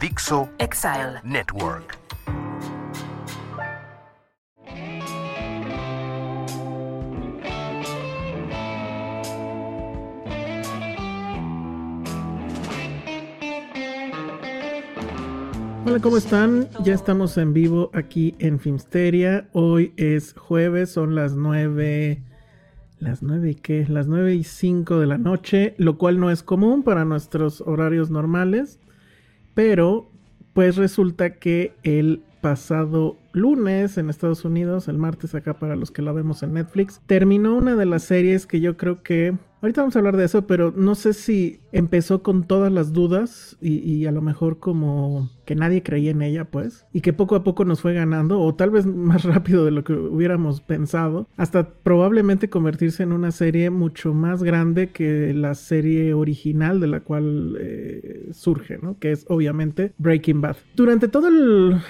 Dixo Exile. Network. Hola, ¿cómo están? Ya estamos en vivo aquí en Filmsteria. Hoy es jueves, son las 9. ¿Las 9 y qué? Las 9 y 5 de la noche, lo cual no es común para nuestros horarios normales. Pero, pues resulta que el pasado lunes en Estados Unidos, el martes acá para los que la vemos en Netflix, terminó una de las series que yo creo que Ahorita vamos a hablar de eso, pero no sé si empezó con todas las dudas y, a lo mejor como que nadie creía en ella, pues, y que poco a poco nos fue ganando, o tal vez más rápido de lo que hubiéramos pensado, hasta probablemente convertirse en una serie mucho más grande que la serie original de la cual eh, surge, ¿no? Que es obviamente Breaking Bad. Durante todo el,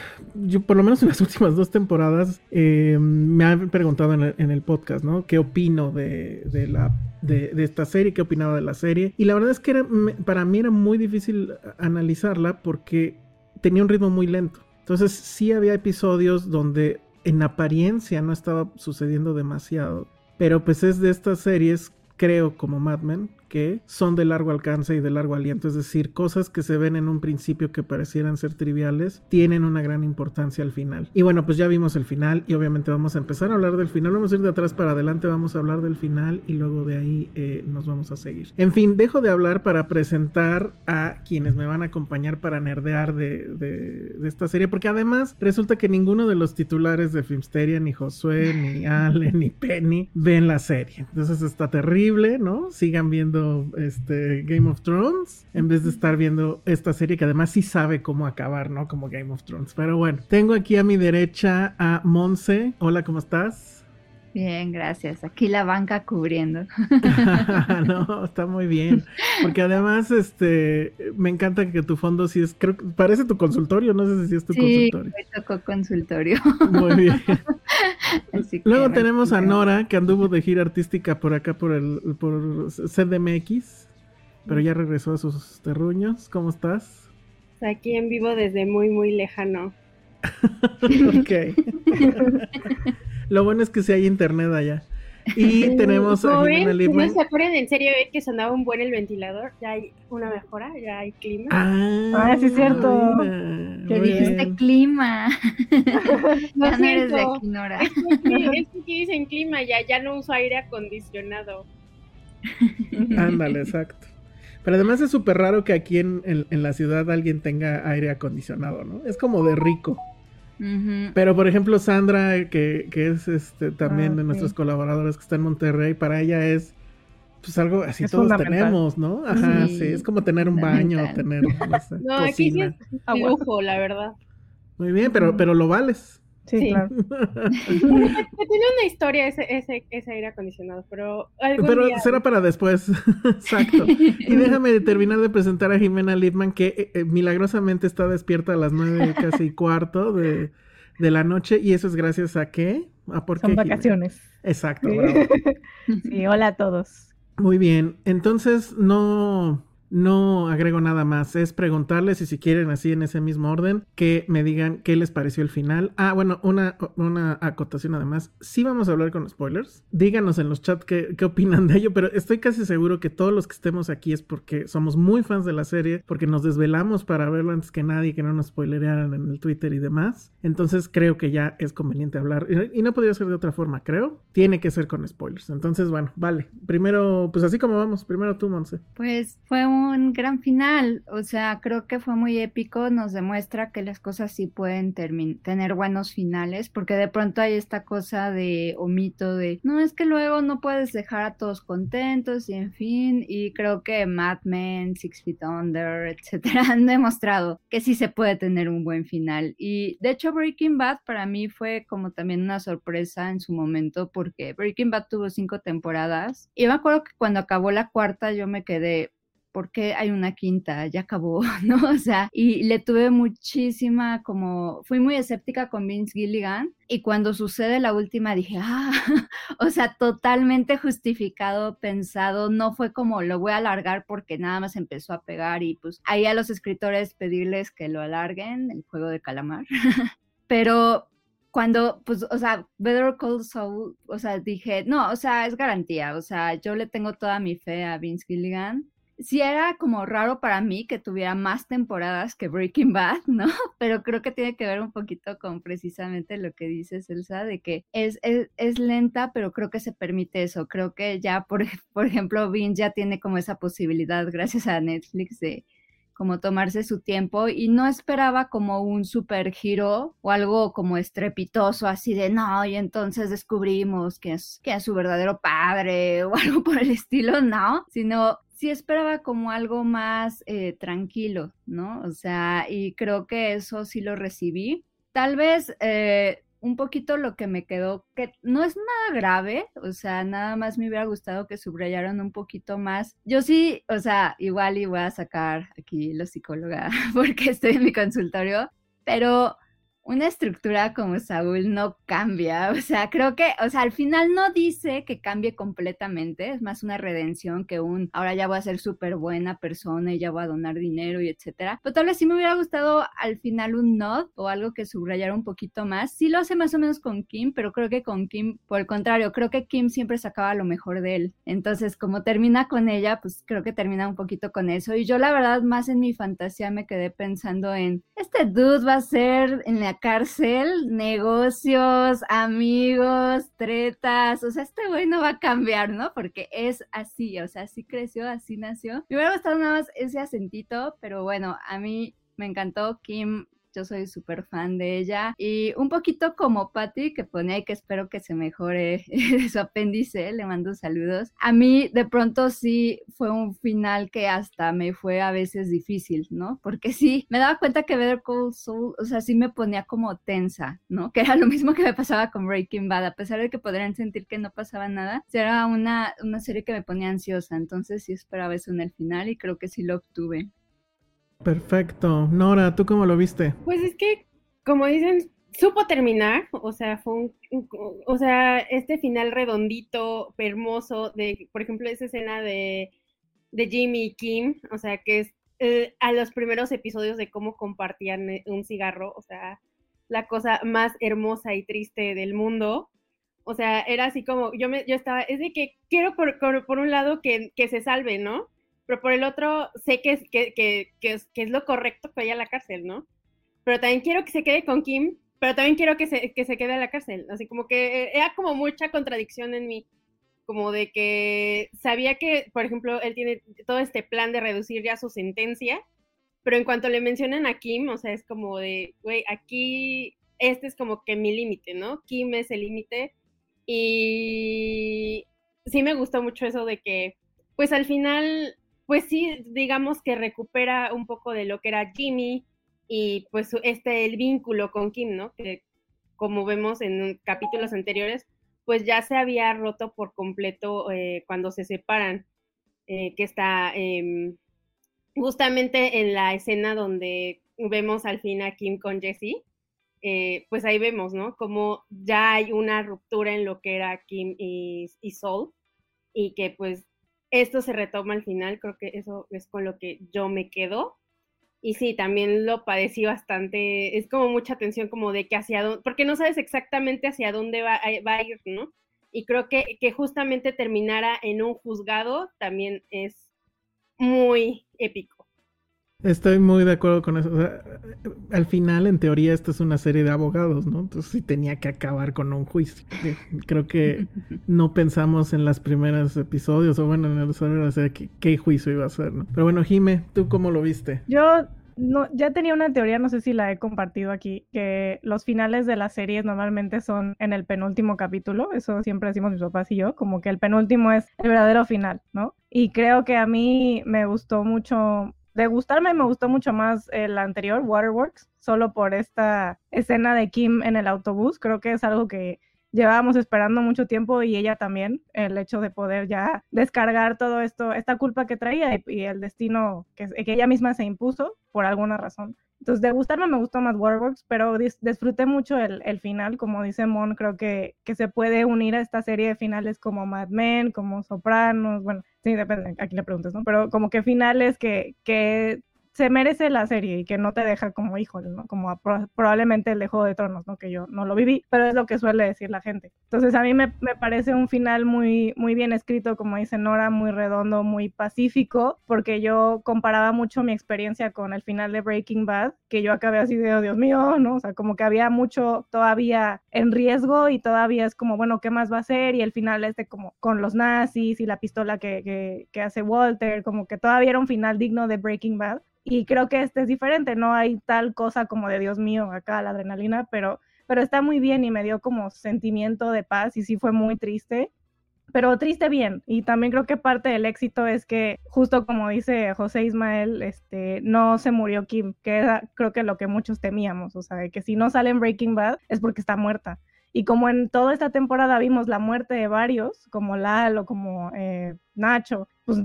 por lo menos en las últimas dos temporadas, eh, me han preguntado en el, podcast, ¿no? ¿Qué opino de, de la de, esta serie, qué opinaba de la serie. Y la verdad es que para mí era muy difícil analizarla porque tenía un ritmo muy lento. Entonces sí había episodios donde en apariencia no estaba sucediendo demasiado. Pero pues es de estas series, creo, como Mad Men, son de largo alcance y de largo aliento, es decir, cosas que se ven en un principio que parecieran ser triviales, tienen una gran importancia al final. Y bueno, pues ya vimos el final y obviamente vamos a empezar a hablar del final, vamos a ir de atrás para adelante, vamos a hablar del final y luego de ahí eh, nos vamos a seguir. En fin, dejo de hablar para presentar a quienes me van a acompañar para nerdear de, de, de esta serie, porque además resulta que ninguno de los titulares de Filmsteria, ni Josué, ni Ale, ni Penny, ven la serie. Entonces está terrible, ¿no? Sigan viendo este Game of Thrones en vez de estar viendo esta serie que además sí sabe cómo acabar, ¿no? Como Game of Thrones. Pero bueno, tengo aquí a mi derecha a Monse. Hola, ¿cómo estás? Bien, gracias. Aquí la banca cubriendo. no, está muy bien. Porque además, este, me encanta que tu fondo sí es, creo que parece tu consultorio, no sé si es tu sí, consultorio. me tocó consultorio. Muy bien. Luego tenemos a Nora, que anduvo de gira artística por acá, por el, por CDMX, pero ya regresó a sus terruños. ¿Cómo estás? Aquí en vivo desde muy, muy lejano. ok. Lo bueno es que sí hay internet allá. Y tenemos a Jimena Lipman. ¿No se acuerdan en serio que sonaba un buen el ventilador? Ya hay una mejora, ya hay clima. Ah, ah sí es cierto. Que dijiste clima. no, ya no eres de aquí, Nora. Es que, es que dicen clima, ya, ya no uso aire acondicionado. Ándale, exacto. Pero además es súper raro que aquí en, en, en, la ciudad alguien tenga aire acondicionado, ¿no? Es como de rico. Uh -huh. Pero por ejemplo, Sandra, que, que es este también Ah, de sí. nuestros colaboradores que está en Monterrey, para ella es pues algo así Es todos tenemos, ¿no? Ajá, sí. Sí, es como tener un baño, tener no sé, No, aquí sí es lujo, la verdad. Muy bien, pero, pero lo vales. Sí, Sí. claro. Tiene una historia ese, ese, ese aire acondicionado, pero algún Pero día... será para después. Exacto. Y déjame terminar de presentar a Jimena Lipman, que eh, eh, milagrosamente está despierta a las nueve casi cuarto de, de la noche. Y eso es gracias a qué? ¿A por qué? Son Jimena? vacaciones. Exacto, Sí. bravo. Sí, hola a todos. Muy bien. Entonces, no. No agrego nada más, es preguntarles y si quieren así en ese mismo orden, que me digan qué les pareció el final. Ah, bueno, una, una acotación además, sí vamos a hablar con spoilers. Díganos en los chats qué, qué opinan de ello, pero estoy casi seguro que todos los que estemos aquí es porque somos muy fans de la serie, porque nos desvelamos para verlo antes que nadie, que no nos spoilerearan en el Twitter y demás. Entonces creo que ya es conveniente hablar. Y no podría ser de otra forma, creo. Tiene que ser con spoilers. Entonces, bueno, vale. Primero, pues así como vamos, primero tú, Monse. Pues fue un gran final, o sea, creo que fue muy épico, nos demuestra que las cosas sí pueden tener buenos finales, porque de pronto hay esta cosa de o mito de, no, es que luego no puedes dejar a todos contentos y en fin, y creo que Mad Men, Six Feet Under, etcétera, han demostrado que sí se puede tener un buen final. Y de hecho Breaking Bad para mí fue como también una sorpresa en su momento, porque Breaking Bad tuvo cinco temporadas, y me acuerdo que cuando acabó la cuarta yo me quedé, ¿por qué hay una quinta? Ya acabó, ¿no? O sea, y le tuve muchísima como, fui muy escéptica con Vince Gilligan y cuando sucede la última dije, ah, o sea, totalmente justificado, pensado, no fue como lo voy a alargar porque nada más empezó a pegar y pues ahí a los escritores pedirles que lo alarguen, el juego de calamar. Pero cuando, pues, o sea, Better Call Saul, o sea, dije, no, o sea, es garantía, o sea, yo le tengo toda mi fe a Vince Gilligan sí era como raro para mí que tuviera más temporadas que Breaking Bad, ¿no? Pero creo que tiene que ver un poquito con precisamente lo que dices, Elsa, de que es, es, lenta, pero creo que se permite eso. Creo que ya, por, por ejemplo, Vince ya tiene como esa posibilidad, gracias a Netflix, de como tomarse su tiempo y no esperaba como un super giro o algo como estrepitoso así de no y entonces descubrimos que es, que es su verdadero padre o algo por el estilo, no, sino sí esperaba como algo más eh, tranquilo, ¿no? O sea, y creo que eso sí lo recibí. Tal vez eh, un poquito lo que me quedó, que no es nada grave, o sea, nada más me hubiera gustado que subrayaran un poquito más. Yo sí, o sea, igual y voy a sacar aquí lo psicóloga porque estoy en mi consultorio, pero una estructura como Saúl no cambia. O sea, creo que, o sea, al final no dice que cambie completamente, es más una redención que un ahora ya voy a ser súper buena persona y ya voy a donar dinero y etcétera. Pero tal vez sí me hubiera gustado al final un nod o algo que subrayara un poquito más. Sí lo hace más o menos con Kim, pero creo que con Kim, por el contrario, creo que Kim siempre sacaba lo mejor de él. Entonces, como termina con ella, pues creo que termina un poquito con eso. Y yo la verdad, más en mi fantasía me quedé pensando en, este dude va a ser en la cárcel, negocios, amigos, tretas, o sea, este güey no va a cambiar, ¿no? Porque es así, o sea, así creció, así nació. Me hubiera gustado nada más ese acentito, pero bueno, a mí me encantó Kim yo soy súper fan de ella. Y un poquito como Patty, que pone ahí que espero que se mejore su apéndice, le mando saludos. A mí de pronto sí fue un final que hasta me fue a veces difícil, ¿no? Porque sí, me daba cuenta que Better Call Saul, o sea, sí me ponía como tensa, ¿no? Que era lo mismo que me pasaba con Breaking Bad, a pesar de que podrían sentir que no pasaba nada, era una, una serie que me ponía ansiosa, entonces sí esperaba eso en el final y creo que sí lo obtuve. Perfecto. Nora, ¿tú cómo lo viste? Pues es que, como dicen, supo terminar, o sea, fue un, o sea, este final redondito, hermoso, de, por ejemplo, esa escena de, de Jimmy y Kim, o sea, que es eh, a los primeros episodios de cómo compartían eh, un cigarro, o sea, la cosa más hermosa y triste del mundo. O sea, era así como, yo me, yo estaba, es de que quiero por, por un lado que, que se salve, ¿no? Pero por el otro sé que es, que, que, que, es, lo correcto que vaya a la cárcel, ¿no? Pero también quiero que se quede con Kim, pero también quiero que se, que se quede a la cárcel. Así como que era como mucha contradicción en mí, como de que sabía que, por ejemplo, él tiene todo este plan de reducir ya su sentencia, pero en cuanto le mencionan a Kim, o sea, es como de, güey, aquí este es como que mi límite, ¿no? Kim es el límite. Y sí me gustó mucho eso de que, pues al final pues sí, digamos que recupera un poco de lo que era Jimmy y pues este el vínculo con Kim, ¿no? Que como vemos en capítulos anteriores, pues ya se había roto por completo eh, cuando se separan, eh, que está em, justamente en la escena donde vemos al fin a Kim con Jesse, eh, pues ahí vemos, ¿no? Como ya hay una ruptura en lo que era Kim y, y Sol, y que pues esto se retoma al final, creo que eso es con lo que yo me quedo. Y sí, también lo padecí bastante, es como mucha tensión como de que hacia dónde, porque no sabes exactamente hacia dónde va, va a ir, ¿no? Y creo que, que justamente terminara en un juzgado también es muy épico. Estoy muy de acuerdo con eso. al final, en teoría, esto es una serie de abogados, ¿no? Entonces sí tenía que acabar con un juicio. Creo que no pensamos en los primeros episodios, o bueno, en el desarrollo de qué, qué juicio iba a ser, ¿no? Pero bueno, Jime, ¿tú cómo lo viste? Yo no, ya tenía una teoría, no sé si la he compartido aquí, que los finales de las series normalmente son en el penúltimo capítulo, eso siempre decimos mis papás y yo, como que el penúltimo es el verdadero final, ¿no? Y creo que a mí me gustó mucho de gustarme me gustó mucho más el anterior, Waterworks, solo por esta escena de Kim en el autobús. Creo que es algo que llevábamos esperando mucho tiempo y ella también, el hecho de poder ya descargar todo esto, esta culpa que traía y, el destino que, que, ella misma se impuso por alguna razón. Entonces, de gustarme me gustó más Waterworks, pero disfruté mucho el, el, final, como dice Mon, creo que, que se puede unir a esta serie de finales como Mad Men, como Sopranos, bueno, sí, depende, aquí le preguntas, ¿no? Pero como que finales que, que se merece la serie y que no te deja como híjole, ¿no? Como probablemente el de Juego de Tronos, ¿no? Que yo no lo viví, pero es lo que suele decir la gente. Entonces a mí me, me, parece un final muy, muy bien escrito, como dice Nora, muy redondo, muy pacífico, porque yo comparaba mucho mi experiencia con el final de Breaking Bad, que yo acabé así de, oh, Dios mío, ¿no? O sea, como que había mucho todavía en riesgo y todavía es como, bueno, ¿qué más va a ser? Y el final este como con los nazis y la pistola que, que hace Walter, como que todavía era un final digno de Breaking Bad y creo que este es diferente, no hay tal cosa como de Dios mío acá la adrenalina, pero, pero está muy bien y me dio como sentimiento de paz y sí fue muy triste, pero triste bien. Y también creo que parte del éxito es que justo como dice José Ismael, este, no se murió Kim, que era creo que lo que muchos temíamos, o sea, que si no sale en Breaking Bad es porque está muerta. Y como en toda esta temporada vimos la muerte de varios, como Lalo, como eh, Nacho, pues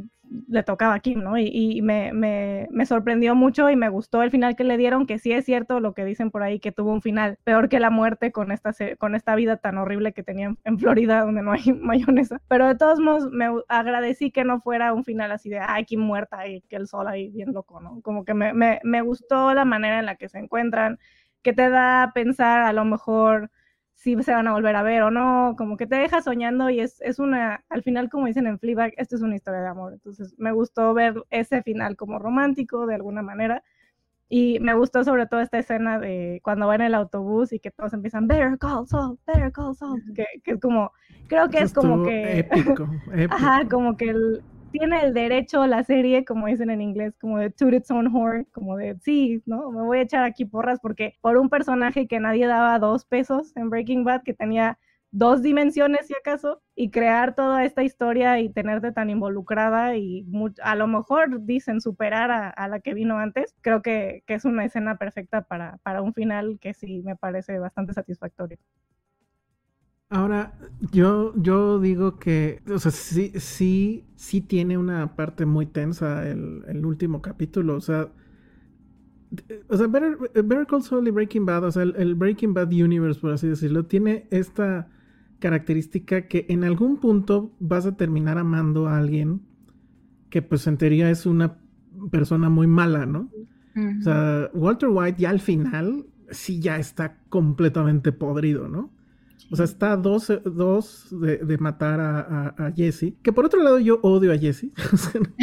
le tocaba a Kim, ¿no? Y, me, me, me, sorprendió mucho y me gustó el final que le dieron, que sí es cierto lo que dicen por ahí, que tuvo un final peor que la muerte con esta, con esta vida tan horrible que tenía en Florida, donde no hay mayonesa. Pero de todos modos, me agradecí que no fuera un final así de, ay, Kim muerta y que el sol ahí bien loco, ¿no? Como que me, me, me gustó la manera en la que se encuentran, que te da a pensar a lo mejor si se van a volver a ver o no, como que te deja soñando y es, es una, al final como dicen en Fleabag, esto es una historia de amor, entonces me gustó ver ese final como romántico de alguna manera y me gustó sobre todo esta escena de cuando va en el autobús y que todos empiezan, Better Call Saul, Better Call Saul, que, que es como, creo que es como que... Épico, épico. Ajá, como que el, tiene el derecho la serie, como dicen en inglés, como de toot its own horn, como de sí, ¿no? Me voy a echar aquí porras porque por un personaje que nadie daba dos pesos en Breaking Bad, que tenía dos dimensiones si acaso, y crear toda esta historia y tenerte tan involucrada y a lo mejor dicen superar a, la que vino antes, creo que, que es una escena perfecta para, para un final que sí me parece bastante satisfactorio. Ahora, yo, yo digo que, o sea, sí, sí, sí tiene una parte muy tensa el, el último capítulo, o sea, o sea, Better, Call Saul y Breaking Bad, o sea, el, Breaking Bad Universe, por así decirlo, tiene esta característica que en algún punto vas a terminar amando a alguien que pues en teoría es una persona muy mala, ¿no? O sea, Walter White ya al final sí ya está completamente podrido, ¿no? O sea, está dos, dos de, matar a, Jesse. Que por otro lado yo odio a Jesse.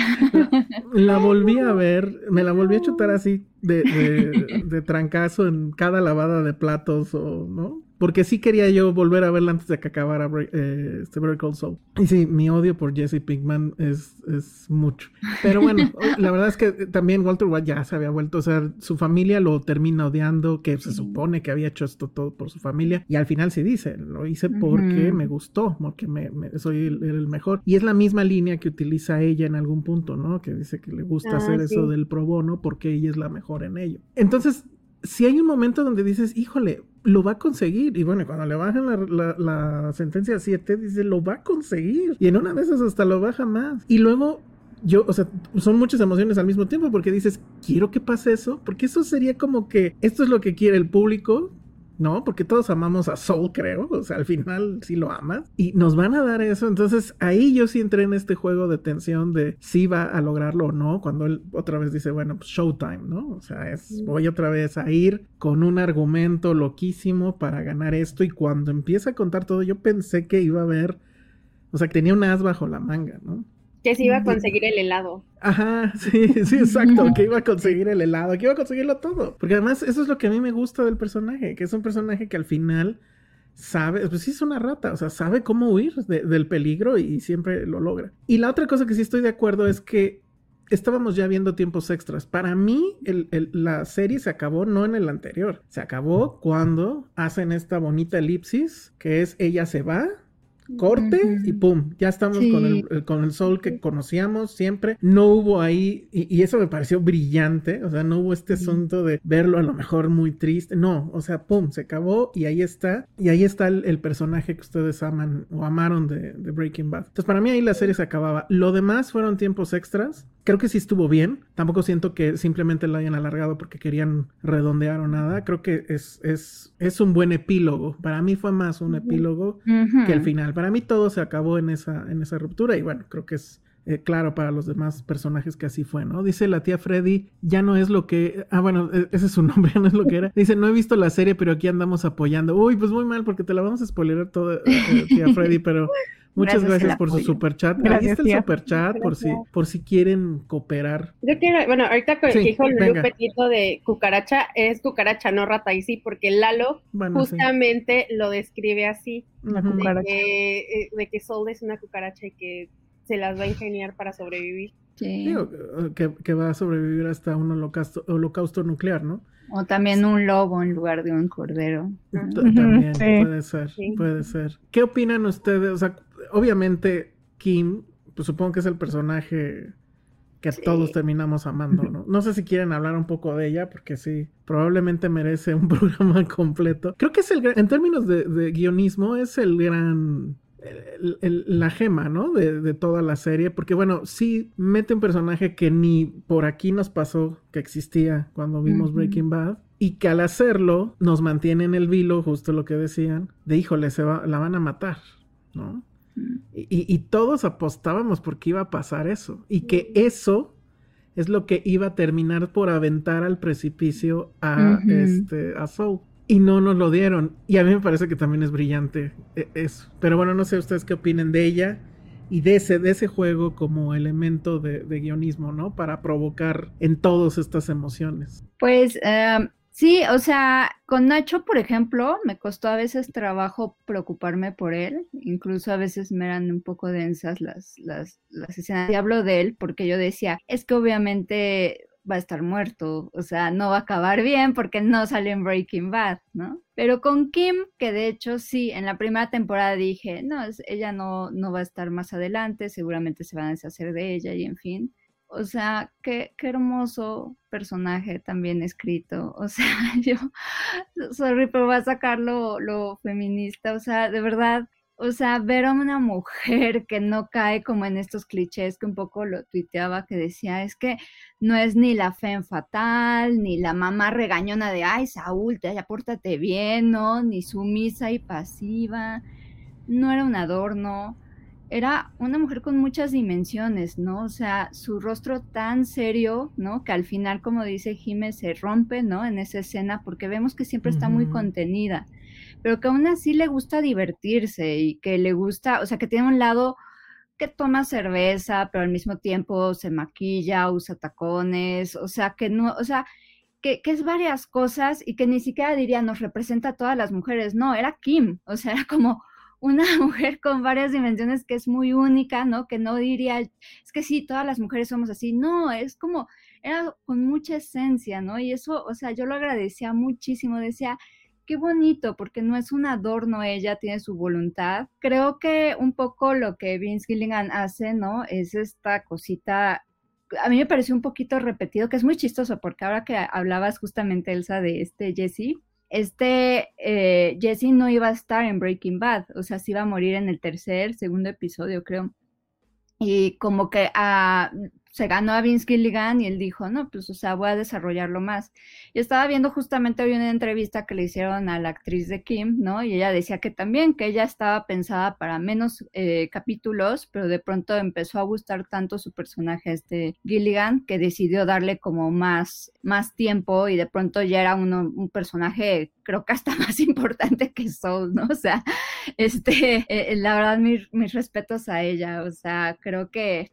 la volví a ver, me la volví a chutar así de, de, de, trancazo en cada lavada de platos o, ¿no? Porque sí quería yo volver a verla antes de que acabara eh, este Call Saul. Y sí, mi odio por Jesse Pinkman es, es mucho. Pero bueno, la verdad es que también Walter White ya se había vuelto, o sea, su familia lo termina odiando, que se supone que había hecho esto todo por su familia. Y al final sí dice, lo hice porque me gustó, porque me, soy el, mejor. Y es la misma línea que utiliza ella en algún punto, ¿no? Que dice que le gusta ah, hacer eso del pro bono porque ella es la mejor en ello. Entonces, si hay un momento donde dices, híjole, lo va a conseguir. Y bueno, cuando le bajan la, sentencia a 7, dice, lo va a conseguir. Y en una de esas hasta lo baja más. Y luego yo, o sea, son muchas emociones al mismo tiempo, porque dices, quiero que pase eso, porque eso sería como que esto es lo que quiere el público, ¿no? Porque todos amamos a Soul, creo. O sea, al final sí lo amas. Y nos van a dar eso. Entonces ahí yo sí entré en este juego de tensión de si va a lograrlo o no. Cuando él otra vez dice, bueno, pues showtime, ¿no? O sea, es, voy otra vez a ir con un argumento loquísimo para ganar esto. Y cuando empieza a contar todo, yo pensé que iba a haber, o sea, que tenía un as bajo la manga, ¿no? Que se iba a conseguir el helado. Ajá, sí, sí, exacto, que iba a conseguir el helado, que iba a conseguirlo todo. Porque además eso es lo que a mí me gusta del personaje, que es un personaje que al final sabe, pues sí es una rata, o sea, sabe cómo huir del peligro y siempre lo logra. Y la otra cosa que sí estoy de acuerdo es que estábamos ya viendo tiempos extras. Para mí, la serie se acabó no en el anterior, se acabó cuando hacen esta bonita elipsis, que es ella se va corte y pum, ya estamos con, el, con el sol que conocíamos siempre. No hubo ahí, y, eso me pareció brillante, o sea, no hubo este asunto de verlo a lo mejor muy triste, no, o sea, pum, se acabó y ahí está, y ahí está el, personaje que ustedes aman o amaron de, de, Breaking Bad. Entonces, para mí ahí la serie se acababa. Lo demás fueron tiempos extras, creo que sí estuvo bien, tampoco siento que simplemente lo hayan alargado porque querían redondear o nada, creo que es, es, es un buen epílogo, para mí fue más un epílogo que el final para mí todo se acabó en esa, en esa ruptura y bueno, creo que es eh, claro para los demás personajes que así fue, ¿no? Dice la tía Freddy, ya no es lo que... Ah, bueno, e, ese es su nombre, ya no es lo que era. Dice, no he visto la serie, pero aquí andamos apoyando. Uy, pues muy mal, porque te la vamos a spoiler todo, eh, eh, tía Freddy, pero Muchas gracias, por su super chat. Ahí está el super chat por si, por si quieren cooperar. Yo quiero, bueno, ahorita que dijo el Petito de cucaracha, es cucaracha, no rata, y sí, porque Lalo justamente lo describe así. de, que, eh, de que Sol es una cucaracha y que se las va a ingeniar para sobrevivir. Sí. que, que, va a sobrevivir hasta un holocausto, holocausto nuclear, ¿no? O también un lobo en lugar de un cordero. También puede ser, puede ser. ¿Qué opinan ustedes? O sea, obviamente Kim, pues supongo que es el personaje que todos terminamos amando, ¿no? No sé si quieren hablar un poco de ella, porque sí, probablemente merece un programa completo. Creo que es el gran, en términos de, guionismo, es el gran la gema, ¿no? De, de, toda la serie, porque bueno, sí mete un personaje que ni por aquí nos pasó que existía cuando vimos Breaking Bad. Y que al hacerlo nos mantiene en el vilo, justo lo que decían, de híjole, se va, la van a matar, ¿no? Y, todos apostábamos porque iba a pasar eso. Y que eso es lo que iba a terminar por aventar al precipicio a, este, a Soul. Y no nos lo dieron. Y a mí me parece que también es brillante e, eso. Pero bueno, no sé ustedes qué opinen de ella y de ese, de ese juego como elemento de, guionismo, ¿no? Para provocar en todos estas emociones. Pues em, Sí, o sea, con Nacho, por ejemplo, me costó a veces trabajo preocuparme por él, incluso a veces me eran un poco densas las, las, las escenas. Y hablo de él porque yo decía, es que obviamente va a estar muerto, o sea, no va a acabar bien porque no sale en Breaking Bad, ¿no? Pero con Kim, que de hecho sí, en la primera temporada dije, no, ella no, no va a estar más adelante, seguramente se van a deshacer de ella y en fin. O sea, qué, qué hermoso personaje también escrito. O sea, yo, sorry, pero voy a sacar lo, lo feminista. O sea, de verdad, o sea, ver a una mujer que no cae como en estos clichés que un poco lo tuiteaba, que decía, es que no es ni la fe fatal, ni la mamá regañona de, ay, Saúl, te, ya pórtate bien, ¿no? Ni sumisa y pasiva. No era un adorno era una mujer con muchas dimensiones, ¿no? O sea, su rostro tan serio, ¿no? Que al final, como dice Jiménez, se rompe, ¿no? En esa escena, porque vemos que siempre está muy contenida, pero que aún así le gusta divertirse y que le gusta, o sea, que tiene un lado que toma cerveza, pero al mismo tiempo se maquilla, usa tacones, o sea, que no, o sea, que, que, es varias cosas y que ni siquiera diría nos representa a todas las mujeres, no, era Kim, o sea, era como una mujer con varias dimensiones que es muy única, ¿no? Que no diría, es que sí, todas las mujeres somos así, no, es como, era con mucha esencia, ¿no? Y eso, o sea, yo lo agradecía muchísimo, decía, qué bonito, porque no es un adorno, ella tiene su voluntad. Creo que un poco lo que Vince Gilligan hace, ¿no? Es esta cosita a mí me pareció un poquito repetido, que es muy chistoso, porque ahora que hablabas justamente, Elsa, de este Jesse, este eh, Jesse no iba a estar en Breaking Bad, o sea, se iba a morir en el tercer, segundo episodio, creo. Y como que ah, se ganó a Vince Gilligan y él dijo, no, pues, o sea, voy a desarrollarlo más. Y estaba viendo justamente hoy una entrevista que le hicieron a la actriz de Kim, ¿no? Y ella decía que también, que ella estaba pensada para menos eh, capítulos, pero de pronto empezó a gustar tanto su personaje, este Gilligan, que decidió darle como más, más tiempo y de pronto ya era uno, un personaje, creo que hasta más importante que Soul, ¿no? O sea, este, eh, la verdad, mis respetos a ella, o sea, creo que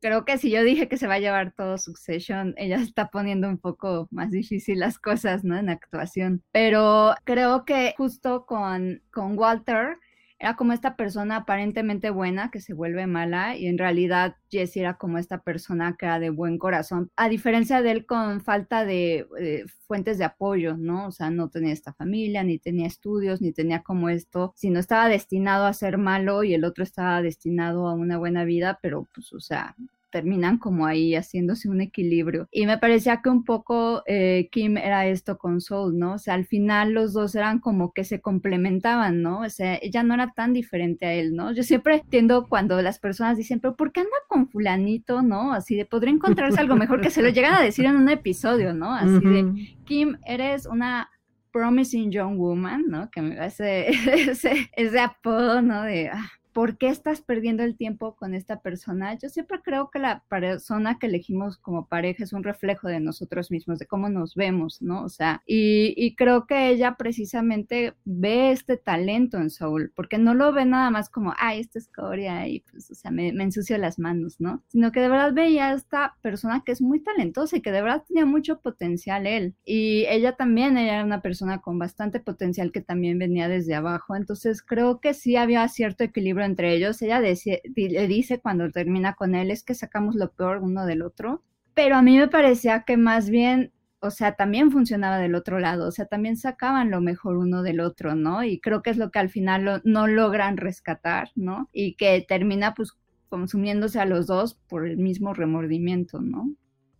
creo que si yo dije que se va a llevar todo Succession, ella está poniendo un poco más difícil las cosas, ¿no? En actuación. Pero creo que justo con, con Walter era como esta persona aparentemente buena que se vuelve mala y en realidad Jesse era como esta persona que era de buen corazón, a diferencia de él con falta de eh, fuentes de apoyo, ¿no? O sea, no tenía esta familia, ni tenía estudios, ni tenía como esto, sino estaba destinado a ser malo y el otro estaba destinado a una buena vida, pero pues, o sea, terminan como ahí haciéndose un equilibrio. Y me parecía que un poco eh, Kim era esto con Soul, ¿no? O sea, al final los dos eran como que se complementaban, ¿no? O sea, ella no era tan diferente a él, ¿no? Yo siempre entiendo cuando las personas dicen, pero ¿por qué anda con fulanito, no? Así de, podría encontrarse algo mejor que se lo llegan a decir en un episodio, ¿no? Así de, Kim, eres una promising young woman, ¿no? Que me hace ese, ese apodo, ¿no? De, ah, ¿por qué estás perdiendo el tiempo con esta persona? Yo siempre creo que la persona que elegimos como pareja es un reflejo de nosotros mismos, de cómo nos vemos, ¿no? O sea, y, creo que ella precisamente ve este talento en Saúl, porque no lo ve nada más como, ay, esta escoria y pues, o sea, me, ensucio las manos, ¿no? Sino que de verdad veía a esta persona que es muy talentosa y que de verdad tenía mucho potencial él. Y ella también, ella era una persona con bastante potencial que también venía desde abajo. Entonces creo que sí había cierto equilibrio entre ellos. Ella le dice cuando termina con él es que sacamos lo peor uno del otro, pero a mí me parecía que más bien, o sea, también funcionaba del otro lado, o sea, también sacaban lo mejor uno del otro, ¿no? Y creo que es lo que al final no logran rescatar, ¿no? Y que termina pues consumiéndose a los dos por el mismo remordimiento, ¿no?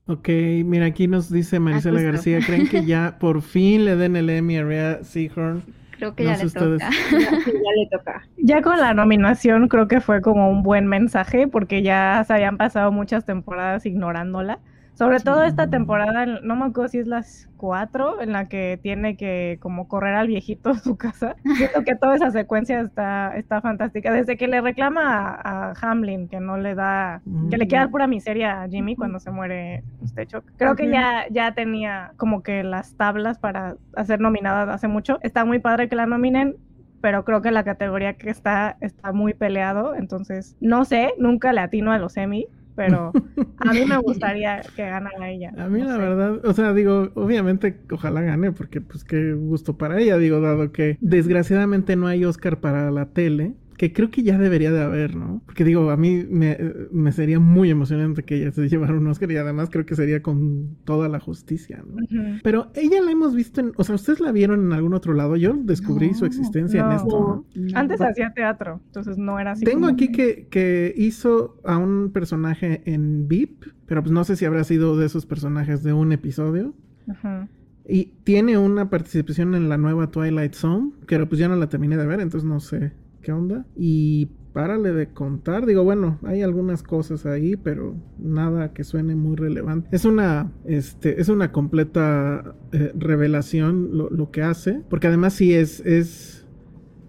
Ok, mira, aquí nos dice Marisela García, ¿creen que ya por fin le den el Emmy a Rhea Seahorn? Creo que ya, le toca. ya, le toca. Ya con la nominación creo que fue como un buen mensaje porque ya se habían pasado muchas temporadas ignorándola. Sobre todo esta temporada, no me acuerdo si es las cuatro, en la que tiene que como correr al viejito a su casa. Siento que toda esa secuencia está, está fantástica. Desde que le reclama a, Hamlin que no le da, que le queda pura miseria a Jimmy cuando se muere este Chuck. Creo que ya, ya tenía como que las tablas para ser nominada hace mucho. Está muy padre que la nominen pero creo que la categoría que está está muy peleado, entonces no sé, nunca le atino a los Emmy, pero a mí me gustaría que ganara ella. A mí la verdad, o sea, digo, obviamente ojalá gane porque pues qué gusto para ella, digo, dado que desgraciadamente no hay Oscar para la tele que creo que ya debería de haber, ¿no? Porque digo, a mí me, me, sería muy emocionante que ella se llevara un Oscar y además creo que sería con toda la justicia, ¿no? Pero ella la hemos visto en, o sea, ¿ustedes la vieron en algún otro lado? Yo descubrí su existencia en esto, ¿no? Antes hacía teatro, entonces no era así. Tengo aquí que, que hizo a un personaje en VIP, pero pues no sé si habrá sido de esos personajes de un episodio. Ajá. Y tiene una participación en la nueva Twilight Zone, pero pues ya no la terminé de ver, entonces no sé qué onda. Y párale de contar. Digo, bueno, hay algunas cosas ahí, pero nada que suene muy relevante. Es una, este, es una completa eh, revelación lo, lo, que hace, porque además sí es, es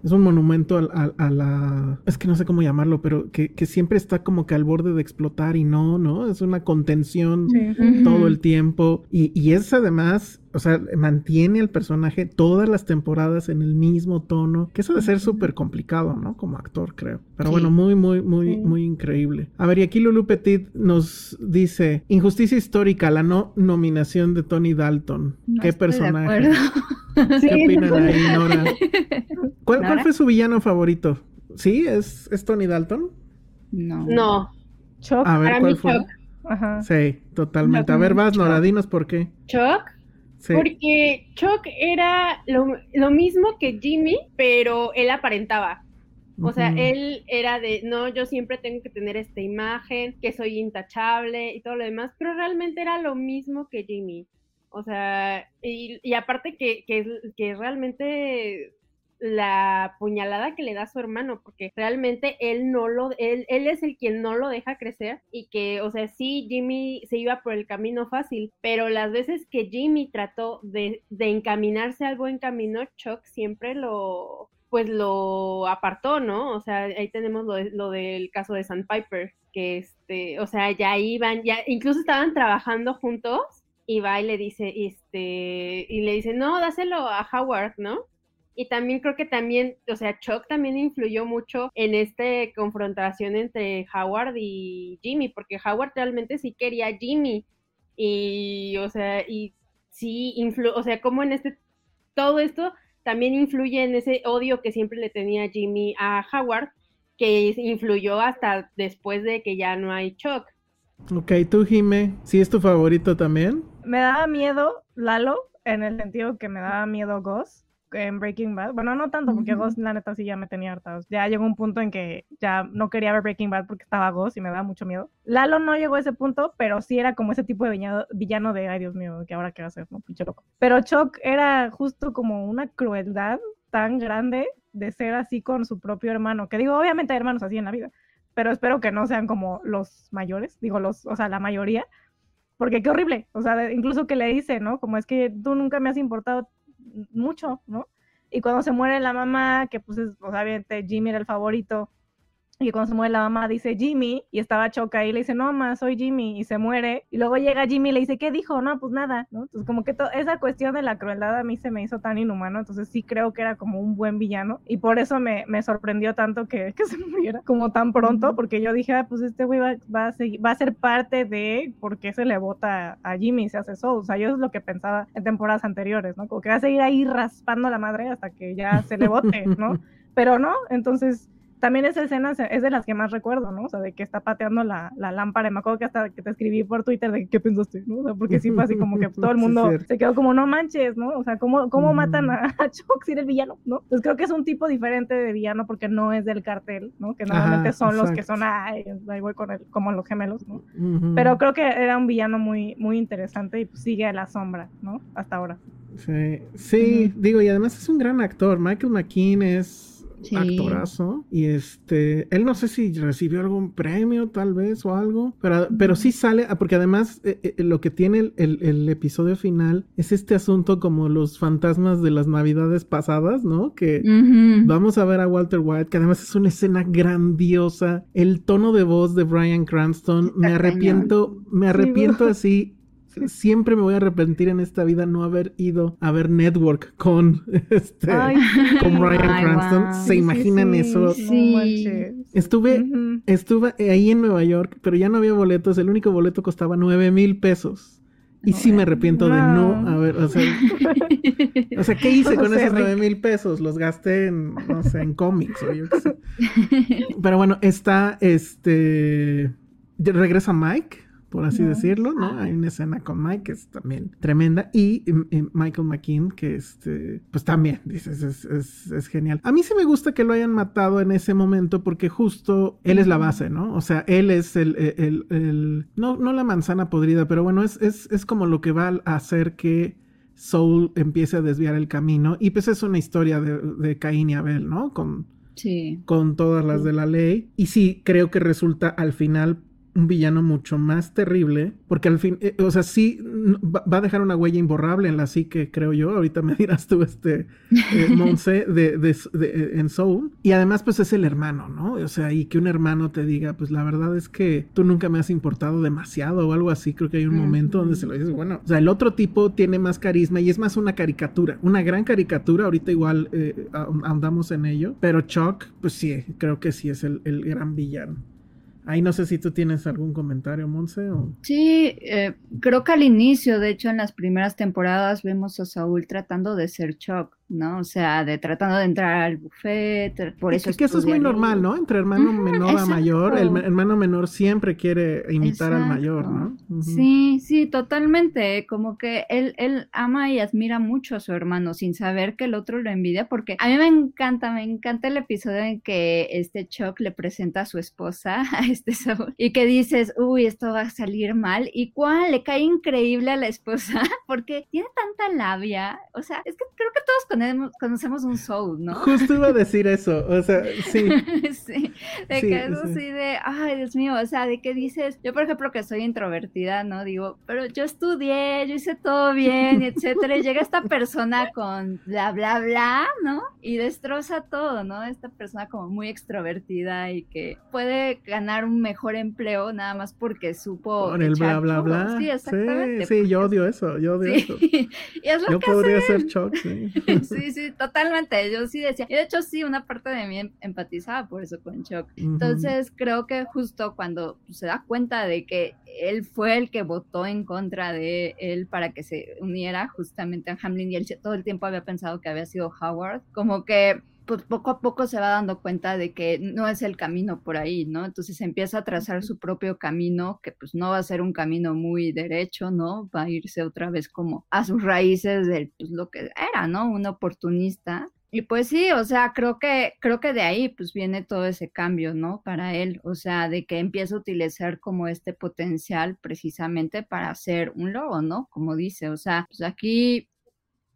es un monumento a, la... Es que no sé cómo llamarlo, pero que, siempre está como que al borde de explotar y no, ¿no? Es una contención todo el tiempo. Y, y es además, o sea, mantiene al personaje todas las temporadas en el mismo tono, que eso de ser súper complicado, ¿no? Como actor, creo. Pero bueno, muy, muy, muy, muy increíble. A ver, y aquí Lulu Petit nos dice, injusticia histórica, la no nominación de Tony Dalton. ¿Qué personaje? ¿Qué opinan ahí, Nora? ¿Cuál, fue su villano favorito? ¿Sí? ¿Es, es Tony Dalton? No. No. Chuck. A ver, ¿cuál fue? Ajá. Sí, totalmente. A ver, vas, Nora, dinos por qué. Chuck. Sí. Porque Chuck era lo, mismo que Jimmy, pero él aparentaba. O sea, él era de, no, yo siempre tengo que tener esta imagen, que soy intachable y todo lo demás, pero realmente era lo mismo que Jimmy. O sea, y, aparte que, que, que realmente la puñalada que le da a su hermano, porque realmente él no lo, él, él es el quien no lo deja crecer y que, o sea, sí, Jimmy se iba por el camino fácil, pero las veces que Jimmy trató de, de encaminarse al buen camino, Chuck siempre lo, pues lo apartó, ¿no? O sea, ahí tenemos lo, lo del caso de Sandpiper, que este, o sea, ya iban, ya incluso estaban trabajando juntos y va y le dice, este, y le dice, no, dáselo a Howard, ¿no? Y también creo que también, o sea, Chuck también influyó mucho en esta confrontación entre Howard y Jimmy, porque Howard realmente sí quería a Jimmy. Y, o sea, y sí, influ o sea, como en este, todo esto también influye en ese odio que siempre le tenía Jimmy a Howard, que influyó hasta después de que ya no hay Chuck. Ok, tú, Jime, ¿sí es tu favorito también? Me daba miedo Lalo, en el sentido que me daba miedo Ghost en Breaking Bad. Bueno, no tanto, porque Ghost, la neta, sí ya me tenía hartados. Ya llegó un punto en que ya no quería ver Breaking Bad porque estaba Ghost y me daba mucho miedo. Lalo no llegó a ese punto, pero sí era como ese tipo de villano, villano de, ay Dios mío, que ahora qué va a hacer, ¿no? Pinche loco. Pero Chuck era justo como una crueldad tan grande de ser así con su propio hermano. Que digo, obviamente hay hermanos así en la vida, pero espero que no sean como los mayores, digo, los, o sea, la mayoría. Porque qué horrible, o sea, incluso que le dice, ¿no? Como es que tú nunca me has importado mucho, ¿no? Y cuando se muere la mamá, que pues es, obviamente Jimmy era el favorito, y cuando se muere la mamá dice Jimmy y estaba Choca y le dice, no, mamá, soy Jimmy y se muere. Y luego llega Jimmy y le dice, ¿qué dijo? No, pues nada, ¿no? Entonces como que esa cuestión de la crueldad a mí se me hizo tan inhumano, entonces sí creo que era como un buen villano y por eso me, me sorprendió tanto que, que, se muriera como tan pronto, porque yo dije, ah, pues este güey va, va, a va a ser parte de por qué se le vota a Jimmy y se hace Soul. O sea, yo es lo que pensaba en temporadas anteriores, ¿no? Como que va a seguir ahí raspando la madre hasta que ya se le vote, ¿no? Pero no, entonces también esa escena es de las que más recuerdo, ¿no? O sea, de que está pateando la, la lámpara. Y me acuerdo que hasta que te escribí por Twitter de qué pensaste, ¿no? O sea, porque sí fue así como que todo el mundo se quedó como, no manches, ¿no? O sea, ¿cómo, cómo matan a, Chuck si era el villano, ¿no? Pues creo que es un tipo diferente de villano porque no es del cartel, ¿no? Que normalmente son los que son, ay, ahí voy con él, como los gemelos, ¿no? Pero creo que era un villano muy, muy interesante y pues sigue a la sombra, ¿no? Hasta ahora. Sí, sí, digo, y además es un gran actor. Michael McKean es actorazo. Y este, él no sé si recibió algún premio tal vez o algo, pero, pero sí sale, ah, porque además eh, eh, lo que tiene el, episodio final es este asunto como los fantasmas de las navidades pasadas, ¿no? Que vamos a ver a Walter White, que además es una escena grandiosa. El tono de voz de Brian Cranston, me arrepiento, me arrepiento así siempre me voy a arrepentir en esta vida no haber ido a ver Network con este con Brian Cranston. ¿Se imaginan eso? Sí. Estuve, estuve ahí en Nueva York, pero ya no había boletos. El único boleto costaba nueve mil pesos. Y sí me arrepiento de no haber, o sea, o sea, ¿qué hice con esos nueve mil pesos? Los gasté en, no sé, en cómics o yo qué sé. Pero bueno, está, este, regresa Mike, por así decirlo, ¿no? Hay una escena con Mike que es también tremenda y, Michael McKean que este, pues también, dices, es, genial. A mí sí me gusta que lo hayan matado en ese momento porque justo él es la base, ¿no? O sea, él es el, el, no, no la manzana podrida, pero bueno, es, es, como lo que va a hacer que Soul empiece a desviar el camino y pues es una historia de, de Caín y Abel, ¿no? Con, sí. con todas las de la ley. Y sí, creo que resulta al final un villano mucho más terrible, porque al fin, eh, o sea, sí va, a dejar una huella imborrable en la psique, creo yo. Ahorita me dirás tú, este, eh, Monse, de, de, eh, en Soul. Y además, pues es el hermano, ¿no? O sea, y que un hermano te diga, pues la verdad es que tú nunca me has importado demasiado o algo así. Creo que hay un momento donde se lo dices, bueno, o sea, el otro tipo tiene más carisma y es más una caricatura, una gran caricatura. Ahorita igual andamos en ello, pero Chuck, pues sí, creo que sí es el, el gran villano. Ahí no sé si tú tienes algún comentario, Monse. O... Sí, eh, creo que al inicio, de hecho, en las primeras temporadas vemos a Saúl tratando de ser Chuck. ¿No? O sea, de tratando de entrar al buffet, por eso... Es que eso es muy normal, ¿no? Entre hermano menor a mayor, el hermano menor siempre quiere imitar al mayor, ¿no? Sí, sí, totalmente, como que él, él ama y admira mucho a su hermano sin saber que el otro lo envidia, porque a mí me encanta, me encanta el episodio en que este Chuck le presenta a su esposa, a este Saúl, y que dices, uy, esto va a salir mal, y cuál, le cae increíble a la esposa, porque tiene tanta labia, o sea, es que creo que todos con conocemos un soul, ¿no? Justo iba a decir eso, o sea, sí. sí, de que es así de, ay, Dios mío, o sea, de que dices, yo por ejemplo que soy introvertida, ¿no? Digo, pero yo estudié, yo hice todo bien, etcétera, y llega esta persona con bla, bla, bla, ¿no? Y destroza todo, ¿no? Esta persona como muy extrovertida y que puede ganar un mejor empleo nada más porque supo... Con el bla, bla, bla. Sí, exactamente. Sí, yo odio eso, yo odio eso. y es lo Yo que podría hacen. ser Chuck, sí. sí, sí, totalmente. Yo sí decía. Y de hecho, sí, una parte de mí em- empatizaba por eso con Chuck. Entonces, creo que justo cuando se da cuenta de que él fue el que votó en contra de él para que se uniera justamente a Hamlin y él todo el tiempo había pensado que había sido Howard, como que pues poco a poco se va dando cuenta de que no es el camino por ahí, ¿no? Entonces empieza a trazar su propio camino, que pues no va a ser un camino muy derecho, ¿no? Va a irse otra vez como a sus raíces de pues, lo que era, ¿no? Un oportunista. Y pues sí, o sea, creo que, creo que de ahí pues viene todo ese cambio, ¿no? Para él, o sea, de que empieza a utilizar como este potencial precisamente para ser un lobo, ¿no? Como dice, o sea, pues aquí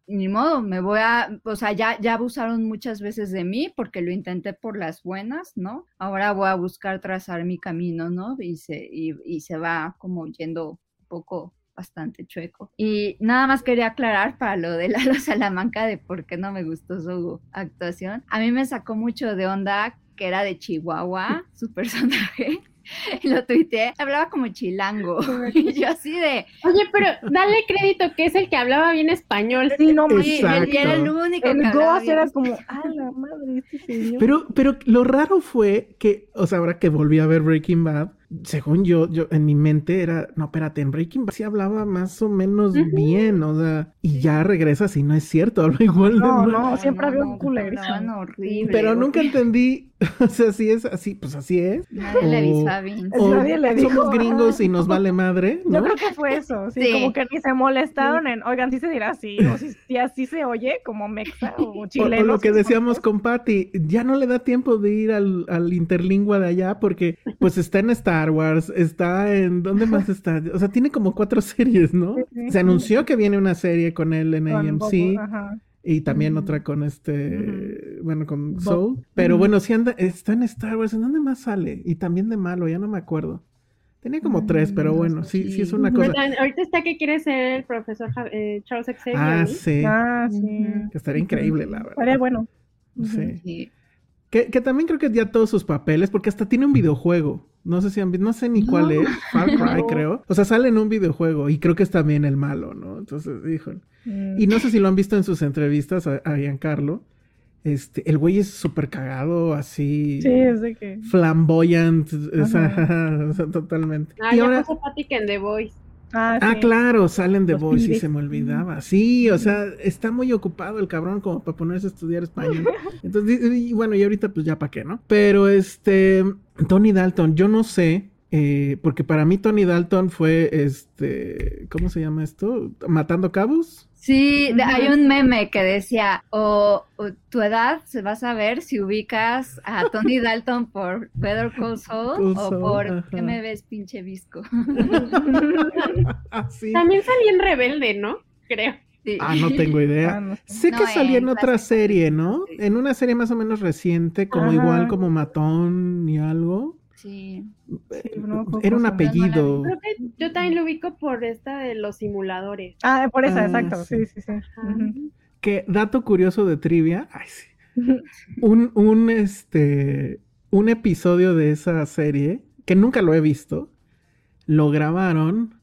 ni modo, me voy a, o sea, ya, ya abusaron muchas veces de mí porque lo intenté por las buenas, ¿no? Ahora voy a buscar trazar mi camino, ¿no? Y se, y, y se va como yendo un poco bastante chueco. Y nada más quería aclarar para lo de Lalo Salamanca de por qué no me gustó su actuación. A mí me sacó mucho de onda que era de Chihuahua, su personaje. Y lo tuiteé, hablaba como chilango. Y yo así de, Oye, pero dale crédito que es el que hablaba bien español. Sí, no, sí, Exacto. él era el único el que hablaba bien era como, ah, la madre, este señor. Pero, pero lo raro fue que, o sea, ahora que volví a ver Breaking Bad, según yo, yo en mi mente era, no, espérate, en Breaking Bad sí hablaba más o menos bien, o sea, y ya regresas y no es cierto, habla igual de No, no, siempre había un culerísimo. horrible. Pero nunca entendí, o sea, si es así, pues así es. Nadie le o- avisó a Vince. O nadie le dijo, somos gringos y nos vale madre, Yo creo que fue eso, sí, Sí. como que ni se molestaron en, oigan, sí se dirá así, o si, si así se oye, como mexa o O, o chileno. lo que decíamos con Patty, ya no le da tiempo de ir al, al interlingua de allá porque pues está en Star Wars, está en... ¿Dónde más está? O sea, tiene como cuatro series, ¿no? Se anunció que viene una serie con él en con AMC ajá. y también otra con este, bueno, con Bob. Soul. Pero bueno, sí anda, está en Star Wars, ¿en dónde más sale? Y también de malo, ya no me acuerdo. Tenía como tres, pero Mm, bueno, no sí, sí es una cosa. Ahorita, ahorita está que quiere ser el profesor Ja- eh, Charles Xavier. Ah, sí, Ah, sí. Que estaría increíble, la verdad. Estaría bueno. Sí. Que, que también creo que ya todos sus papeles, porque hasta tiene un videojuego. No sé si han visto, no sé ni cuál es, Far Cry No. creo. O sea, sale en un videojuego y creo que es también el malo, ¿no? Entonces, híjole. Mm. Y no sé si lo han visto en sus entrevistas a, a Giancarlo. Este, el güey es súper cagado, así. Sí, es de que. Flamboyant, o sea, Ajá. o sea, totalmente. Ah, y ya ahora, puso Patrick en The Voice. Ah, ah, sí. claro, salen de Voice y se me olvidaba. Sí, o sea, está muy ocupado el cabrón como para ponerse a estudiar español. Entonces, y, y bueno, y ahorita pues ya para qué, ¿no? Pero este, Tony Dalton, yo no sé, eh, porque para mí Tony Dalton fue, este, ¿cómo se llama esto? Matando cabos. Sí, de- Ujú. hay un meme que decía, o, o tu edad se va a saber si ubicas a Tony Dalton por Better Call Saul o por ajá. ¿qué me ves, pinche visco? También salía en Rebelde, ¿no? Creo. Sí. Ah, no tengo Ah, idea. no sé. No, que salía en en otra serie, ¿no? Sí. En una serie más o menos reciente, como Ajá. igual como Matón y algo. Sí. Sí, no me acuerdo Era un apellido. Creo que yo también lo ubico por esta de los simuladores. Ah, por esa, Ah, exacto. sí. Sí, sí. Que dato curioso de trivia. Ay, sí. un, un, este, un episodio de esa serie, que nunca lo he visto, lo grabaron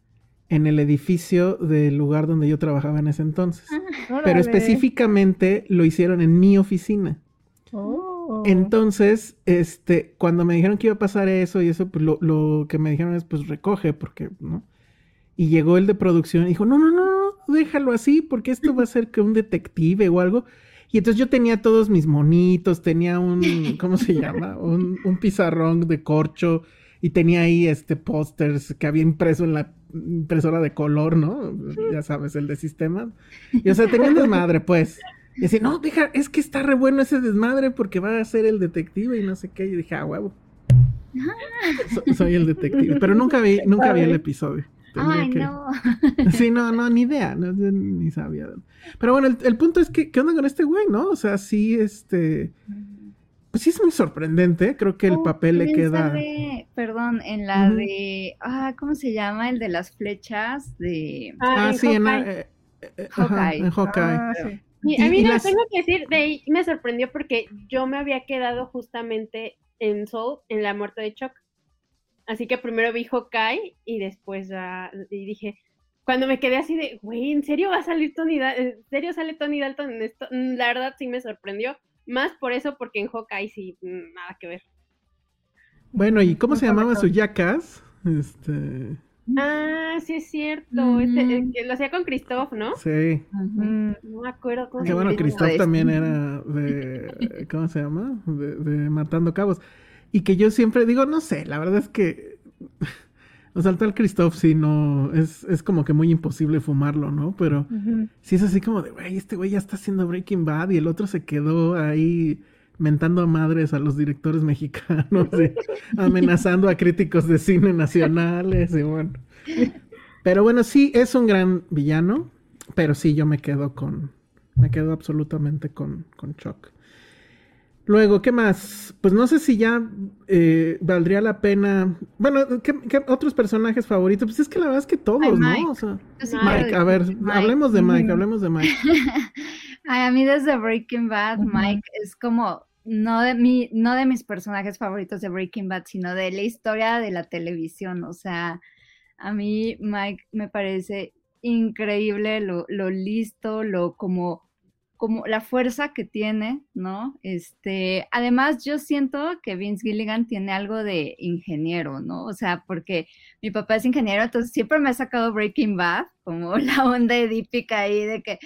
en el edificio del lugar donde yo trabajaba en ese entonces. Pero Órale. específicamente lo hicieron en mi oficina. Oh. Entonces, este, cuando me dijeron que iba a pasar eso y eso, pues lo, lo que me dijeron es, pues recoge, porque, ¿no? Y llegó el de producción y dijo, no, no, no, no, déjalo así, porque esto va a ser que un detective o algo. Y entonces yo tenía todos mis monitos, tenía un, ¿cómo se llama? Un, pizarrón de corcho y tenía ahí este pósters que había impreso en la impresora de color, ¿no? Ya sabes, el de sistemas. Y o sea, tenía desmadre, pues. Y decía, no, deja, es que está re bueno ese desmadre porque va a ser el detective y no sé qué. Y dije, ah, huevo. So- soy el detective. Pero nunca vi, nunca vi el episodio. tendría Ay, que- no. Sí, no, no, ni idea, no, ni sabía. Pero bueno, el, el punto es que, ¿qué onda con este güey, no? O sea, sí, este, pues sí es muy sorprendente, creo que el Oh, papel le queda... sale, perdón, en la de, ah, ¿cómo se llama? El de las flechas de Ah, Ah, sí, en, eh, eh, ajá, Hawkeye. en Hawkeye. Ah, sí. Y a mí y no, las- tengo que decir, de ahí me sorprendió porque yo me había quedado justamente en Soul, en la muerte de Chuck. Así que primero vi Hawkeye y después ya, y dije, cuando me quedé así de, güey, ¿en serio va a salir Tony Dalton? ¿En serio sale Tony Dalton en esto? Mm, La verdad sí me sorprendió. Más por eso, porque en Hawkeye sí, mm, nada que ver. Bueno, ¿y cómo se llamaba su. Jackass? Este, Ah, sí es cierto. este, Ujú. eh, que lo hacía con Christoph, ¿no? sí. Mm, No me acuerdo cómo Que se bueno. Christoph Pues, también era de, ¿cómo se llama? De, de Matando Cabos. Y que yo siempre digo, no sé, la verdad es que, o sea, el tal Christoph sí no, es, es como que muy imposible fumarlo, ¿no? Pero ujú. sí es así como de, güey, este güey ya está haciendo Breaking Bad y el otro se quedó ahí mentando a madres a los directores mexicanos y amenazando a críticos de cine nacionales y bueno. Pero bueno, sí, es un gran villano, pero sí, yo me quedo con, me quedo absolutamente con, con Chuck. Luego, ¿qué más? Pues no sé si ya eh, valdría la pena. Bueno, ¿qué, qué otros personajes favoritos? Pues es que la verdad es que todos, Ay. ¿no? O sea, Yo sí Mike, a ver, Mike. hablemos de Mike, hablemos de Mike. Ay, a mí desde Breaking Bad. Mike es como no de mi, no de mis personajes favoritos de Breaking Bad, sino de la historia de la televisión. O sea, a mí Mike me parece increíble lo, lo listo, lo como, como la fuerza que tiene, ¿no? Este, además, yo siento que Vince Gilligan tiene algo de ingeniero, ¿no? O sea, porque mi papá es ingeniero, entonces siempre me ha sacado Breaking Bad, como la onda edípica ahí de que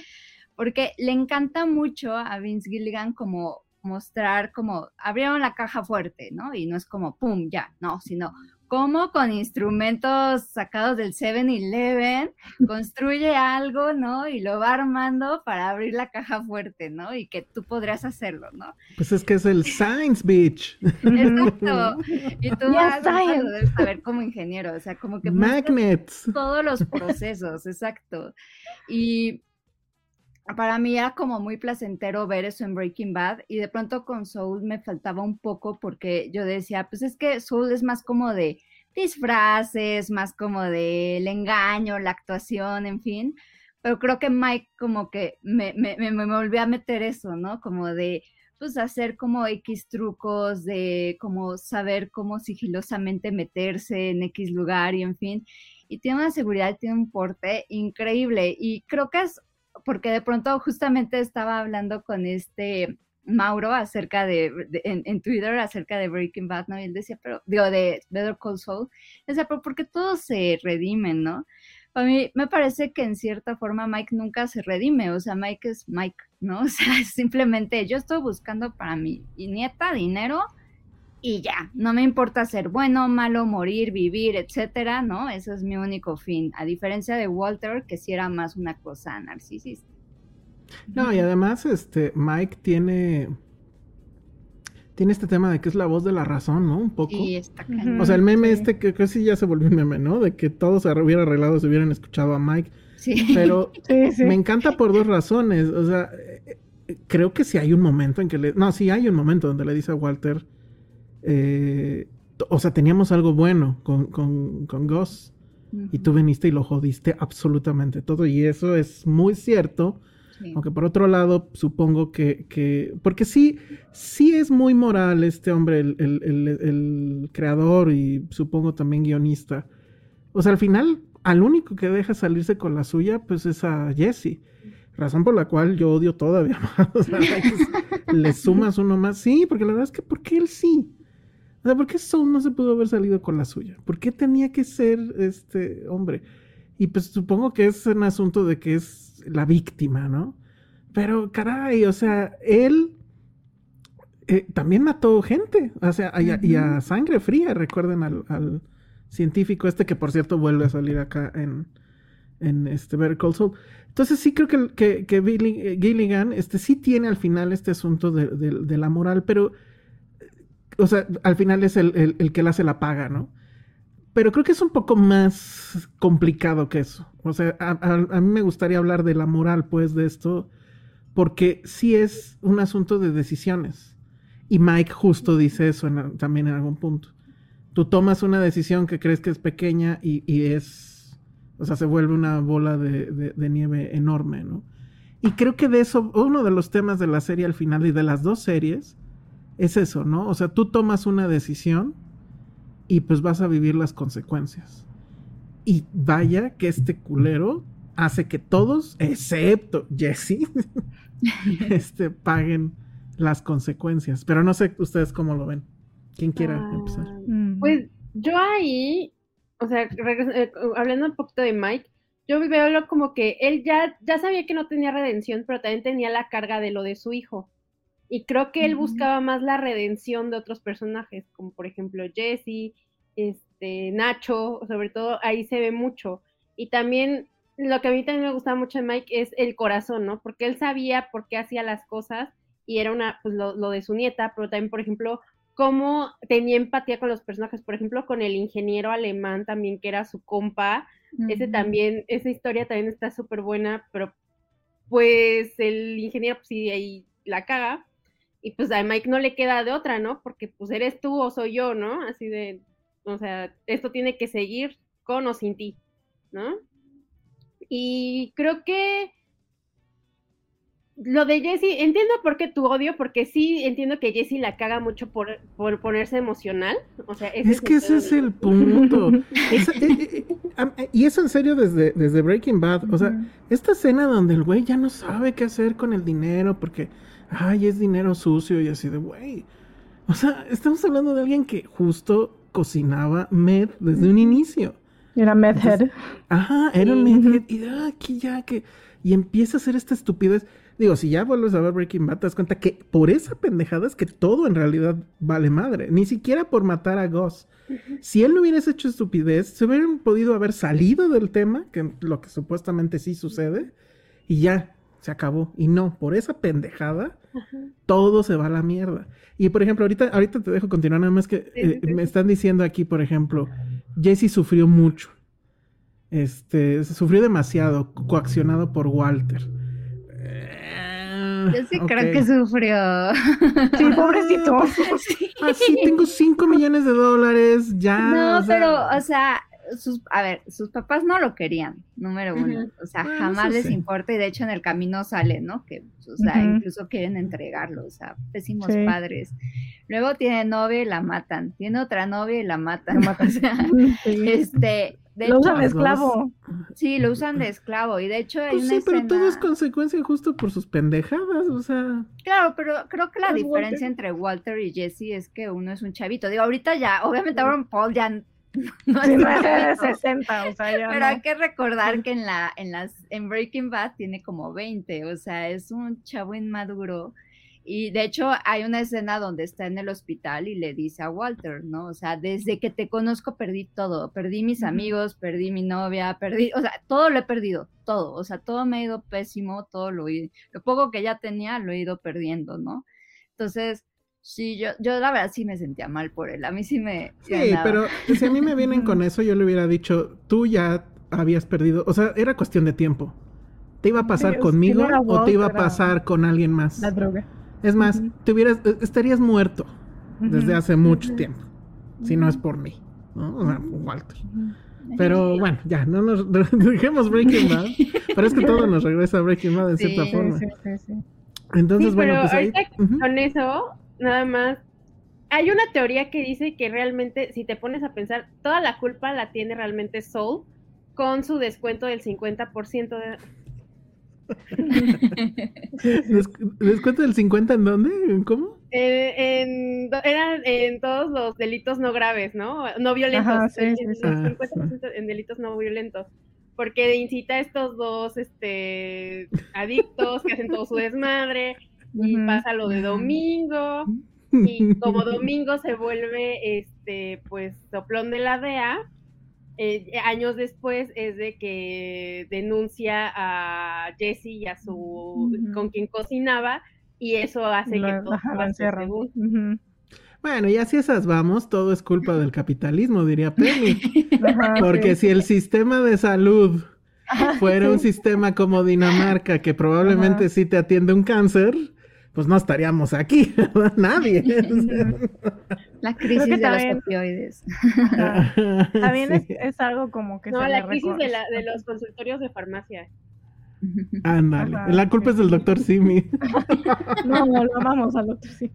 porque le encanta mucho a Vince Gilligan como mostrar como abrieron la caja fuerte, ¿no? Y no es como pum, ya, no, sino como con instrumentos sacados del 7-Eleven construye algo, ¿no? Y lo va armando para abrir la caja fuerte, ¿no? Y que tú podrías hacerlo, ¿no? Pues es que es el Science Beach. Exacto. Y tú Ya vas debes saber como ingeniero, o sea, como que Magnets. todos los procesos, exacto. Y para mí era como muy placentero ver eso en Breaking Bad y de pronto con Soul me faltaba un poco porque yo decía, pues es que Soul es más como de disfraces, más como del engaño, la actuación, en fin. Pero creo que Mike como que me, me, me, me volvió a meter eso, ¿no? Como de, pues hacer como X trucos, de como saber cómo sigilosamente meterse en X lugar y en fin. Y tiene una seguridad, tiene un porte increíble. Y creo que es porque de pronto justamente estaba hablando con este Mauro acerca de, en, Twitter acerca de Breaking Bad, ¿no? Y él decía, pero, digo, de Better Call Saul, decía, pero porque todos se redimen, ¿no? A mí me parece que en cierta forma Mike nunca se redime, o sea, Mike es Mike, ¿no? O sea, simplemente yo estoy buscando para mi nieta dinero y ya, no me importa ser bueno, malo, morir, vivir, etcétera, ¿no? Ese es mi único fin, a diferencia de Walter, que sí era más una cosa narcisista. No, y además, este, Mike tiene. Tiene este tema de que es la voz de la razón, ¿no? Un poco. Y está. O sea, el meme Sí. este que casi ya se volvió un meme, ¿no? De que todo se hubiera arreglado si hubieran escuchado a Mike. Sí. Pero Sí, sí. me encanta por dos razones. O sea, eh, creo que sí hay un momento en que le. No, sí hay un momento donde le dice a Walter. Eh, o sea, teníamos algo bueno con, con, con Gus. Y tú viniste y lo jodiste absolutamente todo. Y eso es muy cierto. Sí. Aunque por otro lado, supongo que, que porque sí, sí es muy moral este hombre, el, el- el- el creador y supongo también guionista. O sea, al final, al único que deja salirse con la suya, pues es a Jesse. Razón por la cual yo odio todavía más. O sea, le- le sumas uno más. Sí, porque la verdad es que, ¿por qué él sí? O sea, ¿por qué Soul no se pudo haber salido con la suya? ¿Por qué tenía que ser este hombre? Y pues supongo que es un asunto de que es la víctima, ¿no? Pero caray, o sea, él eh, también mató gente, o sea, y a, y a sangre fría, recuerden al, al científico este que por cierto vuelve a salir acá en, en este Better Call Saul. Entonces sí creo que, que, que Billy- eh, Gilligan este, sí tiene al final este asunto de, de- de la moral, pero, o sea, al final es el, el- el que le hace la paga, ¿no? pero creo que es un poco más complicado que eso. O sea, a, a, mí me gustaría hablar de la moral, pues, de esto, porque sí es un asunto de decisiones. Y Mike justo dice eso también en algún punto. Tú tomas una decisión que crees que es pequeña y, y es, o sea, se vuelve una bola de, de, de, nieve enorme, ¿no? Y creo que de eso, uno de los temas de la serie al final y de las dos series, es eso, ¿no? O sea, tú tomas una decisión y pues vas a vivir las consecuencias. Y vaya que este culero hace que todos, excepto Jesse, este, paguen las consecuencias. Pero no sé ustedes cómo lo ven. ¿Quién quiera ah, empezar? Pues yo ahí, o sea, eh, hablando un poquito de Mike, yo veo como que él ya, ya sabía que no tenía redención, pero también tenía la carga de lo de su hijo. Y creo que él buscaba más la redención de otros personajes, como por ejemplo Jesse, este, Nacho, sobre todo ahí se ve mucho. Y también lo que a mí también me gustaba mucho de Mike es el corazón, ¿no? Porque él sabía por qué hacía las cosas y era una, pues lo, lo de su nieta, pero también, por ejemplo, cómo tenía empatía con los personajes, por ejemplo, con el ingeniero alemán también, que era su compa. Ese también, esa historia también está súper buena, pero pues el ingeniero, pues sí, ahí la caga y pues a Mike no le queda de otra, ¿no? Porque pues eres tú o soy yo, ¿no? Así de, o sea, esto tiene que seguir con o sin ti, ¿no? Y creo que lo de Jessie, entiendo por qué tu odio, porque sí entiendo que Jessie la caga mucho por, por ponerse emocional. O sea, es que ese es el punto. Eh, eh, eh, y eso en serio desde, desde Breaking Bad. O sea, esta escena donde el güey ya no sabe qué hacer con el dinero porque ay, es dinero sucio y así de, güey. O sea, estamos hablando de alguien que justo cocinaba med desde un inicio. Era medhead. Ajá, era un medhead. Y ah, aquí ya que... Y empieza a hacer esta estupidez. Digo, si ya vuelves a ver Breaking Bad, te das cuenta que por esa pendejada es que todo en realidad vale madre. Ni siquiera por matar a Goss. Si él no hubiese hecho estupidez, se hubieran podido haber salido del tema, que lo que supuestamente sí sucede, y ya, se acabó. Y no, por esa pendejada, todo se va a la mierda. Y por ejemplo, ahorita, ahorita te dejo continuar, nada más que eh, me están diciendo aquí, por ejemplo, Jesse sufrió mucho. Este, sufrió demasiado, coaccionado por Walter. Yo sí creo que sufrió. Sí, pobrecito. Ah, sí, tengo 5 millones de dólares, ya. No, pero, o sea, sus, a ver, sus papás no lo querían, número uno. O sea, jamás les importa y de hecho en el camino sale, ¿no? Que, o sea, incluso quieren entregarlo, o sea, pésimos padres. Luego tiene novia y la matan. Tiene otra novia y la matan. O sea, este, de lo usan de esclavo. Sí, lo usan de esclavo. Y de hecho hay pues sí, pero todo es consecuencia justo por sus pendejadas, o sea. Claro, pero creo que la diferencia entre Walter y Jesse es que uno es un chavito. Digo, ahorita ya, obviamente Aaron Paul ya no 60, o sea, ya Pero hay que recordar que en la, en las, en Breaking Bad tiene como 20, o sea, es un chavo inmaduro. Y de hecho hay una escena donde está en el hospital y le dice a Walter, ¿no? O sea, desde que te conozco perdí todo, perdí mis amigos, perdí mi novia, perdí, o sea, todo lo he perdido, todo, o sea, todo me ha ido pésimo, todo lo, lo poco que ya tenía lo he ido perdiendo, ¿no? Entonces, Sí, yo, yo la verdad sí me sentía mal por él. A mí sí me. Sí, pero si a mí me vienen con eso, yo le hubiera dicho, tú ya habías perdido. O sea, era cuestión de tiempo. ¿Te iba a pasar conmigo o te iba a pasar con alguien más? La droga. Es más, te hubieras, e, estarías muerto desde hace mucho tiempo. Si no es por mí. ¿no? O sea, Walter. Pero bueno, ya, no nos dejemos Breaking Bad. pero es que todo nos regresa a Breaking Bad de cierta forma. Sí, sí, sí. Entonces, bueno, pues ahí. Con eso, nada más. Hay una teoría que dice que realmente, si te pones a pensar, toda la culpa la tiene realmente Soul con su descuento del 50% de... ¿Descuento del 50 en dónde? ¿En cómo? en, eran en todos los delitos no graves, ¿no? No violentos. en, 50% ah, en delitos no violentos. Porque incita a estos dos este, adictos que hacen todo su desmadre y pasa lo de domingo y como domingo se vuelve este pues soplón de la DEA eh, años después es de que denuncia a Jesse y a su con quien cocinaba y eso hace que todo uh Bueno, y así esas vamos, todo es culpa del capitalismo, diría Penny. Porque si el sistema de salud fuera un sistema como Dinamarca, que probablemente sí te atiende un cáncer, pues no estaríamos aquí, Nadie. La crisis de los opioides. También es, algo como que... No, la crisis de, de los consultorios de farmacia. Ándale. La culpa es del doctor Simi. No, no, lo amamos al doctor Simi.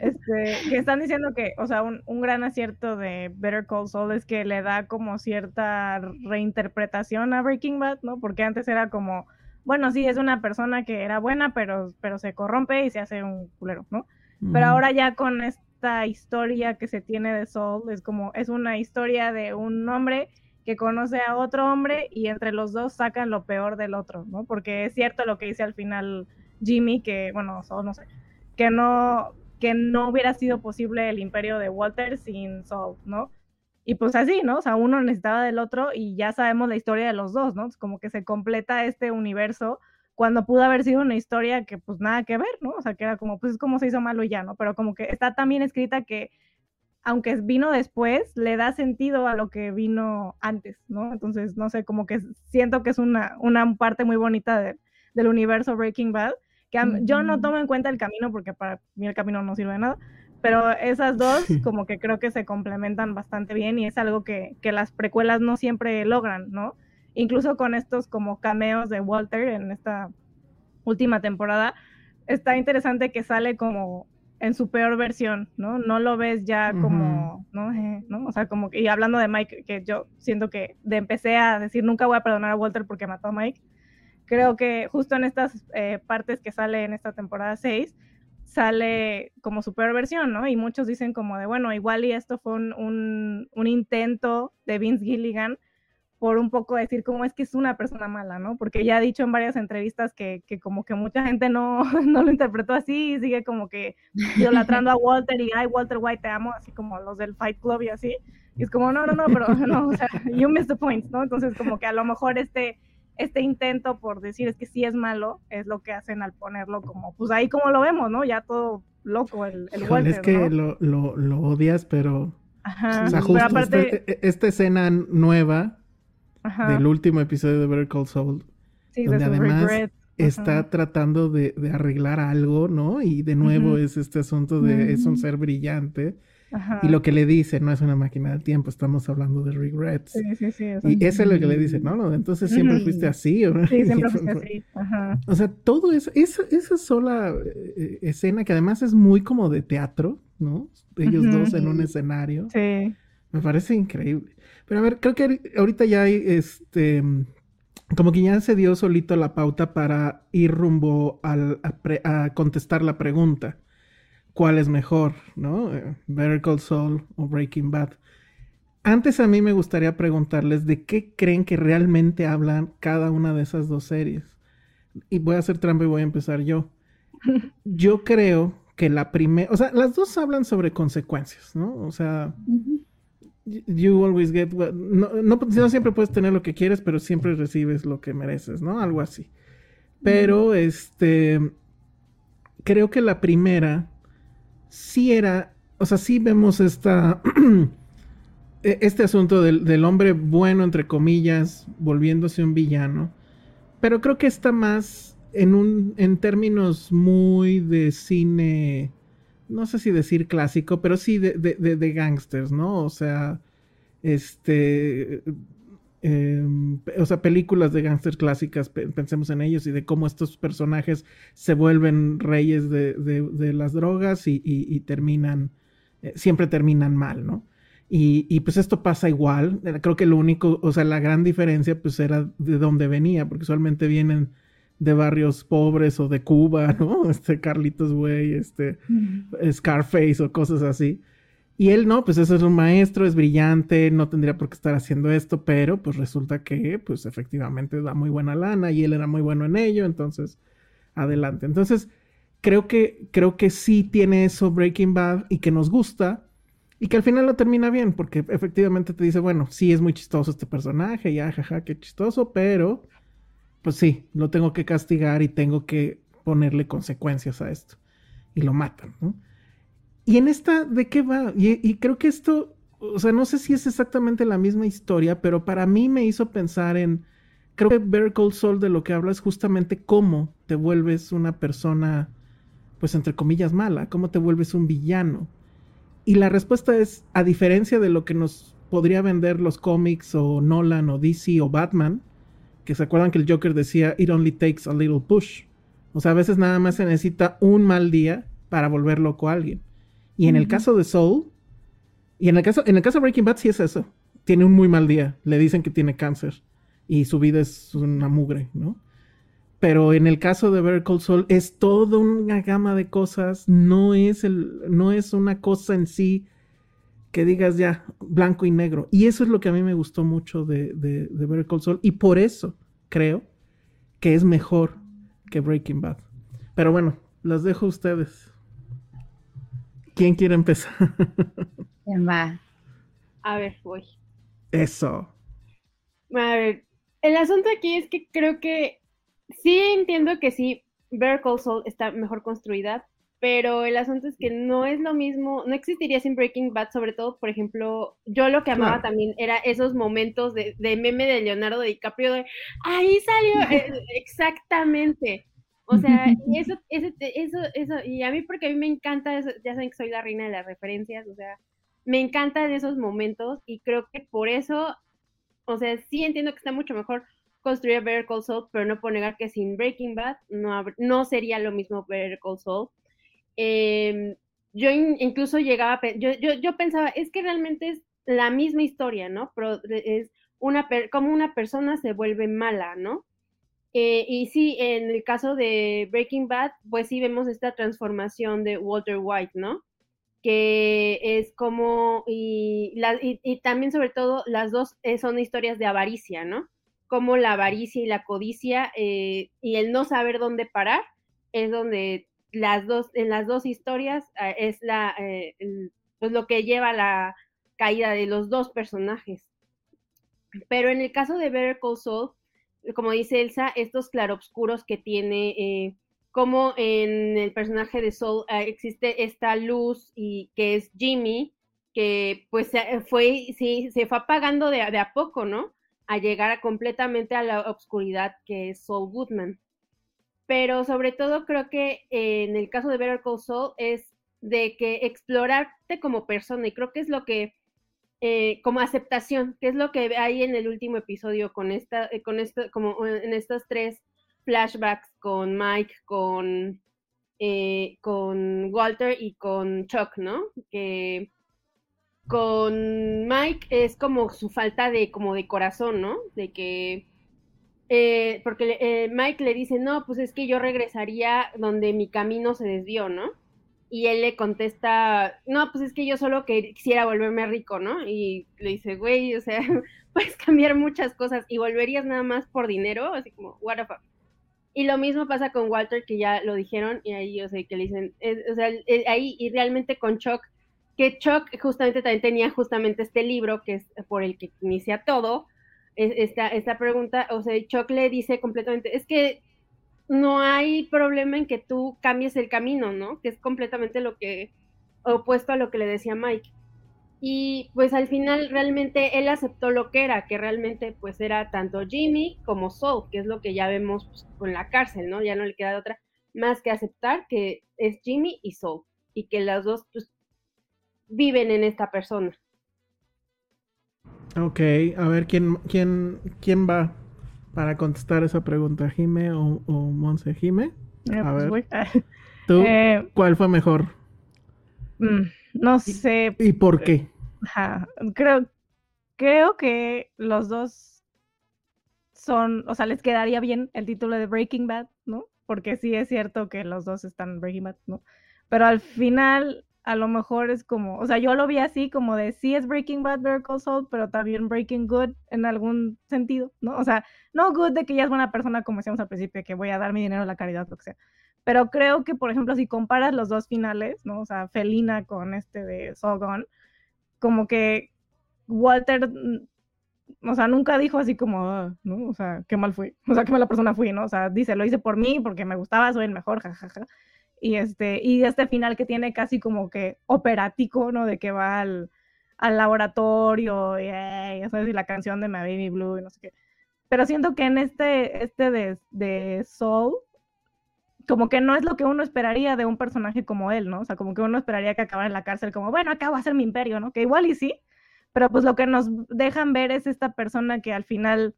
Este, que están diciendo que, o sea, un, un, gran acierto de Better Call Saul es que le da como cierta reinterpretación a Breaking Bad, ¿no? Porque antes era como, bueno, sí, es una persona que era buena, pero, pero se corrompe y se hace un culero, ¿no? Pero ahora ya con esta historia que se tiene de Saul, es como, es una historia de un hombre que conoce a otro hombre y entre los dos sacan lo peor del otro, ¿no? Porque es cierto lo que dice al final Jimmy, que, bueno, no sé, que no, que no hubiera sido posible el imperio de Walter sin Saul, ¿no? Y pues así, ¿no? O sea, uno necesitaba del otro y ya sabemos la historia de los dos, ¿no? Como que se completa este universo cuando pudo haber sido una historia que pues nada que ver, ¿no? O sea, que era como, pues es como se hizo malo y ya, ¿no? Pero como que está tan bien escrita que aunque vino después, le da sentido a lo que vino antes, ¿no? Entonces, no sé, como que siento que es una, una parte muy bonita del universo Breaking Bad, que yo no tomo en cuenta el camino porque para mí el camino no sirve de nada, pero esas dos como que creo que se complementan bastante bien y es algo que, que las precuelas no siempre logran, ¿no? Incluso con estos como cameos de Walter en esta última temporada, está interesante que sale como en su peor versión, ¿no? No lo ves ya como, ¿no? Eh, ¿no? O sea, como que, y hablando de Mike, que yo siento que de empecé a decir, nunca voy a perdonar a Walter porque mató a Mike, creo que justo en estas eh, partes que sale en esta temporada 6, sale como su peor versión, ¿no? Y muchos dicen como de, bueno, igual y esto fue un, un, un intento de Vince Gilligan por un poco decir cómo es que es una persona mala, ¿no? Porque ya ha dicho en varias entrevistas que, que como que mucha gente no, no, lo interpretó así y sigue como que idolatrando a Walter y, ay, Walter White, te amo, así como los del Fight Club y así. Y es como, no, no, no, pero no, o sea, you missed the point, ¿no? Entonces como que a lo mejor este, este intento por decir es que sí es malo es lo que hacen al ponerlo como, pues ahí como lo vemos, ¿no? Ya todo loco el, el Walter, Es que lo, lo, lo, odias, pero... Ajá. O sea, justo aparte... esta, e, esta escena nueva del último episodio de Better Call Saul, donde además está tratando de, arreglar algo, ¿no? Y de nuevo es este asunto de es un ser brillante. Y lo que le dice no es una máquina del tiempo, estamos hablando de regrets. Sí, sí, sí, y eso es lo que le dice, ¿no? no entonces siempre fuiste así. ¿o? Sí, siempre fuiste así. Ajá. O sea, todo eso, esa, esa sola eh, escena que además es muy como de teatro, ¿no? Ellos dos en un escenario. Sí. Me parece increíble. Pero a ver, creo que ahorita ya hay este. Como que ya se dio solito la pauta para ir rumbo al, a, contestar la pregunta. ¿Cuál es mejor, no? Eh, Better Call Saul o Breaking Bad. Antes a mí me gustaría preguntarles de qué creen que realmente hablan cada una de esas dos series. Y voy a hacer trampa y voy a empezar yo. Yo creo que la primera, o sea, las dos hablan sobre consecuencias, ¿no? O sea, You always get what... No, no, siempre puedes tener lo que quieres, pero siempre recibes lo que mereces, ¿no? Algo así. Pero, este... Creo que la primera sí era... O sea, sí vemos esta... E, este asunto del, del, hombre bueno, entre comillas, volviéndose un villano. Pero creo que está más en un... En términos muy de cine no sé si decir clásico, pero sí de, de, de, gangsters, ¿no? O sea, este, em, o sea, películas de gangsters clásicas, pensemos en ellos y de cómo estos personajes se vuelven reyes de, de las drogas y, y, terminan, eh, siempre terminan mal, ¿no? Y, y, pues esto pasa igual, creo que lo único, o sea, la gran diferencia pues era de dónde venía, porque usualmente vienen de barrios pobres o de Cuba, ¿no? Este Carlitos Way, este Scarface o cosas así. Y él no, pues eso es un maestro, es brillante, no tendría por qué estar haciendo esto, pero pues resulta que pues efectivamente da muy buena lana y él era muy bueno en ello, entonces adelante. Entonces, creo que creo que sí tiene eso Breaking Bad y que nos gusta y que al final lo termina bien, porque efectivamente te dice, bueno, sí es muy chistoso este personaje, ya jaja, qué chistoso, pero pues sí, lo tengo que castigar y tengo que ponerle consecuencias a esto. Y lo matan, ¿no? ¿Y en esta de qué va? Y, creo que esto, o sea, no sé si es exactamente la misma historia, pero para mí me hizo pensar en, creo que Better Call Saul de lo que habla es justamente cómo te vuelves una persona, pues entre comillas, mala, cómo te vuelves un villano. Y la respuesta es, a diferencia de lo que nos podría vender los cómics o Nolan o DC o Batman, que se acuerdan que el Joker decía, it only takes a little push. O sea, a veces nada más se necesita un mal día para volver loco a alguien. Y en el caso de Soul, y en el caso, en el caso de Breaking Bad sí es eso. Tiene un muy mal día. Le dicen que tiene cáncer. Y su vida es una mugre, ¿no? Pero en el caso de Better Call Saul es toda una gama de cosas, no es, el, no es una cosa en sí que digas ya blanco y negro. Y eso es lo que a mí me gustó mucho de, de, de Better Call Saul y por eso creo que es mejor que Breaking Bad. Pero bueno, los dejo a ustedes. ¿Quién quiere empezar? ¿Quién va? A ver, voy. Eso. A ver, el asunto aquí es que creo que sí entiendo que sí, Better Call Saul está mejor construida, pero el asunto es que no es lo mismo, no existiría sin Breaking Bad, sobre todo, por ejemplo, yo lo que amaba Claro. también era esos momentos de, de meme de Leonardo DiCaprio de ahí salió, eh, exactamente. O sea, eso, eso, eso, eso, y a mí porque a mí me encanta eso, ya saben que soy la reina de las referencias, o sea, me encantan esos momentos y creo que por eso, o sea, sí entiendo que está mucho mejor construir Better Call Saul, pero no puedo negar que sin Breaking Bad no, no sería lo mismo Better Call Saul. Eh, yo in- incluso llegaba, yo, yo, yo pensaba, es que realmente es la misma historia, ¿no? Pero es una, per- como una persona se vuelve mala, ¿no? Eh, y sí, en el caso de Breaking Bad, pues sí vemos esta transformación de Walter White, ¿no? Que es como, y, la- también sobre todo las dos eh, son historias de avaricia, ¿no? Como la avaricia y la codicia eh, y el no saber dónde parar es donde las dos, en las dos historias es la, pues lo que lleva a la caída de los dos personajes. Pero en el caso de Better Call Saul, como dice Elsa, estos claroscuros que tiene, eh, como en el personaje de Saul eh, existe esta luz y que es Jimmy, que pues se fue, sí, se fue apagando de, a poco, ¿no? A llegar completamente a la oscuridad que es Saul Goodman. Pero sobre todo creo que eh, en el caso de Better Call Saul es de que explorarte como persona y creo que es lo que eh, como aceptación, que es lo que hay en el último episodio con esta, eh, con esto, como en estos tres flashbacks con Mike, con, eh, con Walter y con Chuck, ¿no? Que con Mike es como su falta de, como de corazón, ¿no? De que, eh, porque eh, Mike le dice, no, pues es que yo regresaría donde mi camino se desvió, ¿no? Y él le contesta, no, pues es que yo solo quisiera volverme rico, ¿no? Y le dice, güey, o sea, puedes cambiar muchas cosas y volverías nada más por dinero, así como, what the fuck. Y lo mismo pasa con Walter, que ya lo dijeron, y ahí, o sea, que le dicen, es, o sea, eh, ahí, y realmente con Chuck, que Chuck justamente también tenía justamente este libro, que es por el que inicia todo, es, esta, esta pregunta, o sea, Chuck le dice completamente, es que no hay problema en que tú cambies el camino, ¿no? Que es completamente lo que, opuesto a lo que le decía Mike. Y pues al final realmente él aceptó lo que era, que realmente pues era tanto Jimmy como Saul, que es lo que ya vemos pues, con la cárcel, ¿no? Ya no le queda otra más que aceptar que es Jimmy y Saul, y que las dos pues viven en esta persona. Ok, a ver, ¿quién, quién, quién va para contestar esa pregunta? ¿Jime o, o Monse? ¿Jime? Eh, A pues ver. ¿Tú Eh, cuál fue mejor? mm, no sé, ¿Y por qué? Ajá, Creo, creo que los dos son, o sea, les quedaría bien el título de Breaking Bad, ¿no? Porque sí es cierto que los dos están en Breaking Bad, ¿no? Pero al final, a lo mejor es como, o sea, yo lo vi así como de sí es Breaking Bad, Better pero también Breaking Good en algún sentido, ¿no? O sea, no good de que ya es buena persona, como decíamos al principio, que voy a dar mi dinero a la caridad, lo que sea. Pero creo que, por ejemplo, si comparas los dos finales, ¿no? O sea, Felina con este de Saul Gone, como que Walter, mm, o sea, nunca dijo así como, "Ah", ¿no? O sea, qué mal fui, o sea, qué mala persona fui, ¿no? O sea, dice, lo hice por mí, porque me gustaba, soy el mejor, jajaja. Y este, y este final que tiene casi como que operático, ¿no? De que va al, al laboratorio y, ya la canción de My Baby Blue y no sé qué. Pero siento que en este, este de, de Soul, como que no es lo que uno esperaría de un personaje como él, ¿no? O sea, como que uno esperaría que acabara en la cárcel como, bueno, acá va a ser mi imperio, ¿no? Que igual y sí, pero pues lo que nos dejan ver es esta persona que al final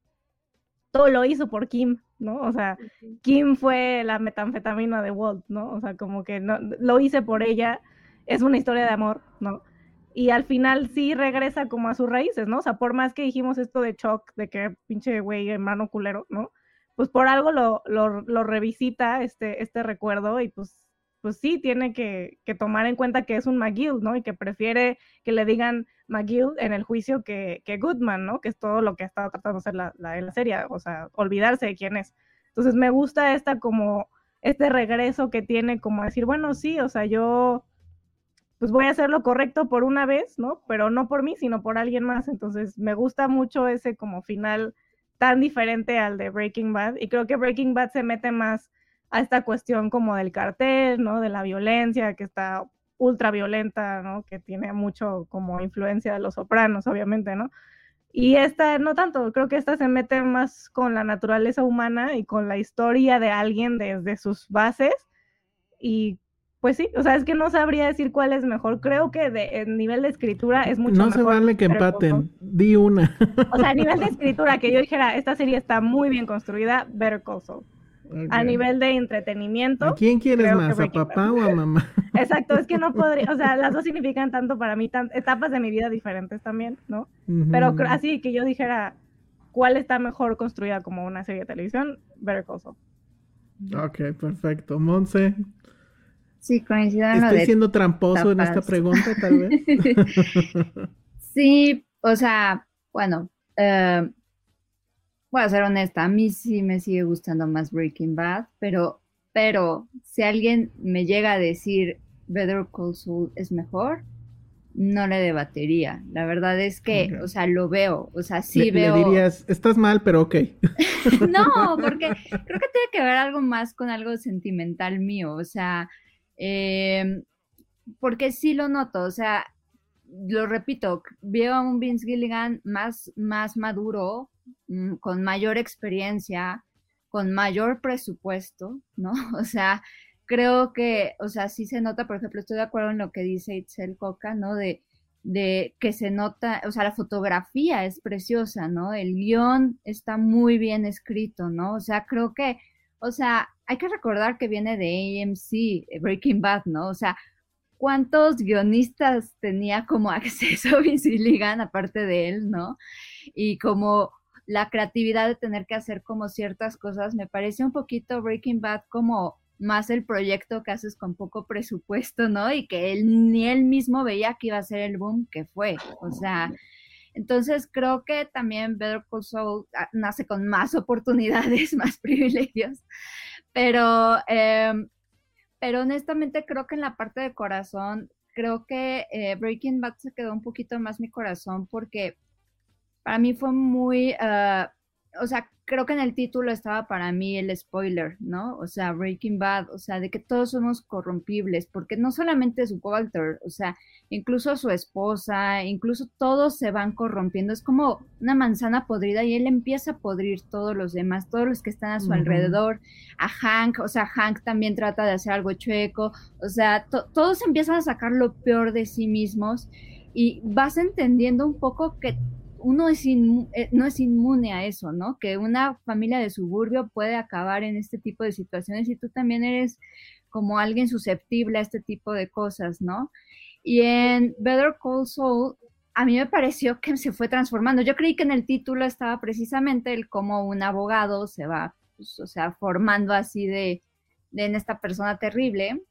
todo lo hizo por Kim, ¿no? O sea, Kim fue la metanfetamina de Walt, ¿no? O sea, como que no, lo hice por ella, es una historia de amor, ¿no? Y al final sí regresa como a sus raíces, ¿no? O sea, por más que dijimos esto de Chuck, de que pinche güey hermano culero, ¿no? Pues por algo lo, lo, lo revisita este, este recuerdo y pues pues sí tiene que, tomar en cuenta que es un McGill, ¿no? Y que prefiere que le digan McGill en el juicio que, que Goodman, ¿no? Que es todo lo que ha estado tratando de hacer la, la, serie, o sea, olvidarse de quién es. Entonces me gusta esta como, este regreso que tiene como decir, bueno, sí, o sea, yo pues voy a hacer lo correcto por una vez, ¿no? Pero no por mí, sino por alguien más. Entonces me gusta mucho ese como final tan diferente al de Breaking Bad y creo que Breaking Bad se mete más a esta cuestión como del cartel, ¿no? De la violencia que está ultra violenta, ¿no? Que tiene mucho como influencia de los sopranos, obviamente, ¿no? Y esta no tanto, creo que esta se mete más con la naturaleza humana y con la historia de alguien desde sus bases. Y pues sí, o sea, es que no sabría decir cuál es mejor. Creo que de en nivel de escritura es mucho mejor. No se vale que empaten, di una. O sea, a nivel de escritura, que yo dijera, esta serie está muy bien construida, Better Call Saul. A nivel de entretenimiento. ¿A quién quieres más, a papá o a mamá? Exacto, es que no podría, o sea, las dos significan tanto para mí, etapas de mi vida diferentes también, ¿no? Pero así que yo dijera, ¿cuál está mejor construida como una serie de televisión? Better Call Saul. Ok, perfecto. Monse. Sí, coincido en Estoy siendo tramposo en esta pregunta, tal vez. sí, o sea, bueno, eh, voy a ser honesta, a mí sí me sigue gustando más Breaking Bad, pero, pero si alguien me llega a decir Better Call Saul es mejor, no le debatería. La verdad es que, o sea, lo veo, o sea, sí veo. Le dirías, estás mal, pero ok. no, porque creo que tiene que ver algo más con algo sentimental mío, o sea, em, porque sí lo noto, o sea, lo repito, veo a un Vince Gilligan más, más maduro, con mayor experiencia, con mayor presupuesto, ¿no? O sea, creo que, o sea, sí se nota, por ejemplo, estoy de acuerdo en lo que dice Itzel Coca, ¿no? De, de que se nota, o sea, la fotografía es preciosa, ¿no? El guion está muy bien escrito, ¿no? O sea, creo que, o sea, hay que recordar que viene de AMC, Breaking Bad, ¿no? O sea, ¿cuántos guionistas tenía como acceso Vince Gilligan aparte de él, ¿no? Y como la creatividad de tener que hacer como ciertas cosas, me parece un poquito Breaking Bad como más el proyecto que haces con poco presupuesto, ¿no? Y que él ni él mismo veía que iba a ser el boom que fue. O sea, entonces creo que también Better Call Saul ah, nace con más oportunidades, más privilegios, pero, em, pero honestamente creo que en la parte de corazón, creo que eh, Breaking Bad se quedó un poquito más mi corazón porque para mí fue muy, ah, o sea, creo que en el título estaba para mí el spoiler, ¿no? O sea, Breaking Bad, o sea, de que todos somos corrompibles, porque no solamente es Walter, o sea, incluso su esposa, incluso todos se van corrompiendo, es como una manzana podrida y él empieza a podrir todos los demás, todos los que están a su alrededor, a Hank, o sea, Hank también trata de hacer algo chueco, o sea, todos empiezan a sacar lo peor de sí mismos y vas entendiendo un poco que uno es eh, no es inmune a eso, ¿no? Que una familia de suburbio puede acabar en este tipo de situaciones y tú también eres como alguien susceptible a este tipo de cosas, ¿no? Y en Better Call Saul, a mí me pareció que se fue transformando. Yo creí que en el título estaba precisamente el cómo un abogado se va, pues, o sea, formando así de, de en esta persona terrible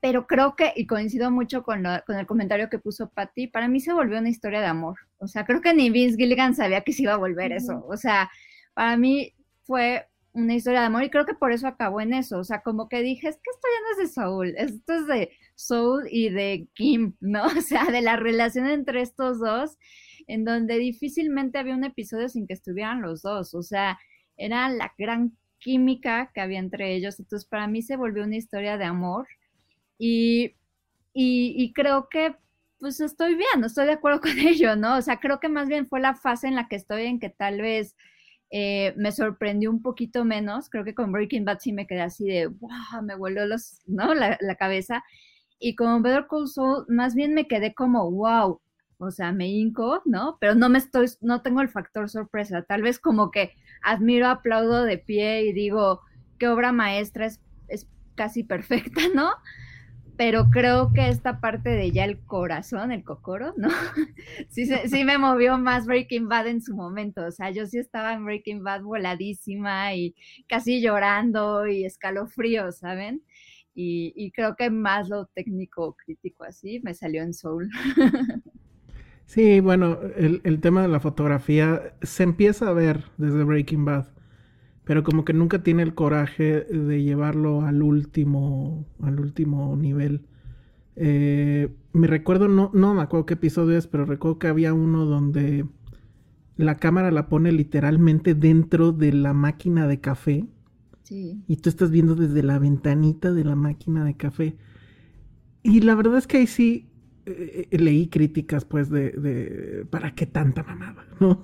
pero creo que, y coincido mucho con, con el comentario que puso Patty, para mí se volvió una historia de amor. O sea, creo que ni Vince Gilligan sabía que se iba a volver eso. O sea, para mí fue una historia de amor y creo que por eso acabó en eso. O sea, como que dije, es que esto ya no es de Saul, esto es de Saul y de Kim, ¿no? O sea, de la relación entre estos dos, en donde difícilmente había un episodio sin que estuvieran los dos. O sea, era la gran química que había entre ellos. Entonces, para mí se volvió una historia de amor y, y, creo que pues estoy bien, estoy de acuerdo con ello, ¿no? O sea, creo que más bien fue la fase en la que estoy en que tal vez eh, me sorprendió un poquito menos. Creo que con Breaking Bad sí me quedé así de, wow, me voló los, ¿no? la, la cabeza. Y con Better Call Saul, más bien me quedé como, wow, o sea, me hinco, ¿no? Pero no me estoy, no tengo el factor sorpresa. Tal vez como que admiro, aplaudo de pie y digo, qué obra maestra es, es casi perfecta, ¿no? Pero creo que esta parte de ya el corazón, el cocoro, ¿no? sí, sí me movió más Breaking Bad en su momento. O sea, yo sí estaba en Breaking Bad voladísima y casi llorando y escalofrío, ¿saben? Y, creo que más lo técnico crítico así me salió en Soul. sí, bueno, el, tema de la fotografía se empieza a ver desde Breaking Bad, pero como que nunca tiene el coraje de llevarlo al último, al último nivel. Eh, me recuerdo, no, no me acuerdo qué episodio es, pero recuerdo que había uno donde la cámara la pone literalmente dentro de la máquina de café y tú estás viendo desde la ventanita de la máquina de café. Y la verdad es que ahí sí eh, eh, leí críticas, pues, de, ¿para qué tanta mamada? ¿no?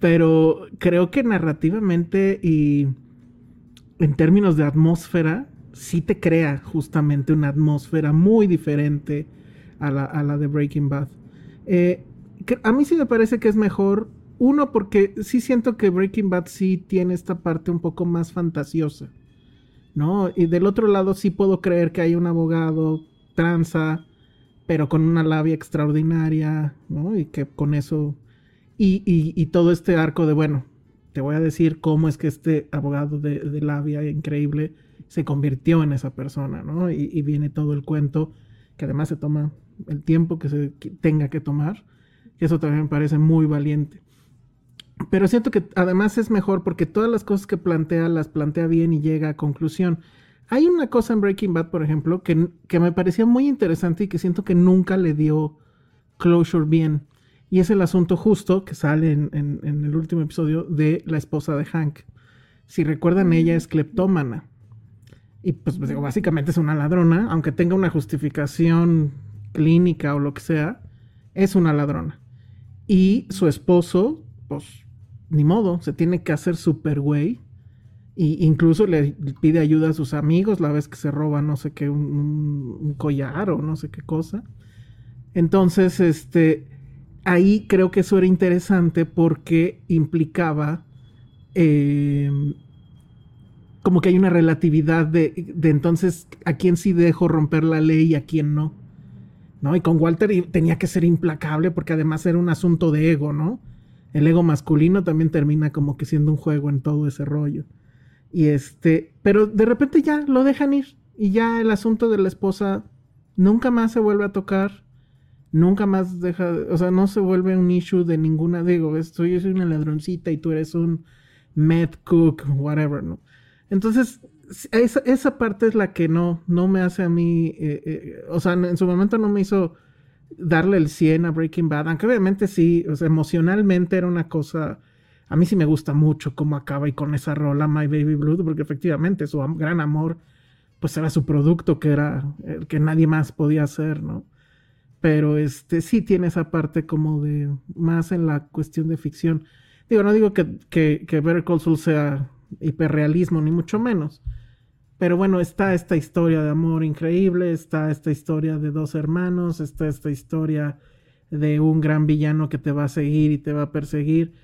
Pero creo que narrativamente y en términos de atmósfera, sí te crea justamente una atmósfera muy diferente a la, a la de Breaking Bad. Eh, a mí sí me parece que es mejor uno, porque sí siento que Breaking Bad sí tiene esta parte un poco más fantasiosa, ¿no? Y del otro lado sí puedo creer que hay un abogado tranza, pero con una labia extraordinaria, ¿no? Y que con eso... Y, y, todo este arco de, bueno, te voy a decir cómo es que este abogado de, labia increíble se convirtió en esa persona, ¿no? Y, y, viene todo el cuento, que además se toma el tiempo que se tenga que tomar. Y eso también me parece muy valiente. Pero siento que además es mejor porque todas las cosas que plantea las plantea bien y llega a conclusión. Hay una cosa en Breaking Bad, por ejemplo, que, que me parecía muy interesante y que siento que nunca le dio closure bien. Y es el asunto justo que sale en, en, el último episodio de la esposa de Hank. Si recuerdan, ella es cleptómana. Y pues, pues básicamente es una ladrona, aunque tenga una justificación clínica o lo que sea, es una ladrona. Y su esposo, pues ni modo, se tiene que hacer super güey. Y incluso le pide ayuda a sus amigos la vez que se roba no sé qué, un, collar o no sé qué cosa. Entonces, este, ahí creo que eso era interesante porque implicaba em, como que hay una relatividad de, de, entonces a quién sí dejo romper la ley y a quién no. ¿No? Y con Walter tenía que ser implacable porque además era un asunto de ego, ¿no? el ego masculino también termina como que siendo un juego en todo ese rollo. Y este, pero de repente ya lo dejan ir y ya el asunto de la esposa nunca más se vuelve a tocar, nunca más deja, o sea, no se vuelve un issue de ninguna, digo, estoy, yo soy una ladroncita y tú eres un med cook, whatever, ¿no? Entonces, esa, esa parte es la que no, no me hace a mí, eh, eh, o sea, en su momento no me hizo darle el 100 a Breaking Bad, aunque obviamente sí, o sea, emocionalmente era una cosa, a mí sí me gusta mucho cómo acaba y con esa rola My Baby Blue, porque efectivamente su gran amor, pues era su producto que era el que nadie más podía hacer, ¿no? Pero este sí tiene esa parte como de más en la cuestión de ficción. Digo, no digo que, que, que Better Call Saul sea hiperrealismo, ni mucho menos pero bueno, está esta historia de amor increíble, está esta historia de dos hermanos, está esta historia de un gran villano que te va a seguir y te va a perseguir.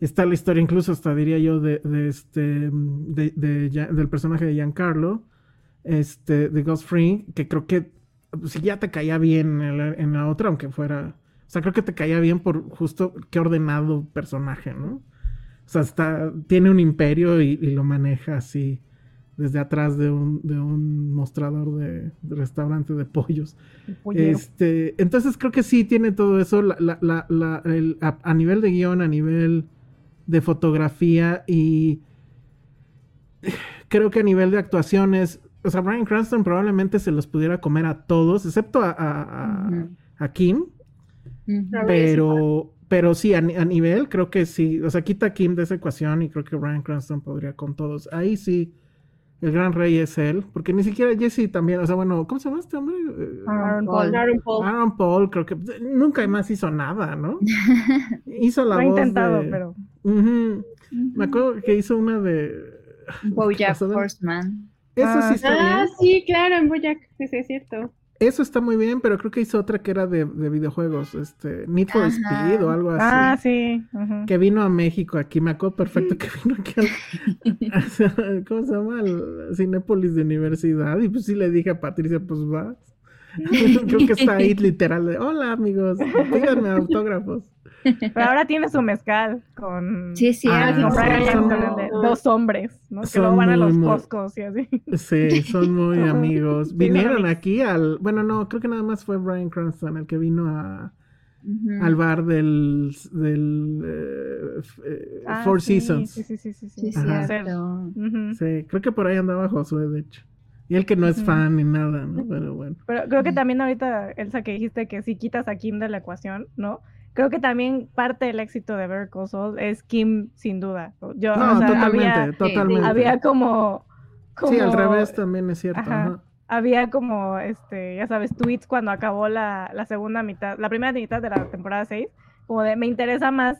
Está la historia incluso hasta diría yo de, este del personaje de Giancarlo, este de Ghost Free, que creo que si ya te caía bien en la, otra, aunque fuera, o sea, creo que te caía bien por justo qué ordenado personaje, ¿no? O sea, está, tiene un imperio y lo maneja así desde atrás de un, de un mostrador de, restaurante de pollos. Este, entonces creo que sí tiene todo eso a, nivel de guion, a nivel de fotografía y creo que a nivel de actuaciones, o sea, Brian Cranston probablemente se los pudiera comer a todos, excepto a, a, Kim, pero, pero sí, a, a, nivel, creo que sí. O sea, quita a Kim de esa ecuación y creo que Brian Cranston podría con todos. Ahí sí, el gran rey es él. Porque ni siquiera Jesse también, o sea, bueno, ¿cómo se llama este hombre? Aaron Paul. Aaron Paul. Aaron Paul, creo que nunca más hizo nada, ¿no? hizo la Lo ha voz intentado, de... pero. Me acuerdo que hizo una de... Bojack Horseman. Eso Ah, sí está Ah, bien. sí, claro, en Bojack, sí, sí, es cierto. Eso está muy bien, pero creo que hizo otra que era de, de videojuegos, este, Need for. Speed o algo así. Ah, sí. ujú. Que vino a México aquí, me acuerdo perfecto que vino aquí al, ¿cómo se llama? Al Cinépolis de Universidad. Y pues sí le dije a Patricia, pues vas. Creo que está ahí literal de, hola amigos, pídanme autógrafos. Pero ahora tiene su mezcal con. Sí, sí, Ah, sí, Brian son- dos hombres, ¿no? Que luego van a los Costcos y así. Sí, son muy amigos. Vinieron aquí al, bueno, no, creo que nada más fue Brian Cranston el que vino a, al bar del, del eh, Ah, Four sí, Seasons. Sí, sí, sí, sí. Sí. Ajá. Sí, creo que por ahí andaba Josué, de hecho. Y él que no es fan ni nada, ¿no? Pero bueno. Pero creo que también ahorita, Elsa, que dijiste que si quitas a Kim de la ecuación, ¿no? Creo que también parte del éxito de Saul es Kim, sin duda. Yo, No, o sea, totalmente, había, totalmente. había como, como... Sí, al revés también es cierto. Ajá. ajá. había como, este, ya sabes, tweets cuando acabó la, la segunda mitad, la primera mitad de la temporada 6, como de, me interesa más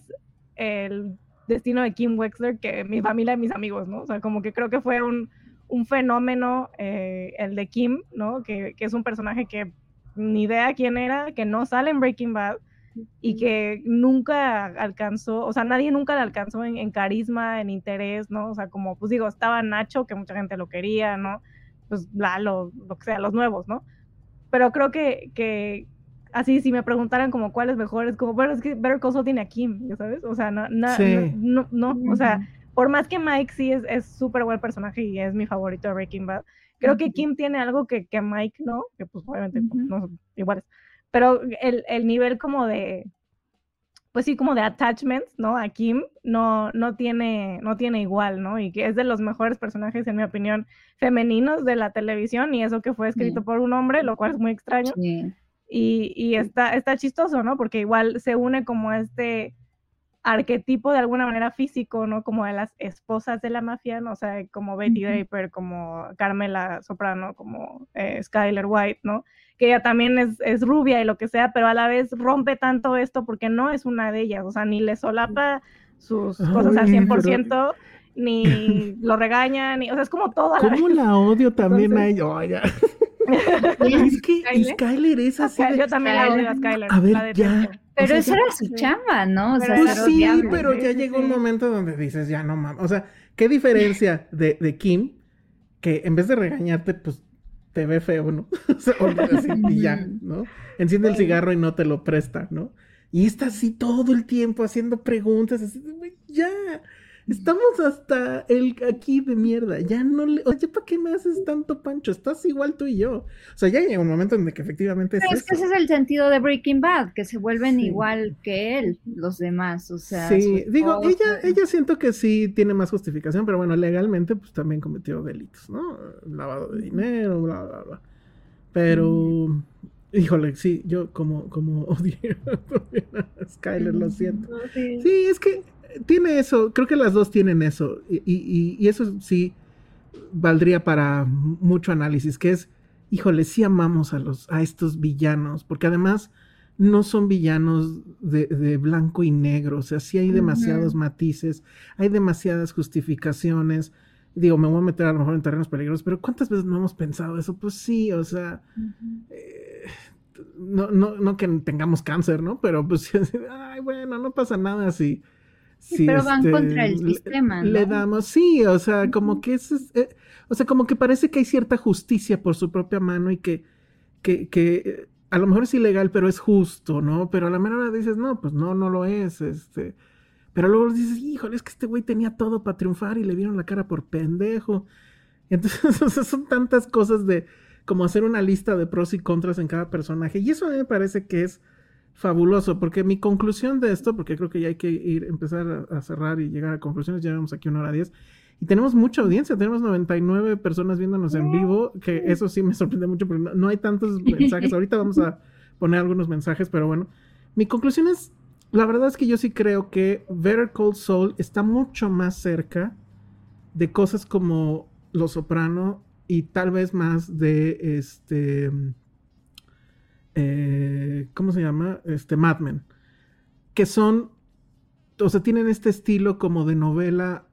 el destino de Kim Wexler que mi familia y mis amigos, ¿no? O sea, como que creo que fue un, un fenómeno eh, el de Kim, ¿no? Que, que es un personaje que ni idea quién era, que no sale en Breaking Bad y que nunca alcanzó, o sea, nadie nunca le alcanzó en, en carisma, en interés, ¿no? O sea, como, pues digo, estaba Nacho, que mucha gente lo quería, ¿no? Pues Lalo, lo que sea, los nuevos, ¿no? Pero creo que, que así, si me preguntaran como cuál es mejor, es como, bueno, es que Better Call Saul tiene a Kim, ¿ya sabes? O sea, no, na- Sí. no, no, no, o sea, por más que Mike sí es es súper buen personaje y es mi favorito de Breaking Bad, creo que. Kim tiene algo que, que Mike no, que pues obviamente pues, Ujú. no son iguales, pero el, el nivel como de, pues sí, como de attachments, ¿no? A Kim no, no, tiene, no tiene igual, ¿no? Y que es de los mejores personajes, en mi opinión, femeninos de la televisión y eso que fue escrito Sí. por un hombre, lo cual es muy extraño. Sí. Y, y está, está chistoso, ¿no? Porque igual se une como a este arquetipo de alguna manera físico, ¿no? Como de las esposas de la mafia, ¿no? O sea, como Betty. Draper, como Carmela Soprano, como eh, Skyler White, ¿no? Que ella también es, es rubia y lo que sea, pero a la vez rompe tanto esto porque no es una de ellas, o sea, ni le solapa sus cosas al Ay, 100%, ni lo regaña, ni, o sea, es como todo a la ¿Cómo la odio también a ella? Oiga. es que ¿Skyler? Es así. de- Yo también la odio a Skyler. A ver, ya. Pero O sea, ya- era su chamba, ¿no? O sea, Pues sí, pero Sí, ya llegó un momento donde dices, ya no mames. O sea, qué diferencia de, de Kim, que en vez de regañarte, pues te ve feo, ¿no? O sea, o así, y ya, ¿no? Enciende el cigarro y no te lo presta, ¿no? Y está así todo el tiempo haciendo preguntas, así, de, "Güey, ya. Estamos hasta el aquí de mierda. Ya no le. Oye, ¿para qué me haces tanto pancho? Estás igual tú y yo. O sea, ya llega un momento en el que efectivamente es Pero es que ese es el sentido de Breaking Bad, que se vuelven Sí. igual que él, los demás, o sea. Sí, digo, ella, ella siento que sí tiene más justificación, pero bueno, legalmente pues también cometió delitos, ¿no? Lavado de dinero, bla, bla, bla. Pero, híjole, sí, yo como, como odié a Skyler, lo siento. No, sí. Sí, es que tiene eso, creo que las dos tienen eso, y, y- y eso sí valdría para mucho análisis, que es, híjole, sí amamos a los, a estos villanos, porque además no son villanos de, de blanco y negro, o sea, sí hay demasiados matices, hay demasiadas justificaciones. Digo, me voy a meter a lo mejor en terrenos peligrosos, pero ¿cuántas veces no hemos pensado eso? Pues sí, o sea, eh, no, no, no que tengamos cáncer, ¿no? Pero pues, ay, bueno, no pasa nada si... si, pero van este, contra el le- sistema, Le ¿no? damos, sí, o sea, como que es, eh, o sea, como que parece que hay cierta justicia por su propia mano y que, que, que eh, a lo mejor es ilegal, pero es justo, ¿no? Pero a la menor hora dices, no, pues no, no lo es, este... Pero luego dices, híjole, es que este güey tenía todo para triunfar y le vieron la cara por pendejo. Entonces, o sea, son tantas cosas de como hacer una lista de pros y contras en cada personaje. Y eso a mí me parece que es fabuloso, porque mi conclusión de esto, porque creo que ya hay que ir, empezar a, a cerrar y llegar a conclusiones, ya vamos aquí una hora diez. Y tenemos mucha audiencia, tenemos 99 personas viéndonos en vivo, que eso sí me sorprende mucho, porque no, no hay tantos mensajes. Ahorita vamos a poner algunos mensajes, pero bueno, mi conclusión es, la verdad es que yo sí creo que Better Call Saul está mucho más cerca de cosas como Los Soprano y tal vez más de este. Eh, ¿Cómo se llama? Este Mad Men. Que son. O sea, tienen este estilo como de novela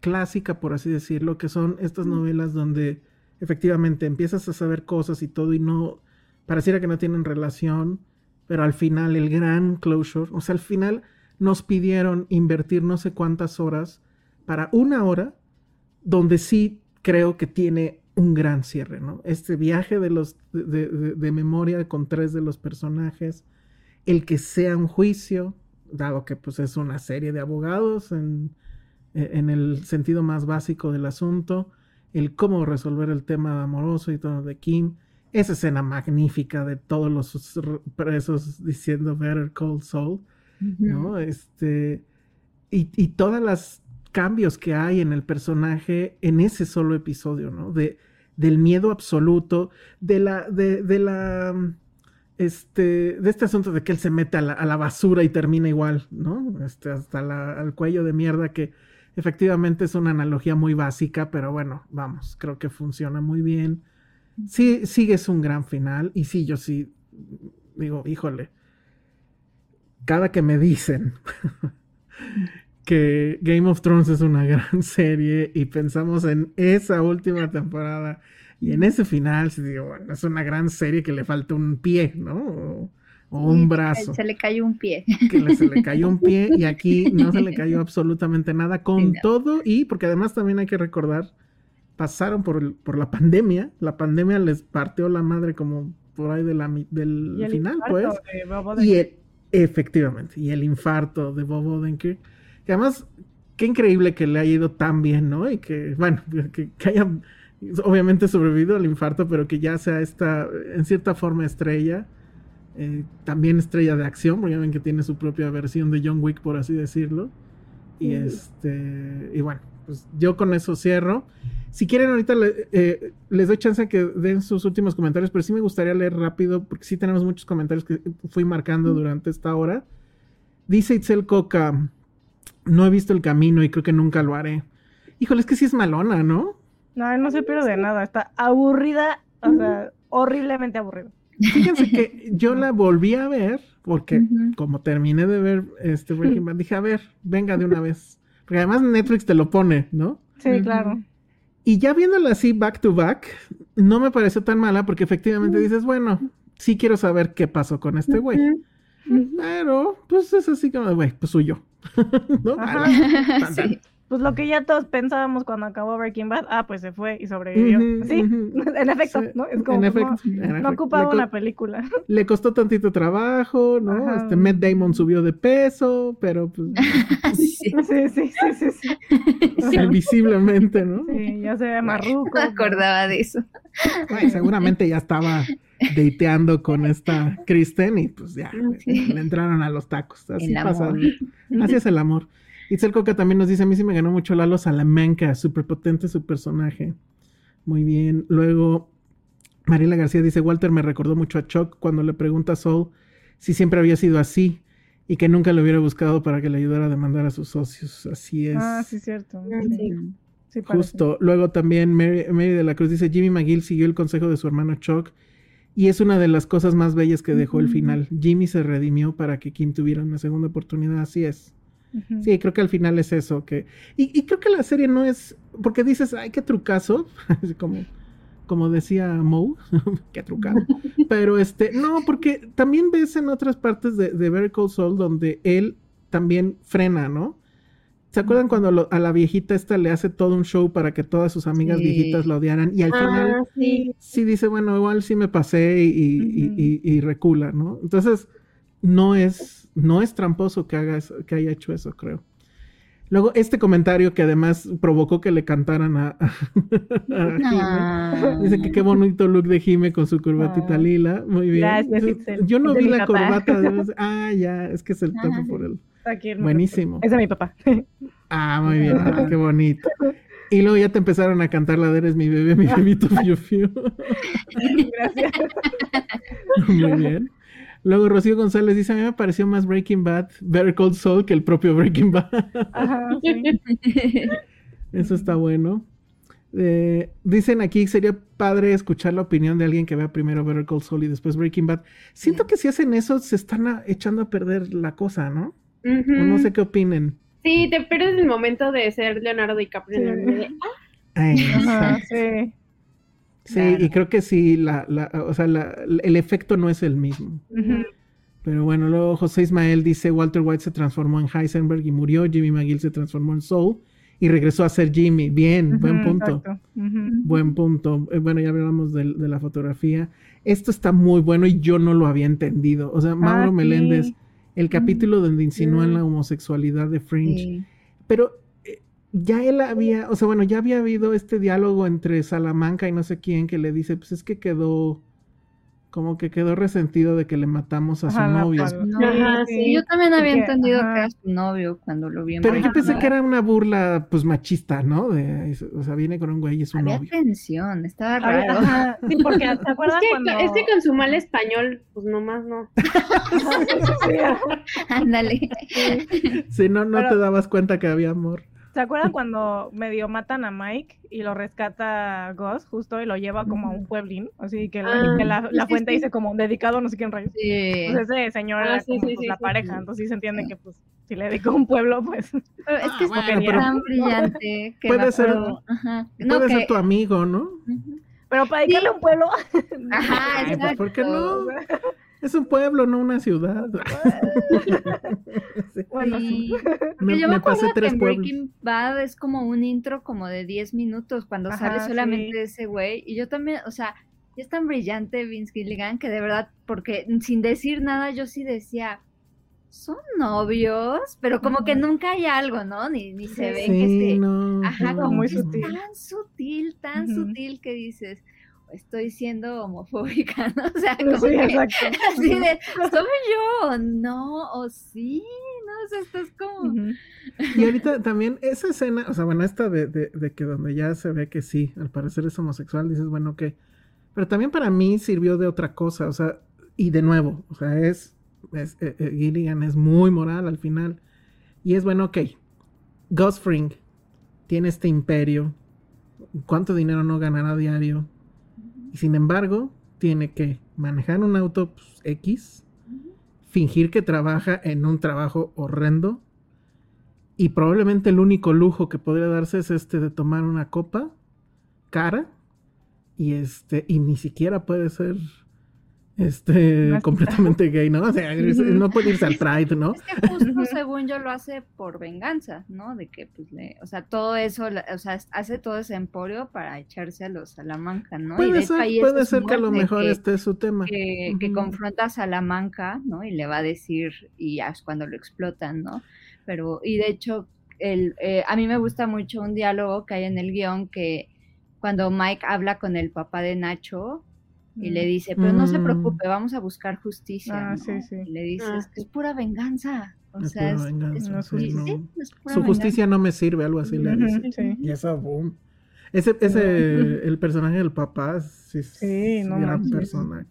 clásica, por así decirlo, que son estas novelas donde efectivamente empiezas a saber cosas y todo y no. Pareciera que no tienen relación, pero al final el gran closure. O sea, al final nos pidieron invertir no sé cuántas horas para una hora donde sí creo que tiene un gran cierre, ¿no? Este viaje de los de, de- de memoria con tres de los personajes, el que sea un juicio, dado que pues es una serie de abogados en, en el sentido más básico del asunto, el cómo resolver el tema amoroso y todo de Kim, esa escena magnífica de todos los presos diciendo Better Call Saul, ¿no? Este, y, y todas las cambios que hay en el personaje en ese solo episodio, ¿no? De, del miedo absoluto, de la, de, de la, este, de este asunto de que él se mete a la, a la basura y termina igual, ¿no? Este, hasta la, al cuello de mierda que efectivamente es una analogía muy básica, pero bueno, vamos, creo que funciona muy bien. Sí, sí es un gran final y sí, yo sí digo, híjole, cada que me dicen que Game of Thrones es una gran serie y pensamos en esa última temporada y en ese final, sí digo, bueno, es una gran serie que le falta un pie, ¿no? O, o un brazo, Se le cayó un pie. que le- se le cayó un pie y aquí no se le cayó absolutamente nada con No. todo y porque además también hay que recordar, pasaron por, el- por la pandemia, la pandemia les partió la madre como por ahí de la, mi- del final, pues. de Y el- efectivamente, y el infarto de Bob Odenkirk. Que además, qué increíble que le haya ido tan bien, ¿no? Y que, bueno, que, que haya obviamente sobrevivido al infarto, pero que ya sea esta, en cierta forma, estrella. eh, también estrella de acción, porque ya ven que tiene su propia versión de John Wick, por así decirlo. Y este, y bueno, pues yo con eso cierro. Si quieren, ahorita le- eh, les doy chance a que den sus últimos comentarios, pero sí me gustaría leer rápido, porque sí tenemos muchos comentarios que fui marcando durante esta hora. Dice Itzel Coca, no he visto el camino y creo que nunca lo haré. Híjole, es que sí es malona, ¿no? No, no se pierde nada. Está aburrida, o sea, horriblemente aburrida. Fíjense que yo la volví a ver, porque como terminé de ver este Breaking Bad, dije, a ver, venga de una vez. Porque además Netflix te lo pone, ¿no? Sí, claro. Y ya viéndola así back to back, no me pareció tan mala porque efectivamente dices, bueno, sí quiero saber qué pasó con este güey. Pero, pues es así como, güey, pues suyo. ¿No? Sí. Pues lo que ya todos pensábamos cuando acabó Breaking Bad, ah, pues se fue y sobrevivió. Sí, en efecto, Sí, ¿no? Es como, en no- efecto, en no, ocupaba una película. Le costó tantito trabajo, ¿no? Ajá. Este Matt Damon subió de peso, pero pues Sí. Sí, sí, sí, sí, sí. ¿no? Sí, ya se ve marruco. No me acordaba de eso. Ay, seguramente ya estaba dateando con esta Kristen y pues ya Sí. le entraron a los tacos. Así El pasa. amor. Así es el amor. Itzel Coca también nos dice, a mí sí me ganó mucho Lalo Salamanca, súper potente su personaje. Muy bien. Luego, Mariela García dice, Walter me recordó mucho a Chuck cuando le pregunta a Saul si siempre había sido así y que nunca lo hubiera buscado para que le ayudara a demandar a sus socios. Así es. Ah, sí, cierto. Sí. Sí, parece. Justo. Luego también Mary, Mary de la Cruz dice, Jimmy McGill siguió el consejo de su hermano Chuck y es una de las cosas más bellas que dejó el final. Jimmy se redimió para que Kim tuviera una segunda oportunidad. Así es. Sí, creo que al final es eso. que Y, y creo que la serie no es... Porque dices, ay, qué trucazo. Como, como decía Moe, qué trucado. Pero este, no, porque también ves en otras partes de, de Better Call Saul donde él también frena, ¿no? ¿Se acuerdan cuando lo- a la viejita esta le hace todo un show para que todas sus amigas Sí. viejitas la odiaran? Y al final Ah, sí. sí dice, bueno, igual sí me pasé y, y- y recula, ¿no? Entonces, no es, no es tramposo que, haga eso- que haya hecho eso, creo. Luego, este comentario que además provocó que le cantaran a, a Jime. Ah. Dice que qué bonito look de Jime con su corbatita Ah. lila. Muy bien. Gracias, Yo- no Es vi la papá. corbata. de- Ah, ya, es que es el topo Ah. por el. En mi Buenísimo. Es de mi papá. Ah, muy bien, ah, qué bonito. Y luego ya te empezaron a cantar la de Eres mi bebé, mi bebito fiu fiu. Gracias. Muy bien. Luego Rocío González dice, a mí me pareció más Breaking Bad, Better Cold Soul que el propio Breaking Bad. Ajá, sí. Eso está bueno. Eh, dicen aquí sería padre escuchar la opinión de alguien que vea primero Better Call Saul y después Breaking Bad. Siento que si hacen eso se están a- echando a perder la cosa, ¿no? No sé qué opinen. Sí, te pierdes el momento de ser Leonardo DiCaprio. en el Sí. de, Ay, Ajá, exacto. Sí. y creo que sí, la, la- o sea, la- el efecto no es el mismo. Pero bueno, luego José Ismael dice Walter White se transformó en Heisenberg y murió, Jimmy McGill se transformó en Soul y regresó a ser Jimmy. Bien, buen punto. Buen punto. Eh, Bueno, ya hablamos del- de, la fotografía. Esto está muy bueno y yo no lo había entendido. O sea, Mauro Ah, Meléndez, el capítulo donde insinúan Mm. la homosexualidad de Fringe. Sí. Pero ya él había, o sea, bueno, ya había habido este diálogo entre Salamanca y no sé quién que le dice, pues es que quedó, como que quedó resentido de que le matamos a su Ajá, novio. No, Ajá, sí, yo también había Porque, entendido ajá. que era su novio cuando lo vi Pero yo pensé que era una burla, pues, machista, ¿no? De, o sea, viene con un güey y es su Había novio. tensión, estaba raro. ajá, Sí, porque ¿te Es acuerdas que, cuando... es que con su mal español, pues nomás no. Ándale. Sí, no, no Pero- te dabas cuenta que había amor. ¿Se acuerdan cuando medio matan a Mike y lo rescata Gus justo y lo lleva como a un pueblín? Así que la, Ah, que la, la sí, fuente sí. dice como dedicado a no sé quién rayos. Sí. Pues ese señor Ah, era sí, como, sí, pues, sí, la sí, pareja, sí. entonces sí se entiende que pues si le dedicó un pueblo, pues... Pero es Ah, que es bueno, pero- tan brillante que Puede ser-. Ajá. No, Puede que... ser tu amigo, ¿no? Pero para dedicarle a un pueblo... Ajá, Ay, pues, exacto. ¿por qué no? Es un pueblo, no una ciudad. Sí. Bueno, sí. Me, Yo me me pasé acuerdo que tres en pueblos. Breaking Bad es como un intro como de 10 minutos cuando Ajá, sale solamente sí. ese güey. Y yo también, o sea, es tan brillante Vince Gilligan que de verdad, porque sin decir nada yo sí decía, son novios, pero como que nunca hay algo, ¿no? Ni, ni se ve que Sí, se... no. Ajá, no, como muy que es sutil. tan sutil, tan sutil que dices, estoy siendo homofóbica, ¿no? O sea, como Sí, que exacto. así de, soy yo, no, o sí, no, o sea, esto es como... Y ahorita también esa escena, o sea, bueno, esta de, de, de que donde ya se ve que sí, al parecer es homosexual, dices, bueno, ok. Pero también para mí sirvió de otra cosa, o sea, y de nuevo, o sea, es, es eh, eh, Gilligan es muy moral al final. Y es bueno, ok, Gus Fring tiene este imperio, ¿cuánto dinero no ganará diario? Y sin embargo, tiene que manejar un auto pues, X, fingir que trabaja en un trabajo horrendo. Y probablemente el único lujo que podría darse es este de tomar una copa cara. Y este y ni siquiera puede ser este completamente gay, ¿no? O sea, no puede irse al Pride, ¿no? Es que justo según yo lo hace por venganza, ¿no? De que pues le, o sea, todo eso, o sea, hace todo ese emporio para echarse a los Salamanca, ¿no? y de Puede hecho ser, ahí puede ser que a lo mejor que, este es su tema. que, confronta a Salamanca, ¿no? Y le va a decir, y ya es cuando lo explotan, ¿no? Pero, y de hecho, el, eh, a mí me gusta mucho un diálogo que hay en el guion que cuando Mike habla con el papá de Nacho, y le dice, pero no se Mm. preocupe, vamos a buscar justicia. Ah, ¿no? sí, sí. Y le dice, Ah. es que es pura venganza. O Es sea, es, venganza, no, sí, sí, no. sí, es pura Su venganza. justicia no me sirve, algo así le dice. sí. Y eso, boom. Ese, ese, el personaje del papá, sí, es Sí, no gran manches. personaje.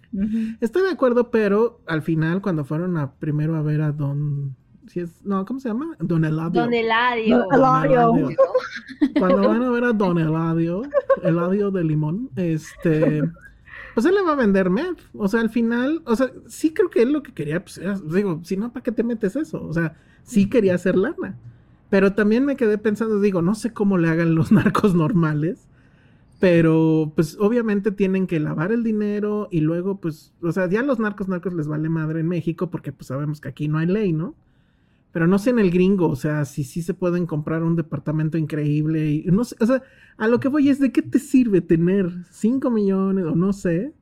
Estoy de acuerdo, pero al final, cuando fueron a primero a ver a Don. si es, no, ¿cómo se llama? Don Eladio. Don Eladio. Don Eladio. Eladio. Cuando van a ver a Don Eladio, Eladio de Limón, este. Pues él le va a vender meth. O sea, al final, o sea, sí creo que él lo que quería, pues era, digo, si no, ¿para qué te metes eso? O sea, sí quería hacer lana. Pero también me quedé pensando, digo, no sé cómo le hagan los narcos normales. Pero, pues, obviamente tienen que lavar el dinero y luego, pues, o sea, ya los narcos narcos les vale madre en México porque, pues, sabemos que aquí no hay ley, ¿no? Pero no sé en el gringo, o sea, si sí se pueden comprar un departamento increíble y no sé, o sea, a lo que voy es de qué te sirve tener 5 millones o no sé,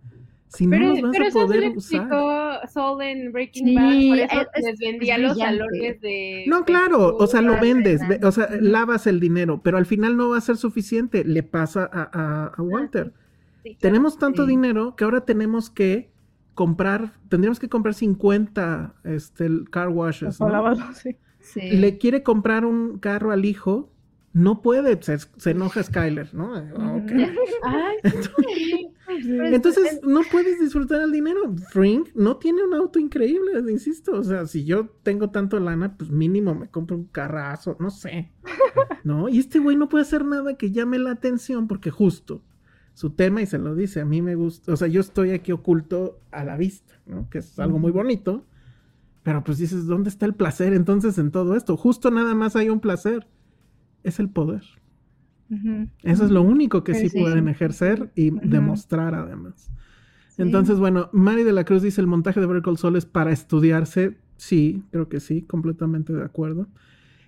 si no Pero, los vas pero a eso poder usar. explicó Soul en Breaking Sí, Bad, por eso es- les es vendía los salones de... No, claro, o sea, lo vendes, de- ve- o sea, lavas el dinero, pero al final no va a ser suficiente, le pasa a, a- a Walter. Sí, claro. Tenemos tanto Sí. dinero que ahora tenemos que comprar, tendríamos que comprar 50 este, car washes, lavado, sí. Sí. le quiere comprar un carro al hijo, no puede, se, se enoja Skyler, ¿no? Ay, sí, Entonces no puedes disfrutar el dinero. Frink no tiene un auto increíble, insisto. O sea, si yo tengo tanto lana, pues mínimo me compro un carrazo, no sé. ¿No? Y este güey no puede hacer nada que llame la atención porque justo su tema y se lo dice, a mí me gusta, o sea, yo estoy aquí oculto a la vista, ¿no? Que es algo muy bonito. Pero pues dices, ¿dónde está el placer entonces en todo esto? Justo nada más hay un placer. Es el poder. Eso es lo único que sí, pueden ejercer y demostrar además. Entonces, bueno, Mari de la Cruz dice el montaje de Vertical Sol es para estudiarse. Sí, creo que sí, completamente de acuerdo.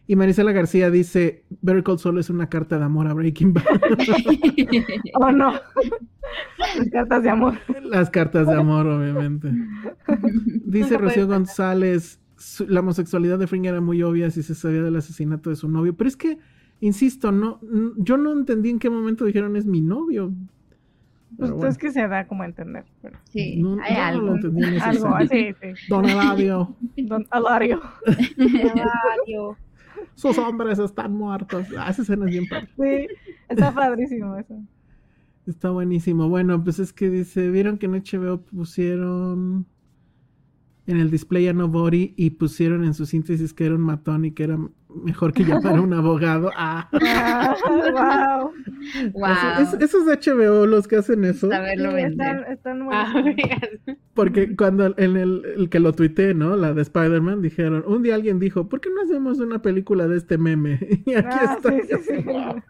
Y Marisela García dice, Vertical Sol es una carta de amor a Breaking Bad. oh, no. Las cartas de amor. Las cartas de amor, obviamente. Dice Rocío González, la homosexualidad de Fring era muy obvia si se sabía del asesinato de su novio. Pero es que Insisto, no, yo no entendí en qué momento dijeron es mi novio. Pues es que se da como a entender. Sí, hay algo. algo así, sí. Don Eladio. Don Eladio. Eladio. Sus hombres están muertos. Ah, esa escena es bien padre. Sí, está padrísimo eso. Está buenísimo. Bueno, pues es que dice, ¿vieron que en HBO pusieron en el display a Nobody y pusieron en su síntesis que era un matón y que era mejor que llamar a un abogado. Ah. wow. wow. esos de HBO los que hacen eso. están, están muy ah, Porque cuando en el, el, que lo tuiteé, ¿no? La de Spider-Man, dijeron, un día alguien dijo, ¿por qué no hacemos una película de este meme? Y aquí ah, está.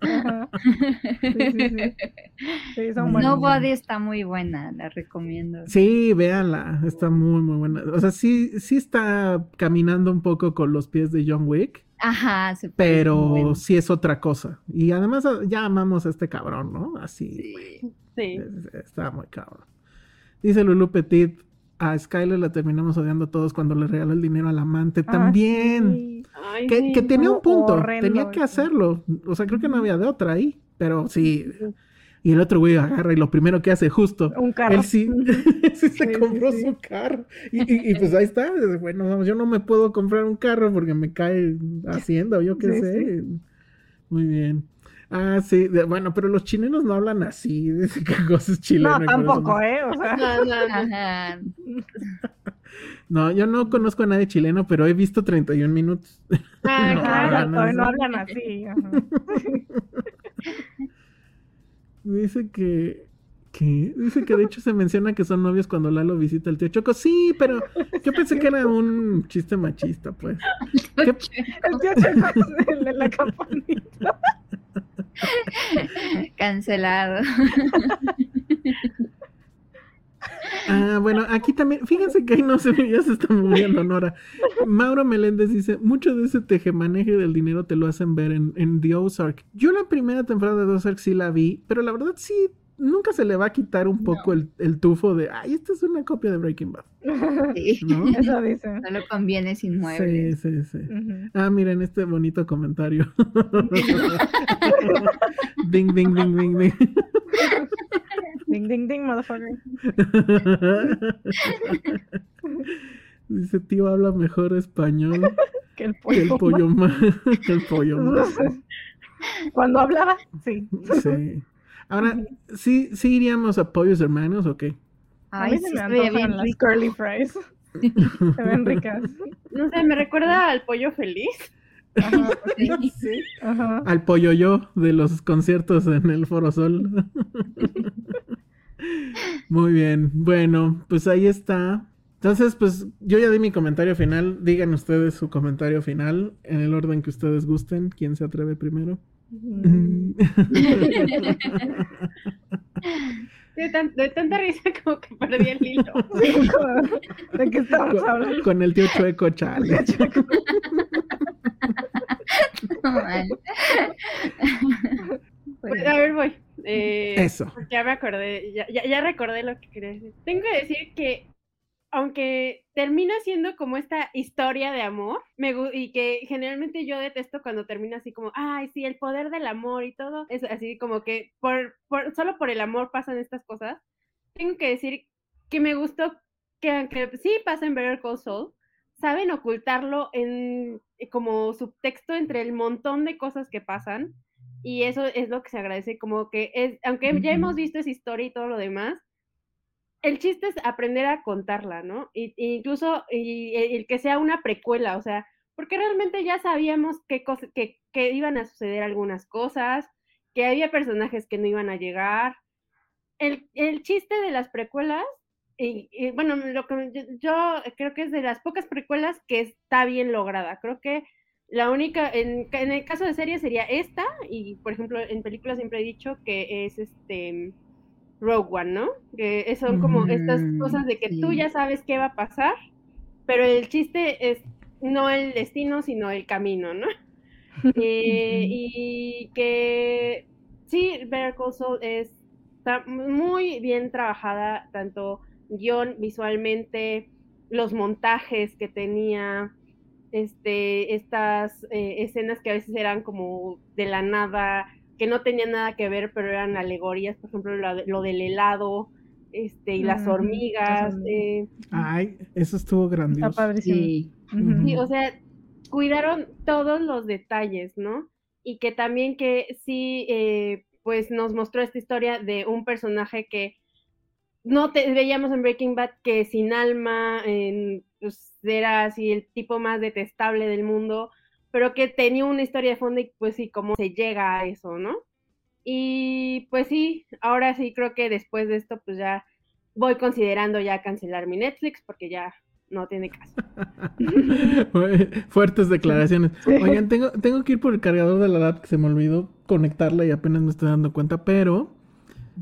Nobody está muy buena, la recomiendo. Sí, véanla, está muy, muy buena. O sea, sí, sí está caminando un poco con los pies de John Wick. Ajá, pero sí es otra cosa. Y además ya amamos a este cabrón, ¿no? Así. Sí. Está muy cabrón. Dice Lulu Petit, a Skyler la terminamos odiando todos cuando le regaló el dinero al amante. Ah, También. Que, tenía un punto, tenía que hacerlo. O sea, creo que no había de otra ahí. Pero sí. Y el otro güey agarra y lo primero que hace, justo. Un carro. Él sí, se compró su carro. Y, pues ahí está. Bueno, yo no me puedo comprar un carro porque me cae Hacienda o yo qué sé. Muy bien. Ah, sí, bueno, pero los chilenos no hablan así, de qué cosas chilenas. No, tampoco, ¿eh? O sea. No, yo no conozco a nadie chileno, pero he visto 31 minutos. Ah, no, hablan, no hablan así. Dice que, que, dice que de hecho se menciona que son novios cuando Lalo visita al tío Choco. Sí, pero yo pensé que era un chiste machista, pues. El tío Choco es el de la campanita. Cancelado. Ah, bueno, aquí también, fíjense que ahí no se ya se está moviendo Nora. Mauro Meléndez dice, mucho de ese tejemaneje del dinero te lo hacen ver en, en The Ozark. Yo la primera temporada de Ozark sí la vi, pero la verdad sí, nunca se le va a quitar un poco el, el, tufo de, ay, esta es una copia de Breaking Bad. Sí, ¿no? eso dice. No conviene sin muebles. Sí, sí, sí. Ah, miren este bonito comentario. ding, ding, ding, ding, ding. ding, ding, ding, motherfucker. Dice, tío, habla mejor español que el pollo, que el pollo más. que el pollo más. Cuando hablaba, sí. Sí. Ahora, ¿sí, ¿sí iríamos a pollos hermanos o qué? Ay, a mí se me antojan las curly fries. se ven ricas. No sé, me recuerda al pollo feliz. Ajá, sí. Ajá. Al pollo yo de los conciertos en el Foro Sol. Muy bien. Bueno, pues ahí está. Entonces, pues yo ya di mi comentario final. Digan ustedes su comentario final en el orden que ustedes gusten. ¿Quién se atreve primero? De, tanta risa como que perdí el hilo. ¿De qué estamos hablando? Con el tío Chueco, chale. Pues, a ver, voy. Eh, Eso. Ya me acordé, ya, ya recordé lo que quería decir. Tengo que decir que aunque termina siendo como esta historia de amor, me y que generalmente yo detesto cuando termina así como, ay, sí, el poder del amor y todo, es así como que por, por solo por el amor pasan estas cosas. Tengo que decir que me gustó que aunque sí pasa en Better Call Saul, saben ocultarlo en como subtexto entre el montón de cosas que pasan y eso es lo que se agradece, como que es, aunque ya hemos visto esa historia y todo lo demás, el chiste es aprender a contarla, ¿no? Y, incluso y, el que sea una precuela, o sea, porque realmente ya sabíamos qué que, que iban a suceder algunas cosas, que había personajes que no iban a llegar. El, el chiste de las precuelas, y, bueno, lo que yo, creo que es de las pocas precuelas que está bien lograda. Creo que la única, en, en, el caso de series sería esta, y por ejemplo, en películas siempre he dicho que es este Rogue One, ¿no? Que son como estas cosas de que tú ya sabes qué va a pasar, pero el chiste es no el destino, sino el camino, ¿no? Eh, y que sí, Better Call Saul está muy bien trabajada, tanto guion visualmente, los montajes que tenía, este, estas eh, escenas que a veces eran como de la nada, que no tenían nada que ver, pero eran alegorías, por ejemplo, lo, del helado, este, y las hormigas. Eh. Ay, eso estuvo grandioso. Sí. o sea, cuidaron todos los detalles, ¿no? Y que también que sí, eh, pues nos mostró esta historia de un personaje que no te veíamos en Breaking Bad que sin alma, pues era así el tipo más detestable del mundo, pero que tenía una historia de fondo y pues sí, cómo se llega a eso, ¿no? Y pues sí, ahora sí creo que después de esto pues ya voy considerando ya cancelar mi Netflix porque ya no tiene caso. Fuertes declaraciones. Oigan, tengo, tengo que ir por el cargador de la lap que se me olvidó conectarla y apenas me estoy dando cuenta, pero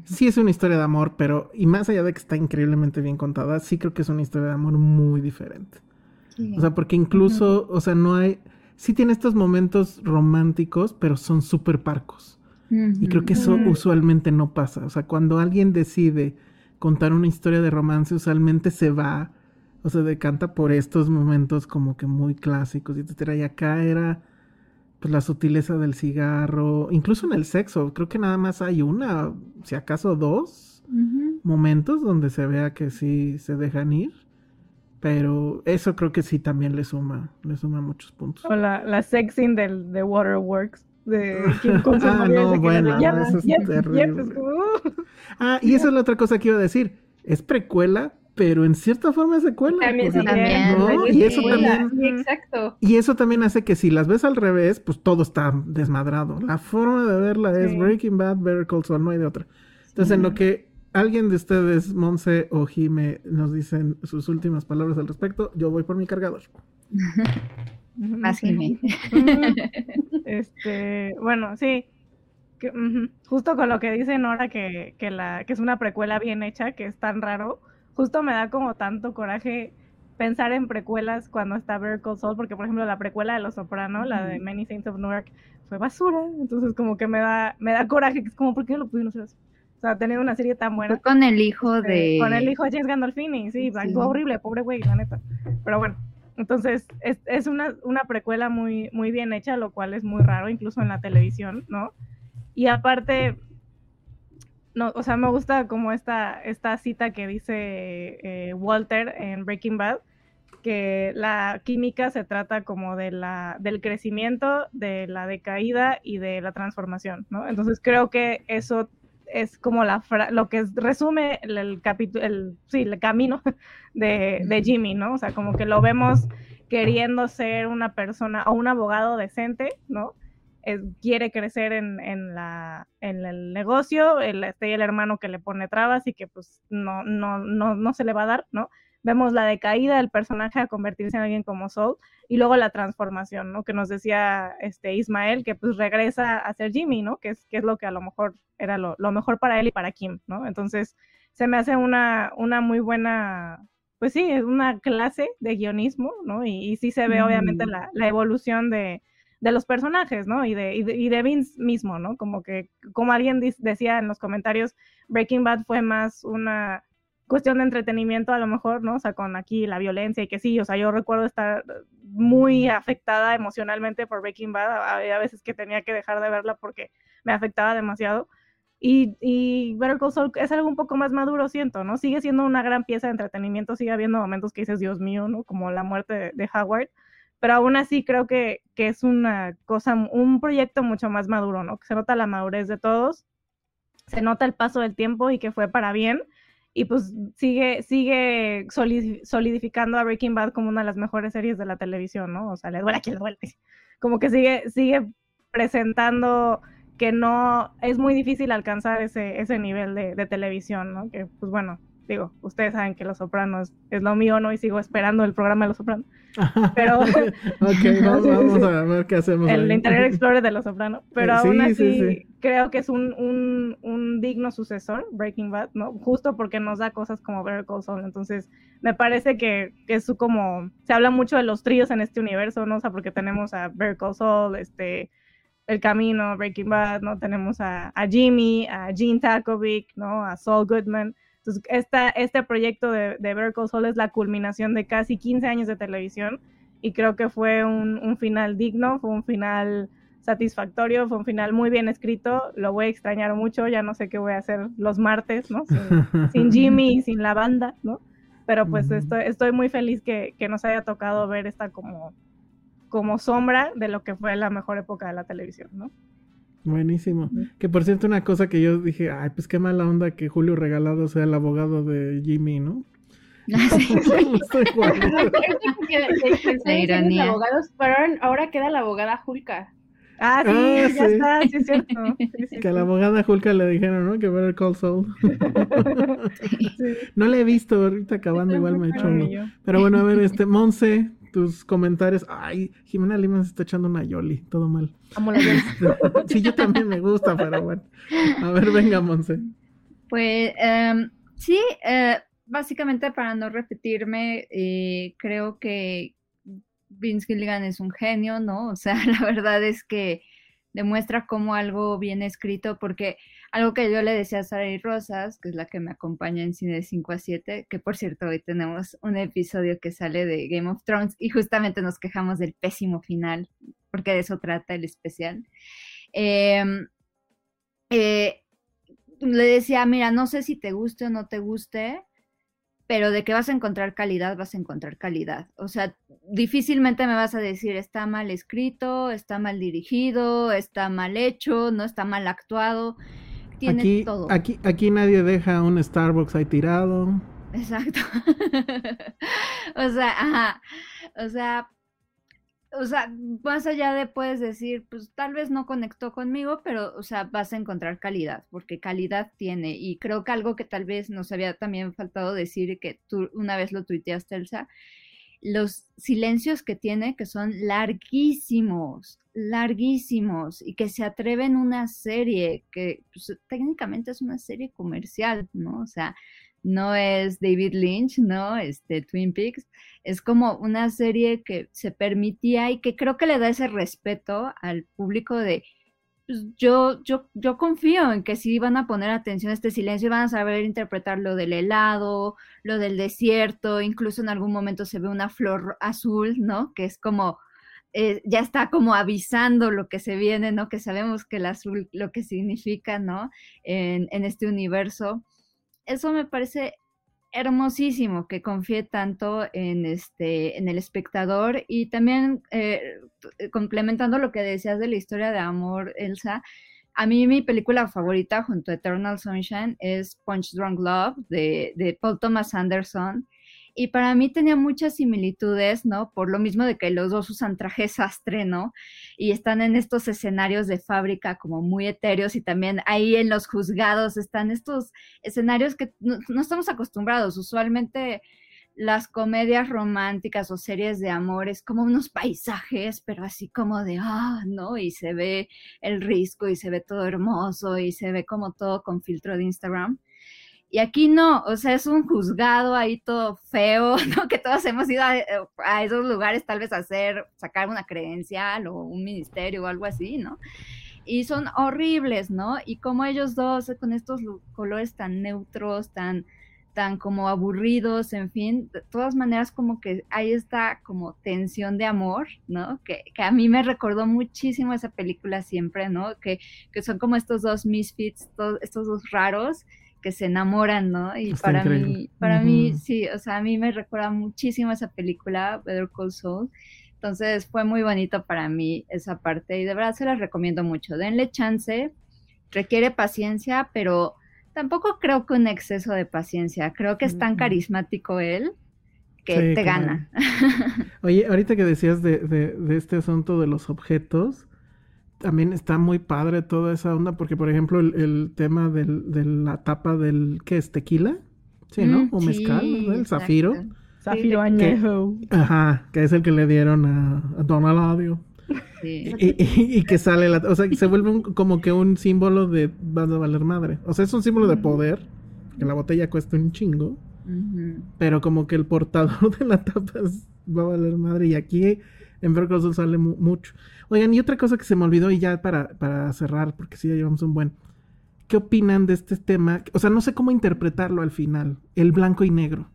sí es una historia de amor, pero y más allá de que está increíblemente bien contada, sí creo que es una historia de amor muy diferente. O sea, porque incluso, o sea, no hay sí tiene estos momentos románticos, pero son súper parcos. Y creo que eso usualmente no pasa. O sea, cuando alguien decide contar una historia de romance, usualmente se va o se decanta por estos momentos como que muy clásicos, etcétera. Y acá era pues la sutileza del cigarro, incluso en el sexo, creo que nada más hay una, si acaso dos momentos donde se vea que sí se dejan ir. Pero eso creo que sí también le suma, le suma muchos puntos. O la, la sexing del, de Waterworks de Kim Ah, no, bueno, eso es terrible. Ah, y esa es la otra cosa que iba a decir. Es precuela, pero en cierta forma es secuela. También, también. Y eso también. exacto. Y eso también hace que si las ves al revés, pues todo está desmadrado. La forma de verla es Breaking Bad, Better Call Saul, no hay de otra. Entonces, en lo que alguien de ustedes, Monse o Jime, nos dicen sus últimas palabras al respecto, yo voy por mi cargador. Más Jime. este, bueno, sí. Justo con lo que dice Nora, que, que, la, que es una precuela bien hecha, que es tan raro, justo me da como tanto coraje pensar en precuelas cuando está Better Call porque por ejemplo la precuela de Los Soprano, la de Many Saints of Newark, fue basura, entonces como que me da, me da coraje, que es como, ¿por qué no lo pudimos hacer así? O sea, teniendo una serie tan buena. con el hijo de. Con el hijo de James Gandolfini, sí, sí. horrible, pobre güey, la neta. Pero bueno, entonces es, es una, una, precuela muy, muy bien hecha, lo cual es muy raro, incluso en la televisión, ¿no? Y aparte, no, o sea, me gusta como esta, esta cita que dice eh, Walter en Breaking Bad, que la química se trata como de la, del crecimiento, de la decaída y de la transformación, ¿no? Entonces creo que eso es como la lo que resume el, capítulo, el, sí, el camino de, de, Jimmy, ¿no? O sea, como que lo vemos queriendo ser una persona o un abogado decente, ¿no? Quiere crecer en, en, la, en el negocio, el, este, el hermano que le pone trabas y que pues no, no, no, no se le va a dar, ¿no? vemos la decaída del personaje a convertirse en alguien como Soul y luego la transformación, ¿no? Que nos decía este Ismael que pues regresa a ser Jimmy, ¿no? Que es, que es lo que a lo mejor era lo, mejor para él y para Kim, ¿no? Entonces se me hace una, una muy buena, pues sí, es una clase de guionismo, ¿no? Y, sí se ve obviamente la, evolución de, de los personajes, ¿no? Y de, y de, Vince mismo, ¿no? Como que, como alguien decía en los comentarios, Breaking Bad fue más una cuestión de entretenimiento a lo mejor, ¿no? O sea, con aquí la violencia y que sí, o sea, yo recuerdo estar muy afectada emocionalmente por Breaking Bad, había veces que tenía que dejar de verla porque me afectaba demasiado. Y, y Better Call Saul es algo un poco más maduro, siento, ¿no? Sigue siendo una gran pieza de entretenimiento, sigue habiendo momentos que dices, Dios mío, ¿no? Como la muerte de, Howard, pero aún así creo que, que es una cosa, un proyecto mucho más maduro, ¿no? Que se nota la madurez de todos, se nota el paso del tiempo y que fue para bien y pues sigue, sigue solidificando a Breaking Bad como una de las mejores series de la televisión, ¿no? O sea, le duele a quien le duele. Como que sigue, sigue presentando que no, es muy difícil alcanzar ese, ese nivel de, de televisión, ¿no? Que pues bueno, digo, ustedes saben que Los Sopranos es lo mío, ¿no? Y sigo esperando el programa de Los Sopranos. Pero... ok, vamos, a ver qué hacemos. El Interior Explorer de Los Sopranos. Pero aún así, creo que es un, un, un, digno sucesor, Breaking Bad, ¿no? Justo porque nos da cosas como Better Call Saul. Entonces, me parece que, es como... Se habla mucho de los tríos en este universo, ¿no? O sea, porque tenemos a Better Call Saul, este... El Camino, Breaking Bad, ¿no? Tenemos a, a Jimmy, a Gene Takovic, ¿no? A Saul Goodman. Entonces, esta, este proyecto de, de Better Call es la culminación de casi 15 años de televisión y creo que fue un, final digno, fue un final satisfactorio, fue un final muy bien escrito, lo voy a extrañar mucho, ya no sé qué voy a hacer los martes, ¿no? Sin, Jimmy y sin la banda, ¿no? Pero pues estoy, estoy muy feliz que, que, nos haya tocado ver esta como, como sombra de lo que fue la mejor época de la televisión, ¿no? Buenísimo. Que por cierto, una cosa que yo dije, ay, pues qué mala onda que Julio Regalado sea el abogado de Jimmy, ¿no? ahora queda la abogada Julka. Ah, sí, ah, ya está, sí es cierto. que a la abogada Julka le dijeron, ¿no? Que ver el Call Soul. no le he visto, ahorita acabando igual me he hecho uno. Pero bueno, a ver, este, Monse, tus comentarios. Ay, Jimena Lima se está echando una Yoli, todo mal. sí, yo también me gusta, pero bueno. A ver, venga, Monse. Pues em, sí, eh, básicamente para no repetirme, eh, creo que Vince Gilligan es un genio, ¿no? O sea, la verdad es que demuestra cómo algo bien escrito, porque algo que yo le decía a Sara y Rosas, que es la que me acompaña en Cine de 5 a 7, que por cierto hoy tenemos un episodio que sale de Game of Thrones y justamente nos quejamos del pésimo final, porque de eso trata el especial. Em, eh, le decía, mira, no sé si te guste o no te guste, pero de que vas a encontrar calidad, vas a encontrar calidad. O sea, difícilmente me vas a decir está mal escrito, está mal dirigido, está mal hecho, no está mal actuado. Tiene aquí, todo. Aquí, aquí nadie deja un Starbucks ahí tirado. Exacto. o sea, ajá. O sea, o sea, más allá de puedes decir, pues tal vez no conectó conmigo, pero, o sea, vas a encontrar calidad, porque calidad tiene. Y creo que algo que tal vez nos había también faltado decir que tú una vez lo tuiteaste, Elsa, los silencios que tiene, que son larguísimos, larguísimos, y que se atreven una serie, que pues, técnicamente es una serie comercial, ¿no? O sea, no es David Lynch, ¿no? Este Twin Peaks, es como una serie que se permitía y que creo que le da ese respeto al público de pues, yo, yo, yo confío en que sí van a poner atención a este silencio y van a saber interpretar lo del helado, lo del desierto, incluso en algún momento se ve una flor azul, ¿no? Que es como, eh, ya está como avisando lo que se viene, ¿no? Que sabemos que el azul, lo que significa, ¿no? En, en este universo eso me parece hermosísimo que confíe tanto en este en el espectador y también eh, complementando lo que decías de la historia de amor Elsa a mí mi película favorita junto a Eternal Sunshine es Punch Drunk Love de, de Paul Thomas Anderson y para mí tenía muchas similitudes, ¿no? Por lo mismo de que los dos usan trajes sastre, ¿no? Y están en estos escenarios de fábrica como muy etéreos y también ahí en los juzgados están estos escenarios que no, estamos acostumbrados. Usualmente las comedias románticas o series de amor es como unos paisajes, pero así como de, ah, ¿no? Y se ve el risco y se ve todo hermoso y se ve como todo con filtro de Instagram. Y aquí no, o sea, es un juzgado ahí todo feo, ¿no? Que todos hemos ido a, esos lugares tal vez a hacer, sacar una credencial o un ministerio o algo así, ¿no? Y son horribles, ¿no? Y como ellos dos con estos colores tan neutros, tan, tan como aburridos, en fin, de todas maneras como que hay esta como tensión de amor, ¿no? Que, que a mí me recordó muchísimo esa película siempre, ¿no? Que, que son como estos dos misfits, estos dos raros que se enamoran, ¿no? Y para mí, para mí, sí, o sea, a mí me recuerda muchísimo esa película, Better Call Saul, Entonces fue muy bonito para mí esa parte y de verdad se las recomiendo mucho. Denle chance, requiere paciencia, pero tampoco creo que un exceso de paciencia. Creo que es tan carismático él que te gana. Oye, ahorita que decías de, de, este asunto de los objetos, también está muy padre toda esa onda, porque por ejemplo el, tema del, de la tapa del, ¿qué es? ¿Tequila? Sí, ¿no? Mm, o mezcal, El zafiro. Zafiro añejo. Ajá, que es el que le dieron a, a Don Aladio. Sí. Y, que sale la, o sea, que se vuelve como que un símbolo de vas a valer madre. O sea, es un símbolo de poder, que la botella cuesta un chingo. Pero como que el portador de la tapa va a valer madre. Y aquí en Veracruz sale mucho. Oigan, y otra cosa que se me olvidó, y ya para, para cerrar, porque sí ya llevamos un buen. ¿Qué opinan de este tema? O sea, no sé cómo interpretarlo al final. El blanco y negro.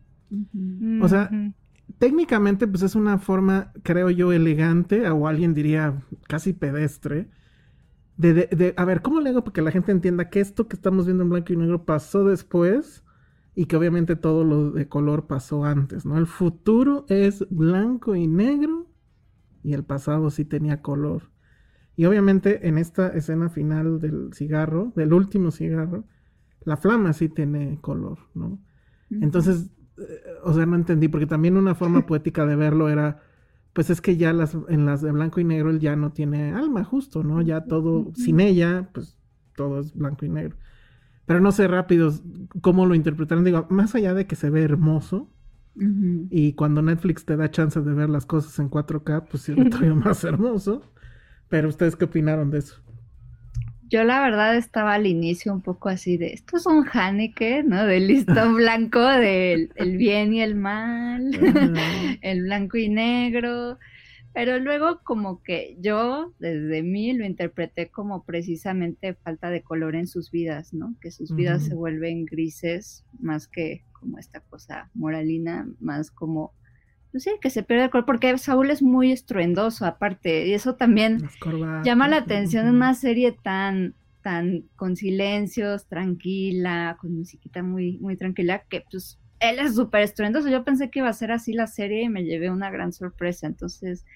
O sea, técnicamente, pues es una forma, creo yo, elegante, o alguien diría casi pedestre. De, de, a ver, ¿cómo le hago para que la gente entienda que esto que estamos viendo en blanco y negro pasó después y que obviamente todo lo de color pasó antes, ¿no? El futuro es blanco y negro y el pasado sí tenía color. Y obviamente en esta escena final del cigarro, del último cigarro, la flama sí tiene color, ¿no? Entonces, eh, o sea, no entendí, porque también una forma poética de verlo era, pues es que ya las, en las de blanco y negro él ya no tiene alma, justo, ¿no? Ya todo, sin ella, pues todo es blanco y negro. Pero no sé rápido cómo lo interpretaron. Digo, más allá de que se ve hermoso, y cuando Netflix te da chance de ver las cosas en 4K, pues sí, todavía más hermoso. Pero ustedes qué opinaron de eso? Yo la verdad estaba al inicio un poco así de, esto es un Haneke, ¿no? Del listón blanco del el bien y el mal, el blanco y negro. Pero luego como que yo desde mí lo interpreté como precisamente falta de color en sus vidas, ¿no? Que sus vidas se vuelven grises más que como esta cosa moralina, más como, no sé, que se pierde el color, porque Saúl es muy estruendoso aparte, y eso también llama la atención en una serie tan tan con silencios, tranquila, con musiquita muy, muy tranquila, que pues él es súper estruendoso. Yo pensé que iba a ser así la serie y me llevé una gran sorpresa. Entonces,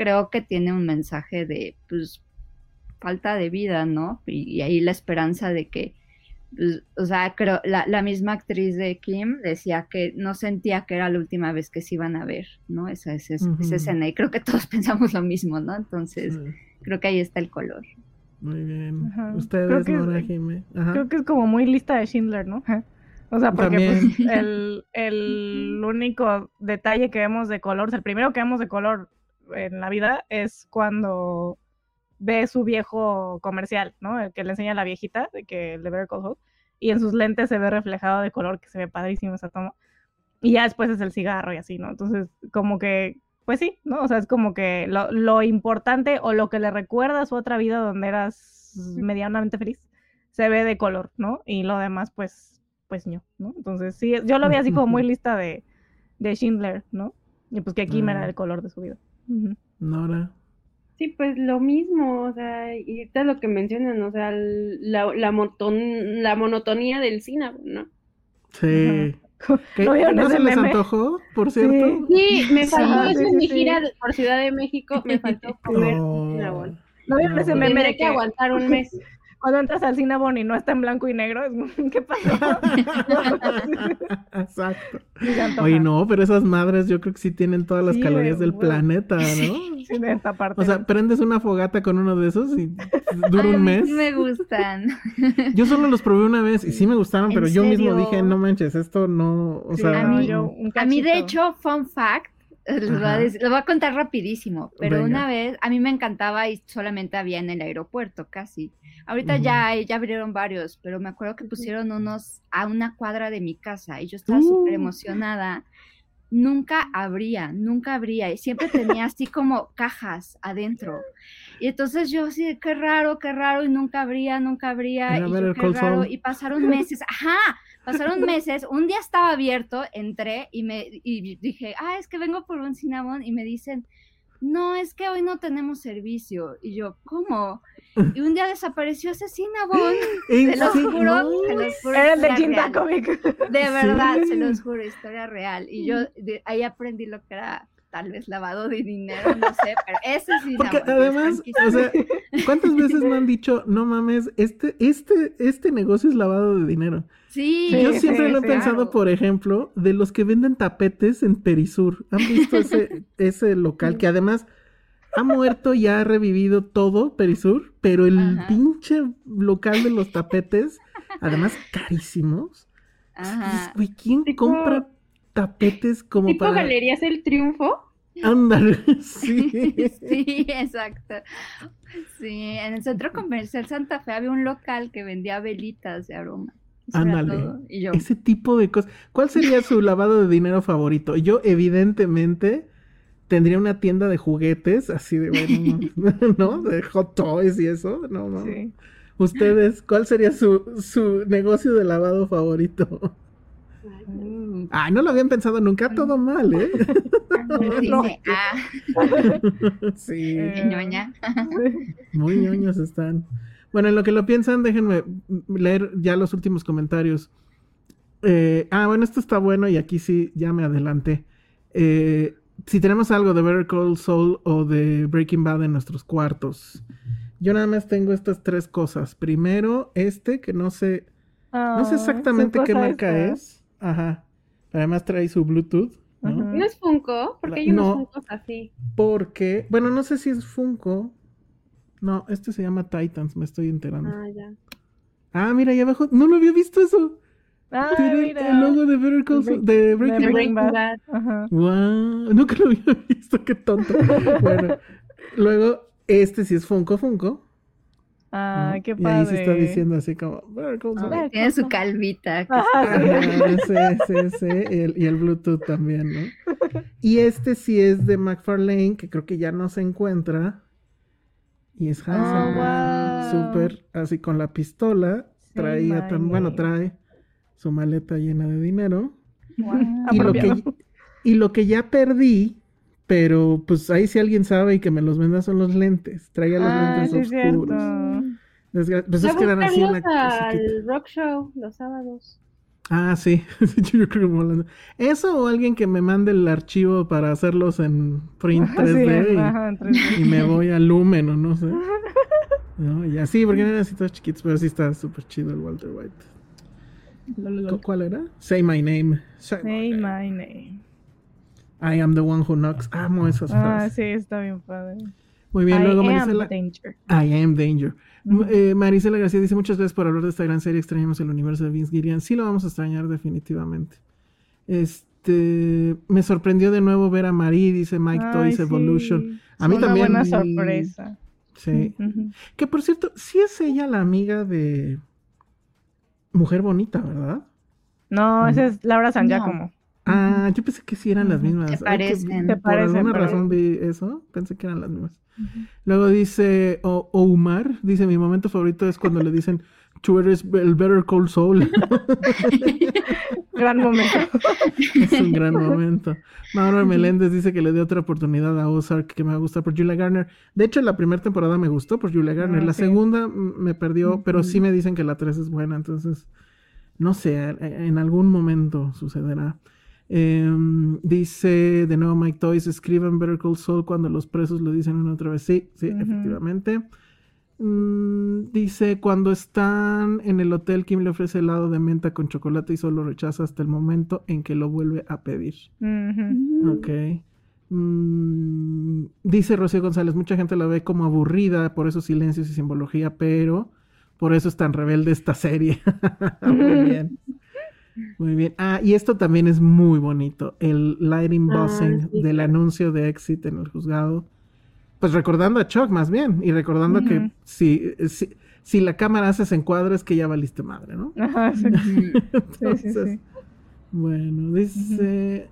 creo que tiene un mensaje de, pues, falta de vida, ¿no? Y, ahí la esperanza de que, pues, o sea, creo, la, la, misma actriz de Kim decía que no sentía que era la última vez que se iban a ver, ¿no? Esa, esa, esa escena. Y creo que todos pensamos lo mismo, ¿no? Entonces, creo que ahí está el color. Muy bien. Ustedes, creo Nora, Creo que es como muy lista de Schindler, ¿no? O sea, porque pues, el, el único detalle que vemos de color, o sea, el primero que vemos de color en la vida es cuando ve su viejo comercial, ¿no? El que le enseña a la viejita, de que el de Better Call y en sus lentes se ve reflejado de color, que se ve padrísimo esa toma. Y ya después es el cigarro y así, ¿no? Entonces, como que, pues sí, ¿no? O sea, es como que lo, lo importante o lo que le recuerda a su otra vida donde eras medianamente feliz, se ve de color, ¿no? Y lo demás, pues, pues no, ¿no? Entonces, sí, yo lo vi así como muy lista de, de Schindler, ¿no? Y pues que aquí me era el color de su vida. Nora. Sí, pues lo mismo, o sea, y ahorita lo que mencionan, o sea, la, la, la monotonía del cine, ¿no? Sí. ¿No, se les antojó, por cierto? Sí, me faltó eso en mi gira por Ciudad de México, me faltó comer una bola. No ese meme de que aguantar un mes cuando entras al Cinnabon y no está en blanco y negro, ¿qué pasó? Exacto. Oye, no, pero esas madres yo creo que sí tienen todas las calorías del planeta, ¿no? Sí, de esta parte. O sea, prendes una fogata con uno de esos y dura un mes. me gustan. Yo solo los probé una vez y sí me gustaron, pero yo mismo dije, no manches, esto no, o sea... A mí, a mí de hecho, fun fact, lo voy, a contar rapidísimo, pero una vez a mí me encantaba y solamente había en el aeropuerto casi. Ahorita ya, ya abrieron varios, pero me acuerdo que pusieron unos a una cuadra de mi casa y yo estaba súper uh. emocionada. Nunca abría, nunca abría y siempre tenía así como cajas adentro. Y entonces yo así, qué raro, qué raro, y nunca abría, nunca abría, y qué raro, y pasaron meses, ajá, Pasaron meses, un día estaba abierto, entré y me y dije, ah, es que vengo por un cinnamon y me dicen, no, es que hoy no tenemos servicio. Y yo, ¿cómo? Y un día desapareció ese cinnamon. Se los juro, se los juro. Era el de Quinta Comic. De verdad, se los juro, historia real. Y yo ahí aprendí lo que era tal vez lavado de dinero, no sé, pero ese sí. Porque además, o sea, ¿cuántas veces me han dicho, no mames, este, este, este negocio es lavado de dinero? sí, Yo Sí, siempre sí, lo he pensado, por ejemplo, de los que venden tapetes en Perisur. ¿Han visto ese, ese local que además ha muerto y ha revivido todo Perisur? Pero el Ajá. pinche local de los tapetes, además carísimos. Ajá. Güey, ¿quién Tipo- compra tapetes como Tipo para... Galerías El Triunfo. Ándale, sí. Sí, exacto. Sí, en el centro comercial Santa Fe había un local que vendía velitas de aroma. Eso Ándale. todo. Y yo, Ese tipo de cosas. ¿Cuál sería su lavado de dinero favorito? Yo, evidentemente, tendría una tienda de juguetes, así de, bueno, ¿no? De hot toys y eso. No, no. Sí. Ustedes, ¿cuál sería su, su negocio de lavado favorito? Ay, no lo habían pensado nunca, todo mal, ¿eh? No. ah, sí, ñoña. muy ñoños están. Bueno, en lo que lo piensan, déjenme leer ya los últimos comentarios. Eh, ah, bueno, esto está bueno y aquí sí, ya me adelanté. Eh, si tenemos algo de Better Call Saul o de Breaking Bad en nuestros cuartos. Yo nada más tengo estas tres cosas. Primero, este, que no sé, no sé Ah, exactamente qué marca esta. es. Ajá. Además trae su Bluetooth, ¿no? Ajá. ¿No es Funko? Porque hay No. unos Funkos así. Porque, bueno, no sé si es Funko. No, este se llama Titans, me estoy enterando. Ah, ya. Ah, mira, ahí abajo, no lo había visto eso. Ah, Tiene el- mira. el logo de Better Call Saul- de Breaking de Bad. Breaking Bad. Bad. Ajá. Wow, nunca lo había visto, qué tonto. Bueno, luego, este sí es Funko Funko. Ah, qué Y padre. ahí se está diciendo así como. Ah, Tiene su calvita. Ajá, sí. Sí, sí, y el, y el Bluetooth también, ¿no? Y este sí es de McFarlane, que creo que ya no se encuentra. Y es Hansen. Oh, wow. Súper, así con la pistola. Sí, Traía tan, bueno, trae su maleta llena de dinero. Guau, Y lo, que, y lo que ya perdí, pero pues ahí si alguien sabe y que me los venda son los lentes. Traía los Ah, lentes es oscuros. Desgra- Pues es que eran así en la al rock show los sábados. Ah, sí. Yo creo que. Eso o alguien que me mande el archivo para hacerlos en print Ajá, sí, 3D y- ajá, en 3D. y, me voy a Lumen o no sé. No, y así, porque eran así todos chiquitos, pero sí está súper chido el Walter White. ¿Cu- ¿Cuál era? Say my name. Say, Say my name. my name. I am the one who knocks. Amo esas Ah, frases. sí, está bien padre. Muy bien, I luego am Marisela. danger. I am danger. Ujú. Eh, Marisela García dice muchas gracias por hablar de esta gran serie. Extrañamos el universo de Vince Gillian. Sí lo vamos a extrañar definitivamente. Este, me sorprendió de nuevo ver a Marie, dice Mike Ay, Toys sí. Evolution. A mí Una también. buena vi- sorpresa. Sí. Que por cierto, sí es ella la amiga de Mujer Bonita, ¿verdad? No, esa es Laura San No. Ah, yo pensé que sí eran las mismas. Ay, que parecen. Por parecen, alguna razón vi eso. Pensé que eran las mismas. Luego dice O- Omar, dice mi momento favorito es cuando le dicen tú eres el Better Call Soul. Gran momento. es un gran momento. Mauro Meléndez dice que le dé otra oportunidad a Ozark que me va a gustar por Julia Garner. De hecho, la primera temporada me gustó por Julia Garner. Ah, la sí. segunda me perdió, pero sí me dicen que la 3 es buena. Entonces, no sé, en algún momento sucederá. Em, dice de nuevo Mike Toys, escriban Better Call Saul cuando los presos lo dicen una otra vez. Sí, sí, efectivamente. Mm, dice, cuando están en el hotel, Kim le ofrece helado de menta con chocolate y solo rechaza hasta el momento en que lo vuelve a pedir. Ujú. Ok. Mm, dice Rocío González, mucha gente la ve como aburrida por esos silencios y simbología, pero por eso es tan rebelde esta serie. muy bien. Muy bien. Ah, y esto también es muy bonito. El lighting Ah, buzzing sí, del claro. anuncio de Exit en el juzgado. Pues recordando a Chuck más bien. Y recordando que si, si, si la cámara haces encuadres que ya valiste madre, ¿no? Ajá, sí. Sí, sí, bueno, dice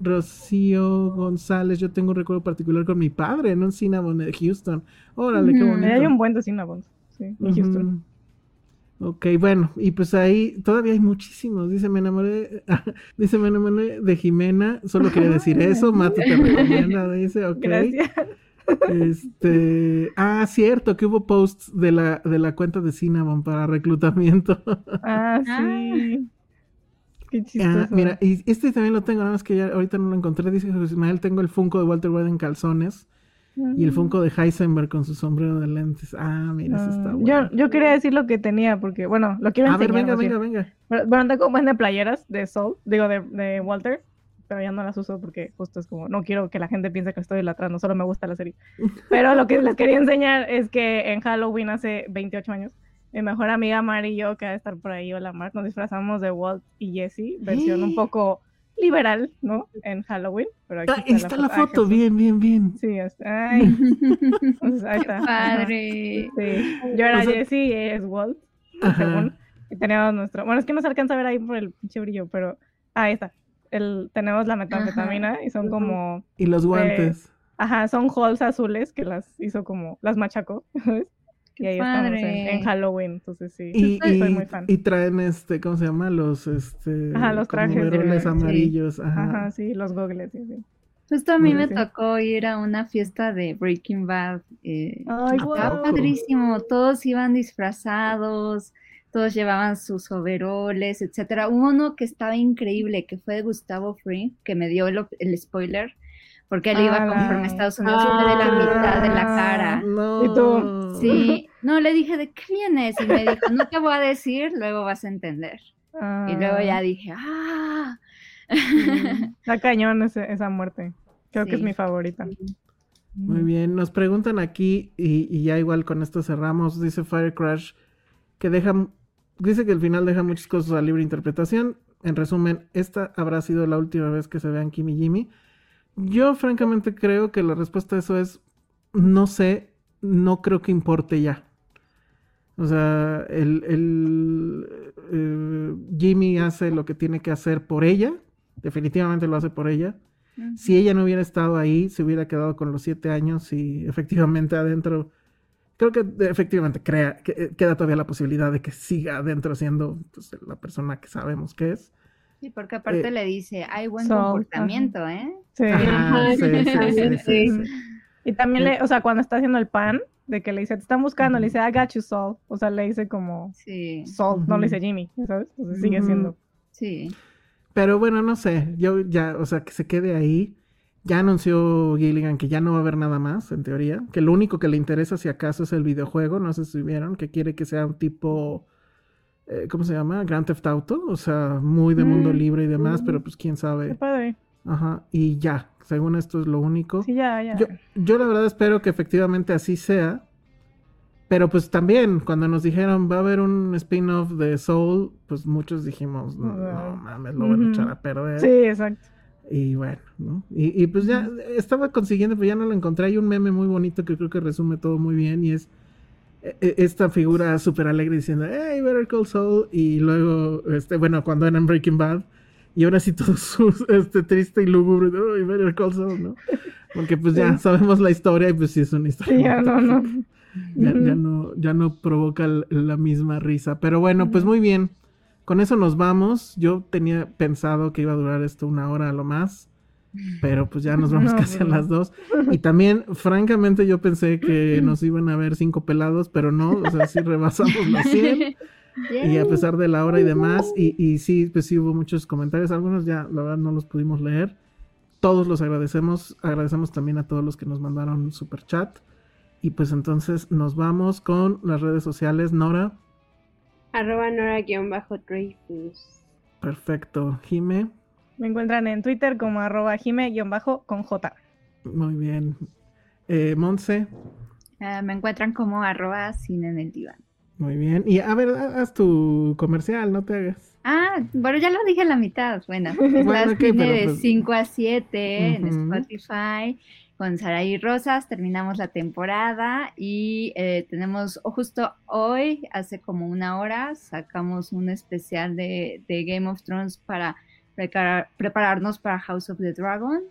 Rocío González, yo tengo un recuerdo particular con mi padre en un Cinnabon de Houston. Órale, qué bonito. Hay un buen de Cinnabons. Sí, en Houston. Ok, bueno, y pues ahí todavía hay muchísimos. Dice, me enamoré, dice, me enamoré de Jimena. Solo quería decir eso. Mati te recomienda, dice, ok. Gracias. Este, ah, cierto, que hubo posts de la, de la cuenta de Cinnabon para reclutamiento. Ah, sí. Qué Ah, chistoso. mira, y este también lo tengo, nada más que ya ahorita no lo encontré. Dice José Ismael, tengo el Funko de Walter White en calzones y el Funko de Heisenberg con su sombrero de lentes. Ah, mira, ese está Ah, bueno. yo, yo quería decir lo que tenía, porque, bueno, lo quiero A ver, enseñar. venga, venga, venga. Bueno, un buen de playeras de Soul, digo, de, de Walter, pero ya no las uso porque justo es como, no quiero que la gente piense que estoy idolatrando, solo me gusta la serie. Pero lo que les quería enseñar es que en Halloween hace 28 años, mi mejor amiga Mar y yo, que ha de estar por ahí, hola Mar, nos disfrazamos de Walt y Jesse, versión un poco liberal, ¿no? En Halloween. Pero aquí Ah, está la Ah, foto, Jesús. bien, bien, bien. Sí, está. Ay, pues ahí está. Padre. Sí. Yo era O sea- Jessie y ella es Walt, según. Y teníamos nuestro. Bueno, es que no se alcanza a ver ahí por el pinche brillo, pero. Ah, ahí está. El, tenemos la metanfetamina y son como. Y los guantes. Ajá, son halls azules que las hizo como. Las machacó, Y ahí estamos en, padre. en Halloween, entonces sí. Y, soy y- muy fan. y traen este, ¿cómo se llama? Los, este, Ajá, los trajes sí. amarillos. Ajá. Ajá, sí, los gogles, sí, sí. Justo a mí me tocó ir a una fiesta de Breaking Bad. eh, padrísimo, todos iban disfrazados, todos llevaban sus overoles, etcétera. Hubo uno que estaba increíble, que fue de Gustavo Fring, que me dio el, el spoiler, porque él iba Ah, conforme a Estados Unidos, fue de la mitad de la Ah. cara. No. ¿Y tú? Sí, no, le dije, ¿de qué vienes? Y me dijo, no te voy a decir, luego vas a entender. Y luego ya dije, ¡ah! Está cañón ese- esa muerte. Creo que es mi favorita. Muy bien, nos preguntan aquí, y, y ya igual con esto cerramos, dice Fire Crash, que deja, dice que el final deja muchas cosas a libre interpretación. En resumen, esta habrá sido la última vez que se vean Kim y Jimmy. Yo francamente creo que la respuesta a eso es, no sé, no creo que importe ya. O sea, el, el, eh, Jimmy hace lo que tiene que hacer por ella, definitivamente lo hace por ella. Si ella no hubiera estado ahí, se hubiera quedado con los siete años y efectivamente adentro, creo que efectivamente crea, que, eh, queda todavía la posibilidad de que siga adentro siendo pues, la persona que sabemos que es. Sí, porque aparte Eh, le dice, hay buen so, ajá. comportamiento, ¿eh? Sí. Ajá, sí. Y también le, o sea, cuando está haciendo el pan, de que le dice, te están buscando, le dice, I got you, Saul. O sea, le dice como Sí, Saul, no le dice. Jimmy, ¿sabes? Sigue siendo. sí. Pero bueno, no sé, yo ya, o sea, que se quede ahí. Ya anunció Gilligan que ya no va a haber nada más, en teoría. Que lo único que le interesa, si acaso, es el videojuego. No sé si vieron, que quiere que sea un tipo. Eh, ¿Cómo se llama? Grand Theft Auto. O sea, muy de mundo Mm, libre y demás, mm. pero pues quién Qué sabe. padre. Ajá. Y ya, según esto es lo único. Sí, ya, ya. Yo, yo la verdad espero que efectivamente así sea. Pero pues también, cuando nos dijeron va a haber un spin-off de Soul, pues muchos dijimos, no, no mames, lo van a echar a perder. Sí, exacto. Y bueno, ¿no? Y, y pues ya estaba consiguiendo, pero ya no lo encontré. Hay un meme muy bonito que creo que resume todo muy bien y es esta figura súper alegre diciendo, hey, Better Call Saul. Y luego, este, bueno, cuando eran Breaking Bad. Y ahora sí todo su- este, triste y lúgubre, "Ay, Better Call Saul, ¿no? Porque pues ya Sí. sabemos la historia y pues sí es una historia. Sí, ya no, no. Ya, no, ya no provoca la misma risa. Pero bueno, pues muy bien. Con eso nos vamos. Yo tenía pensado que iba a durar esto una hora a lo más. Pero pues ya nos vamos No, casi a las dos. Y también, francamente, yo pensé que nos iban a ver cinco pelados, pero no. O sea, sí rebasamos los 100. Y a pesar de la hora y demás. Y, y sí, pues sí hubo muchos comentarios. Algunos ya, la verdad, no los pudimos leer. Todos los agradecemos. Agradecemos también a todos los que nos mandaron super chat. Y pues entonces nos vamos con las redes sociales. Nora, Arroba Nora-Dreyfus. perfecto. Jime, Me encuentran en Twitter como arroba jime-con J. muy bien. Eh, Monse, Ah, me encuentran como arroba cine en el diván. muy bien. Y a ver, ha- haz tu comercial, no te hagas. Ah, bueno, ya lo dije a la mitad. Bueno, Bueno, está ok, cine pero de pues- 5 a 7 en. Spotify con Saraí Rosas. Terminamos la temporada y eh, tenemos o justo hoy, hace como una hora, sacamos un especial de, de Game of Thrones para preparar- prepararnos para House of the Dragon.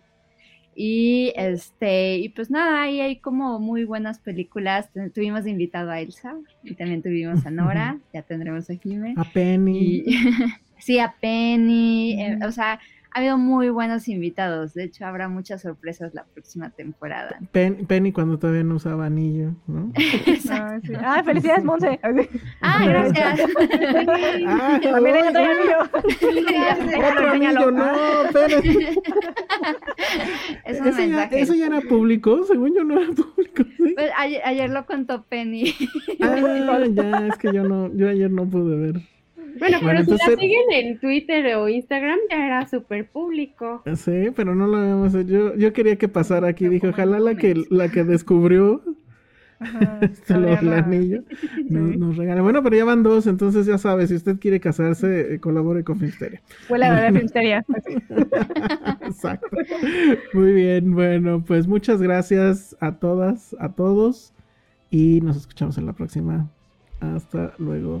Y este, y pues nada, ahí hay como muy buenas películas. Tu- Tuvimos invitado a Elsa y también tuvimos a Nora, ya tendremos a Jime. A Penny. Y, sí, a Penny, eh, o sea, ha habido muy buenos invitados. De hecho, habrá muchas sorpresas la próxima temporada. Penny cuando todavía no usaba anillo, ¿no? ah, sí. ah, felicidades, Monse. ah, gracias. ah, También ella trae anillo. Otro anillo, no, espérate. eso, ya, eso ya era público, según yo no era público. ¿sí? Pues, ayer, ayer, lo contó Penny. ah, ya, es que yo no, yo ayer no pude ver. Bueno, pero si la siguen en Twitter o Instagram ya era súper público. Sí, pero no lo habíamos yo Yo quería que pasara aquí. Dije, ojalá la que, la que descubrió este, el anillo nos, regala. Bueno, pero ya van dos, entonces ya sabe, si usted quiere casarse, eh, colabore con Finsteria. Huele a Finsteria. Exacto. Muy bien, bueno, pues muchas gracias a todas, a todos. Y nos escuchamos en la próxima. Hasta luego.